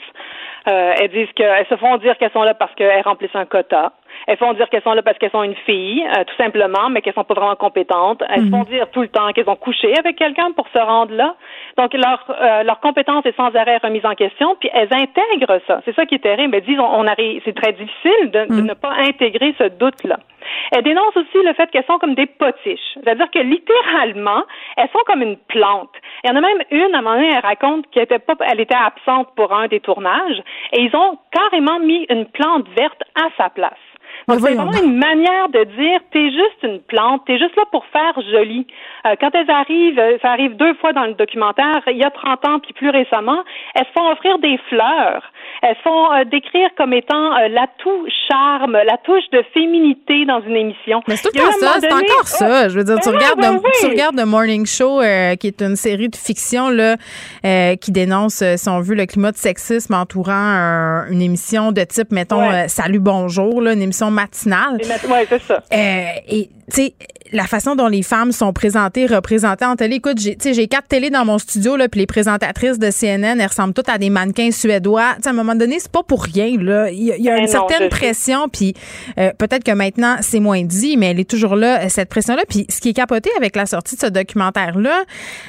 Euh, elles disent qu'elles se font dire qu'elles sont là parce qu'elles remplissent un quota. Elles font dire qu'elles sont là parce qu'elles sont une fille, euh, tout simplement, mais qu'elles sont pas vraiment compétentes. Elles Mhm. font dire tout le temps qu'elles ont couché avec quelqu'un pour se rendre là. Donc leur euh, leur compétence est sans arrêt remise en question, puis elles intègrent ça. C'est ça qui est terrible. Elles disent on, on arrive, c'est très difficile de, de ne pas intégrer ce doute là. Elles dénoncent aussi le fait qu'elles sont comme des potiches, c'est-à-dire que littéralement elles sont comme une plante. Il y en a même une à un moment donné, elle raconte qu'elle était pas, elle était absente pour un des tournages, et ils ont carrément mis une plante verte à sa place. C'est vraiment une manière de dire, t'es juste une plante, t'es juste là pour faire joli. Euh, quand elles arrivent, euh, ça arrive deux fois dans le documentaire, il y a 30 ans puis plus récemment, elles se font offrir des fleurs. Elles se font euh, décrire comme étant l'atout charme, la touche de féminité dans une émission. Mais c'est tout ça, c'est encore ça. Je veux dire, tu, ben regardes, ben tu regardes The Morning Show, qui est une série de fiction là, qui dénonce, si on veut, le climat de sexisme entourant une émission de type, mettons, Salut Bonjour, là, une émission matinale. Oui, c'est ça. et tu sais, la façon dont les femmes sont présentées, représentées en télé. Écoute, j'ai, j'ai quatre télés dans mon studio, là, puis les présentatrices de CNN, elles ressemblent toutes à des mannequins suédois. à un moment donné, c'est pas pour rien. Là. Il y a, une certaine pression, puis euh, peut-être que maintenant, c'est moins dit, mais elle est toujours là, euh, cette pression-là. Puis ce qui est capoté avec la sortie de ce documentaire-là,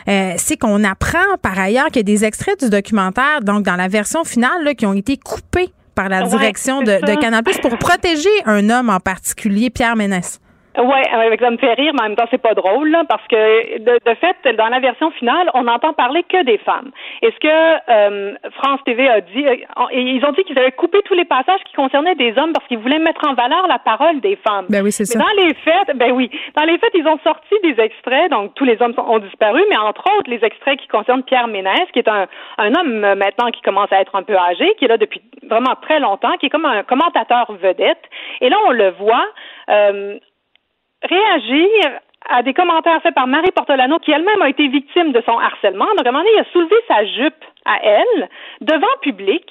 euh, c'est qu'on apprend par ailleurs qu'il y a des extraits du documentaire, donc dans la version finale, là, qui ont été coupés par la direction de, de Canal+, pour protéger un homme en particulier, Pierre Ménès. Ouais, avec ça me fait rire, mais en même temps c'est pas drôle là, parce que de, de, fait dans la version finale, on n'entend parler que des femmes. est ce que euh, France TV a dit, euh, ils ont dit qu'ils avaient coupé tous les passages qui concernaient des hommes parce qu'ils voulaient mettre en valeur la parole des femmes. Ben oui, c'est ça. Dans les faits, ben oui, dans les faits, ils ont sorti des extraits, donc tous les hommes ont disparu, mais entre autres les extraits qui concernent Pierre Ménès, qui est un, un homme euh, maintenant qui commence à être un peu âgé, qui est là depuis vraiment très longtemps, qui est comme un commentateur vedette. Et là, on le voit. Euh, réagir à des commentaires faits par Marie Portolano, qui elle-même a été victime de son harcèlement. Donc, à un moment donné, il a soulevé sa jupe à elle, devant public.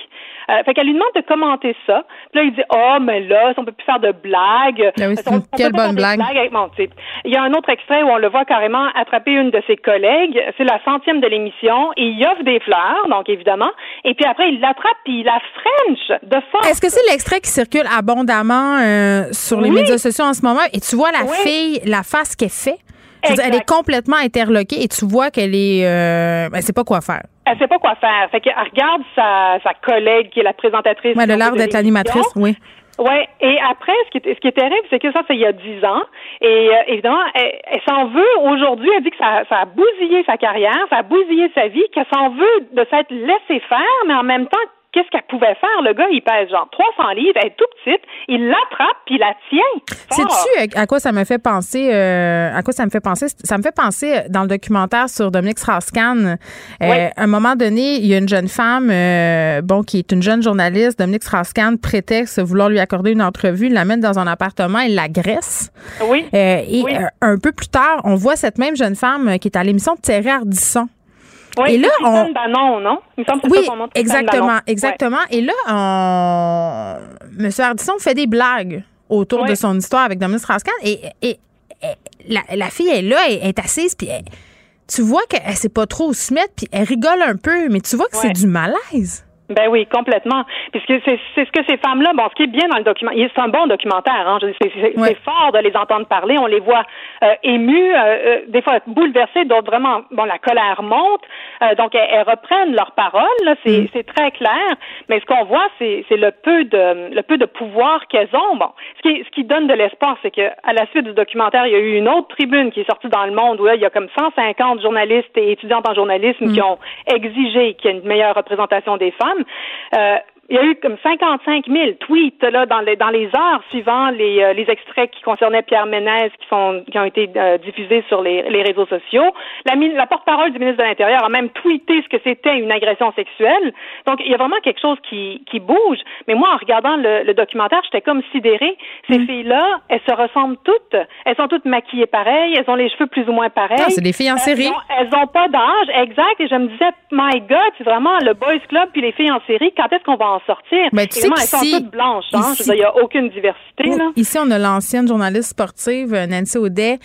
Euh, fait qu'elle lui demande de commenter ça. Puis là, il dit Oh, mais là, on peut plus faire de blagues. Ben oui, une, quelle bonne blague. avec mon type. Il y a un autre extrait où on le voit carrément attraper une de ses collègues. C'est la centième de l'émission. Et il offre des fleurs, donc évidemment. Et puis après, il l'attrape puis il la French de force. Est-ce que c'est l'extrait qui circule abondamment euh, sur les médias sociaux en ce moment? Et tu vois la fille, la face qu'elle fait? elle est complètement interloquée et tu vois qu'elle est. Euh, ben, sait pas quoi faire. Elle sait pas quoi faire. Fait qu'elle regarde sa, sa collègue qui est la présentatrice. Ouais, elle a l'air d'être l'animatrice, oui. Oui, et après, ce qui est, ce qui est terrible, c'est que ça, c'est il y a dix ans. Et euh, évidemment, elle, s'en veut aujourd'hui. Elle dit que ça, ça a bousillé sa carrière, ça a bousillé sa vie, qu'elle s'en veut de s'être laissée faire, mais en même temps, qu'est-ce qu'elle pouvait faire? Le gars, il pèse genre 300 livres, elle est tout petite, il l'attrape puis il la tient. Sais-tu à quoi ça me fait penser? Euh, à quoi ça me fait penser? Ça me fait penser euh, dans le documentaire sur Dominique Strauss-Kahn. Euh, à un moment donné, il y a une jeune femme, bon, qui est une jeune journaliste. Dominique Strauss-Kahn prétexte vouloir lui accorder une entrevue, il l'amène dans un appartement, il l'agresse. Oui. et un peu plus tard, on voit cette même jeune femme qui est à l'émission de Thierry Ardisson. Oui, et là, on... non? Il semble oui, exactement, exactement. Et là, on... M. Ardisson fait des blagues autour de son histoire avec Dominique Strauss-Kahn et, et, la, fille est là, elle est assise, puis tu vois qu'elle sait pas trop où se mettre, puis elle rigole un peu, mais tu vois que c'est du malaise. Ben oui, complètement. Puisque c'est ce que ces femmes-là, bon, ce qui est bien dans le document, c'est un bon documentaire. Hein, c'est fort de les entendre parler. On les voit euh, émus, euh, euh, des fois bouleversés, d'autres vraiment, bon, la colère monte. Euh, donc elles, reprennent leurs paroles. Mm. C'est très clair. Mais ce qu'on voit, c'est le peu de le peu de pouvoir qu'elles ont. Bon, ce qui, ce qui donne de l'espoir, c'est que à la suite du documentaire, il y a eu une autre tribune qui est sortie dans le monde où là, il y a comme 150 journalistes et étudiantes en journalisme mm. qui ont exigé qu'il y ait une meilleure représentation des femmes. Euh, il y a eu comme 55 000 tweets là dans les dans les heures suivant les, euh, les extraits qui concernaient Pierre Ménez qui sont qui ont été euh, diffusés sur les, les réseaux sociaux. La, la porte-parole du ministre de l'Intérieur a même tweeté ce que c'était une agression sexuelle. Donc il y a vraiment quelque chose qui qui bouge. Mais moi en regardant le, le documentaire, j'étais comme sidérée. Ces mm. filles-là, elles se ressemblent toutes. Elles sont toutes maquillées pareilles. Elles ont les cheveux plus ou moins pareils. Ah, c'est des filles en série. Elles ont, pas d'âge, exact. Et je me disais, my God, c'est vraiment le boys club puis les filles en série. Quand est-ce qu'on va en sortir. Mais tu sais elles sont toutes blanches. Hein? il n'y a aucune diversité. Là. Ici, on a l'ancienne journaliste sportive euh, Nancy Audet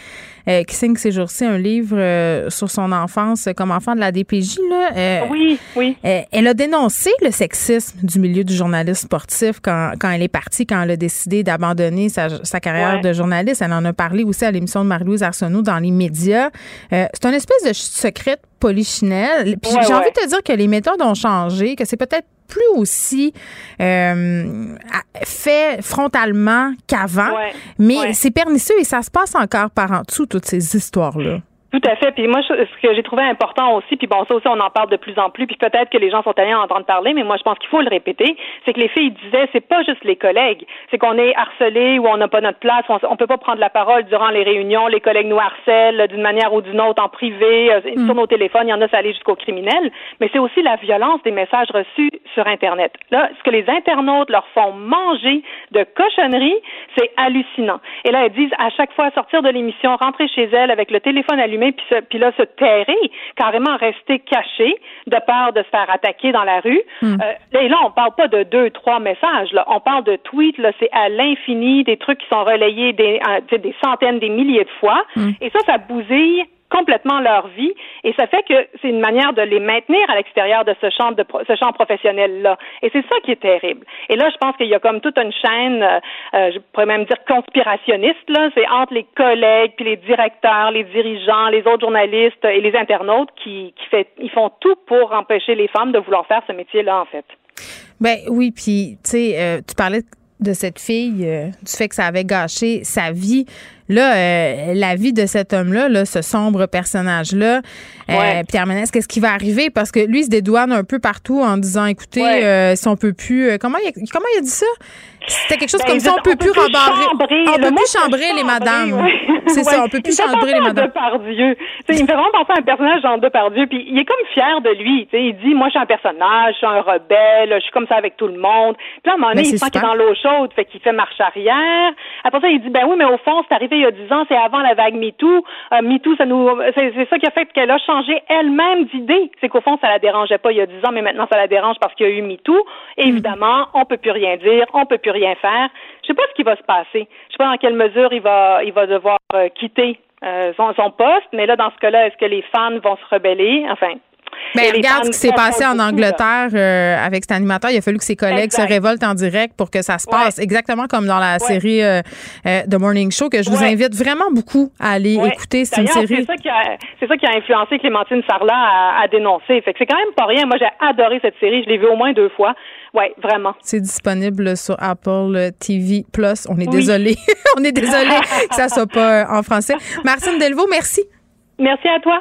euh, qui signe ces jours-ci un livre euh, sur son enfance comme enfant de la DPJ. Là. oui, oui. elle a dénoncé le sexisme du milieu du journaliste sportif quand, quand elle est partie, quand elle a décidé d'abandonner sa, sa, carrière de journaliste. Elle en a parlé aussi à l'émission de Marie-Louise Arsenault dans les médias. c'est une espèce de secret polichinelle. Puis j'ai envie de te dire que les méthodes ont changé, que c'est peut-être plus aussi euh, fait frontalement qu'avant, mais c'est pernicieux et ça se passe encore par en dessous, toutes ces histoires-là. Tout à fait. Puis moi, ce que j'ai trouvé important aussi, puis bon, ça aussi, on en parle de plus en plus, puis peut-être que les gens sont allés en entendre parler, mais moi, je pense qu'il faut le répéter, c'est que les filles disaient, c'est pas juste les collègues, c'est qu'on est harcelé ou on n'a pas notre place, on, on peut pas prendre la parole durant les réunions, les collègues nous harcèlent d'une manière ou d'une autre en privé, euh, sur mm. nos téléphones, il y en a, ça allait jusqu'au criminel, mais c'est aussi la violence des messages reçus sur Internet. Là, ce que les internautes leur font manger de cochonneries, c'est hallucinant. Et là, elles disent à chaque fois sortir de l'émission, rentrer chez elles avec le téléphone allumé, puis, puis là, se terrer, carrément rester caché de peur de se faire attaquer dans la rue. Hmm. Euh, et là, on parle pas de deux, trois messages. Là. On parle de tweets. Là, c'est à l'infini des trucs qui sont relayés des, euh, des centaines, des milliers de fois. Hmm. Et ça, ça bousille complètement leur vie et ça fait que c'est une manière de les maintenir à l'extérieur de ce champ de ce champ professionnel là et c'est ça qui est terrible. Et là je pense qu'il y a comme toute une chaîne euh, euh, je pourrais même dire conspirationniste là. C'est entre les collègues puis les directeurs les dirigeants les autres journalistes et les internautes qui qui fait ils font tout pour empêcher les femmes de vouloir faire ce métier là en fait. Ben oui puis tu sais euh, tu parlais de cette fille du fait que ça avait gâché sa vie Là, euh, la vie de cet homme-là, là, ce sombre personnage-là, euh, Pierre Ménès, qu'est-ce qui va arriver? Parce que lui, il se dédouane un peu partout en disant, écoutez, euh, si on peut plus... comment, il, comment il a dit ça? C'était quelque chose ben, comme ça, on peut plus rembarrer. On peut plus chambrer les madames. C'est ça, on peut plus chambrer les madames. Il me fait vraiment penser à un personnage Jean Dieu. puis il est comme fier de lui. il dit, moi, je suis un personnage, je suis un rebelle, je suis comme ça avec tout le monde. Puis là, à un moment donné, ben, il sent qu'il est dans l'eau chaude, fait qu'il fait marche arrière. Après ça, il dit, ben oui, mais au fond, c'est arrivé il y a 10 ans, c'est avant la vague MeToo. Euh, MeToo, ça nous, c'est, ça qui a fait qu'elle a changé elle-même d'idée. C'est qu'au fond, ça la dérangeait pas il y a 10 ans, mais maintenant, ça la dérange parce qu'il y a eu MeToo. évidemment, on peut plus rien dire, on peut plus rien faire. Je sais pas ce qui va se passer. Je sais pas dans quelle mesure il va, il va devoir euh, quitter euh, son, son, poste, mais là, dans ce cas-là, est-ce que les fans vont se rebeller? Enfin, mais regarde ce qui s'est passé en Angleterre euh, avec cet animateur. Il a fallu que ses collègues se révoltent en direct pour que ça se passe. Exactement comme dans la série euh, euh, The Morning Show, que je vous invite vraiment beaucoup à aller écouter. C'est une série. C'est ça, qui a, ça qui a influencé Clémentine Sarlat à, à dénoncer. Fait que c'est quand même pas rien. Moi, j'ai adoré cette série. Je l'ai vue au moins deux fois. Oui, vraiment. C'est disponible sur Apple TV Plus. On est désolé. On est désolé que ça soit pas en français. Martine Delvaux, merci. Merci à toi.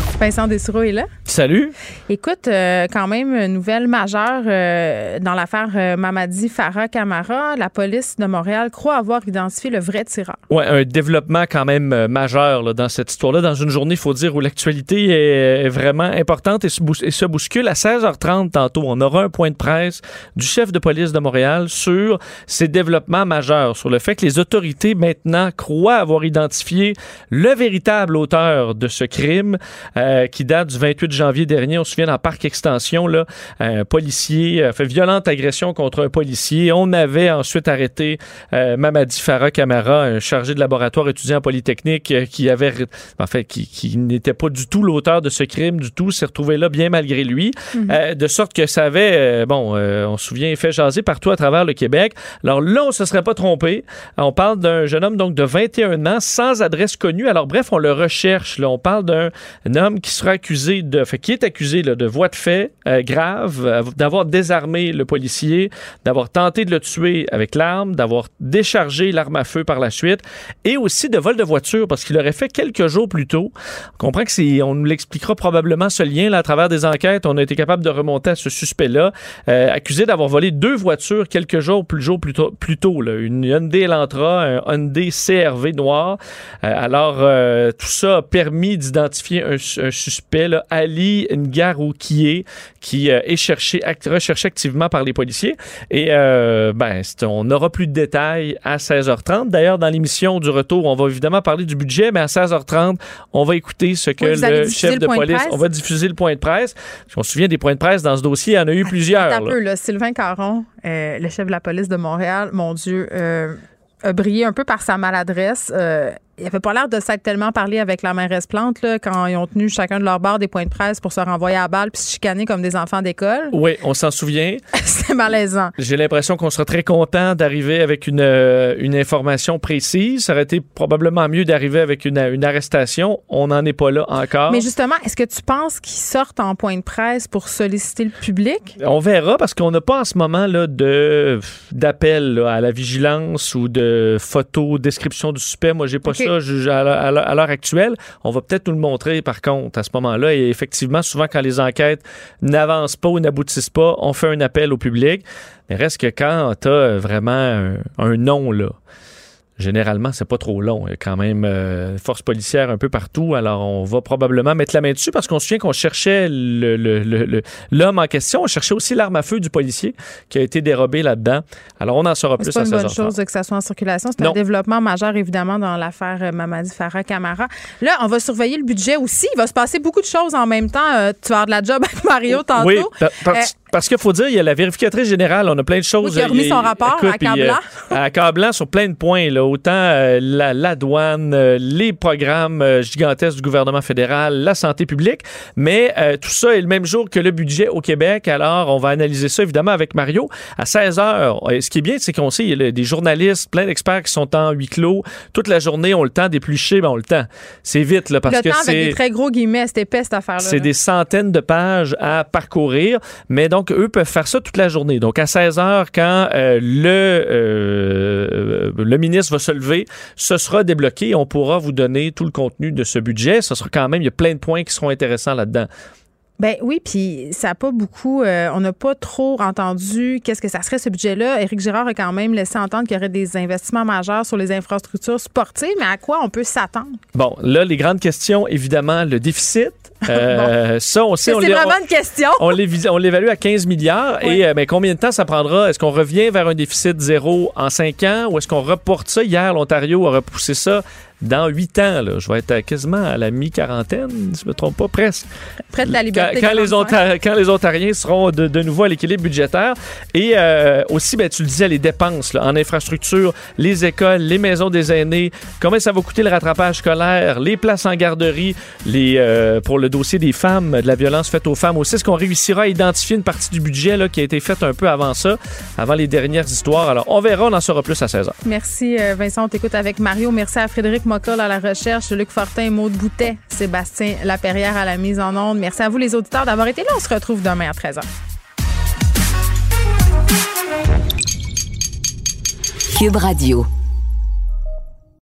Vincent Dessureau est là. Salut. Écoute, euh, quand même, une nouvelle majeure euh, dans l'affaire euh, Mamadi Farah Camara. La police de Montréal croit avoir identifié le vrai tireur. Oui, un développement quand même majeur dans cette histoire-là. Dans une journée, il faut dire, où l'actualité est, vraiment importante et se, et se bouscule. À 16h30 tantôt, on aura un point de presse du chef de police de Montréal sur ces développements majeurs, sur le fait que les autorités maintenant croient avoir identifié le véritable auteur de ce crime qui date du 28 janvier dernier, on se souvient, dans Parc Extension, là, un policier a fait violente agression contre un policier. On avait ensuite arrêté euh, Mamadi Farah Camara, un chargé de laboratoire étudiant en Polytechnique, euh, qui avait, en fait, qui, n'était pas du tout l'auteur de ce crime, du tout, s'est retrouvé là bien malgré lui, euh, de sorte que ça avait, bon, on se souvient, fait jaser partout à travers le Québec. Alors là, on se serait pas trompé. On parle d'un jeune homme donc de 21 ans, sans adresse connue. Alors bref, on le recherche. Là, on parle d'un homme qui sera accusé de qui est accusé de voie de fait euh, grave, euh, d'avoir désarmé le policier, d'avoir tenté de le tuer avec l'arme, d'avoir déchargé l'arme à feu par la suite, et aussi de vol de voiture, parce qu'il aurait fait quelques jours plus tôt. On comprend que c'est, on nous l'expliquera probablement ce lien là à travers des enquêtes. On a été capable de remonter à ce suspect-là, euh, accusé d'avoir volé deux voitures quelques jours plus, jours plus tôt, plus tôt là. une Hyundai Elantra, un Hyundai CRV noir. alors tout ça a permis d'identifier un, un suspect, là, Ali Ngarou qui euh, est cherché, recherché activement par les policiers. Et euh, ben, on n'aura plus de détails à 16h30. D'ailleurs, dans l'émission du retour, on va évidemment parler du budget, mais à 16h30, on va écouter ce que le chef de police, on va diffuser le point de presse. On se souvient des points de presse dans ce dossier, il y en a eu plusieurs. Un peu, là. Sylvain Caron, euh, le chef de la police de Montréal, mon Dieu, a brillé un peu par sa maladresse il avait pas l'air de s'être tellement parlé avec la mairesse Plante là, quand ils ont tenu chacun de leurs barres des points de presse pour se renvoyer à balle puis se chicaner comme des enfants d'école. Oui, on s'en souvient. C'est malaisant. J'ai l'impression qu'on sera très content d'arriver avec une, euh, une information précise. Ça aurait été probablement mieux d'arriver avec une, une arrestation. On n'en est pas là encore. Mais justement, est-ce que tu penses qu'ils sortent en point de presse pour solliciter le public? On verra parce qu'on n'a pas en ce moment là, de, d'appel à la vigilance ou de photos, description du suspect. Moi, j'ai pas ça à l'heure actuelle. On va peut-être nous le montrer par contre à ce moment-là. Et effectivement, souvent quand les enquêtes n'avancent pas ou n'aboutissent pas, on fait un appel au public. Mais reste que quand tu as vraiment un, nom, là, généralement, c'est pas trop long. Il y a quand même euh, force policière un peu partout. Alors, on va probablement mettre la main dessus parce qu'on se souvient qu'on cherchait l'homme en question. On cherchait aussi l'arme à feu du policier qui a été dérobé là-dedans. Alors, on en saura plus à C'est pas une bonne chose que ça soit en circulation. C'est un développement majeur, évidemment, dans l'affaire euh, Mamadi Farah Camara. Là, on va surveiller le budget aussi. Il va se passer beaucoup de choses en même temps. Euh, tu vas avoir de la job avec Mario tantôt. Oui, parce qu'il faut dire, il y a la vérificatrice générale, on a plein de choses. Oui, qui a remis son rapport à Cablan. à Cablan sur plein de points. Là. Autant euh, la, douane, euh, les programmes euh, gigantesques du gouvernement fédéral, la santé publique. Mais tout ça est le même jour que le budget au Québec. Alors, on va analyser ça évidemment avec Mario à 16 heures. Ce qui est bien, c'est qu'on sait, il y a des journalistes, plein d'experts qui sont en huis clos. Toute la journée, on le temps d'éplucher, ben, on le temps. C'est vite, là, parce le que temps c'est. avec des très gros guillemets, c'est épais cette affaire-là. C'est des centaines de pages à parcourir. Mais donc, donc, eux peuvent faire ça toute la journée. Donc, à 16 heures, quand euh, le, euh, le ministre va se lever, ce sera débloqué. On pourra vous donner tout le contenu de ce budget. Ce sera quand même, il y a plein de points qui seront intéressants là-dedans. Ben oui, puis ça n'a pas beaucoup. Euh, on n'a pas trop entendu qu'est-ce que ça serait ce budget-là. Éric Girard a quand même laissé entendre qu'il y aurait des investissements majeurs sur les infrastructures sportives, mais à quoi on peut s'attendre? Bon, là, les grandes questions, évidemment, le déficit. Euh, ça, on sait. C'est vraiment une question. On l'évalue à 15 milliards. Et euh, combien de temps ça prendra? Est-ce qu'on revient vers un déficit zéro en 5 ans ou est-ce qu'on reporte ça? Hier, l'Ontario a repoussé ça dans huit ans, là, je vais être quasiment à la mi-quarantaine, si je ne me trompe pas, presque. Près de la liberté. Quand, les, quand les, Ontariens seront de, de nouveau à l'équilibre budgétaire. Et euh, aussi, ben, tu le disais, les dépenses là, en infrastructure, les écoles, les maisons des aînés, combien ça va coûter le rattrapage scolaire, les places en garderie, les, euh, pour le dossier des femmes, de la violence faite aux femmes aussi. Est-ce qu'on réussira à identifier une partie du budget là, qui a été faite un peu avant ça, avant les dernières histoires? Alors, on verra, on en saura plus à 16 h. Merci, euh, Vincent. On t'écoute avec Mario. Merci à Frédéric à la recherche, Luc Fortin, Maude Boutet, Sébastien Laperrière à la mise en onde. Merci à vous, les auditeurs, d'avoir été là. On se retrouve demain à 13h. Cube Radio.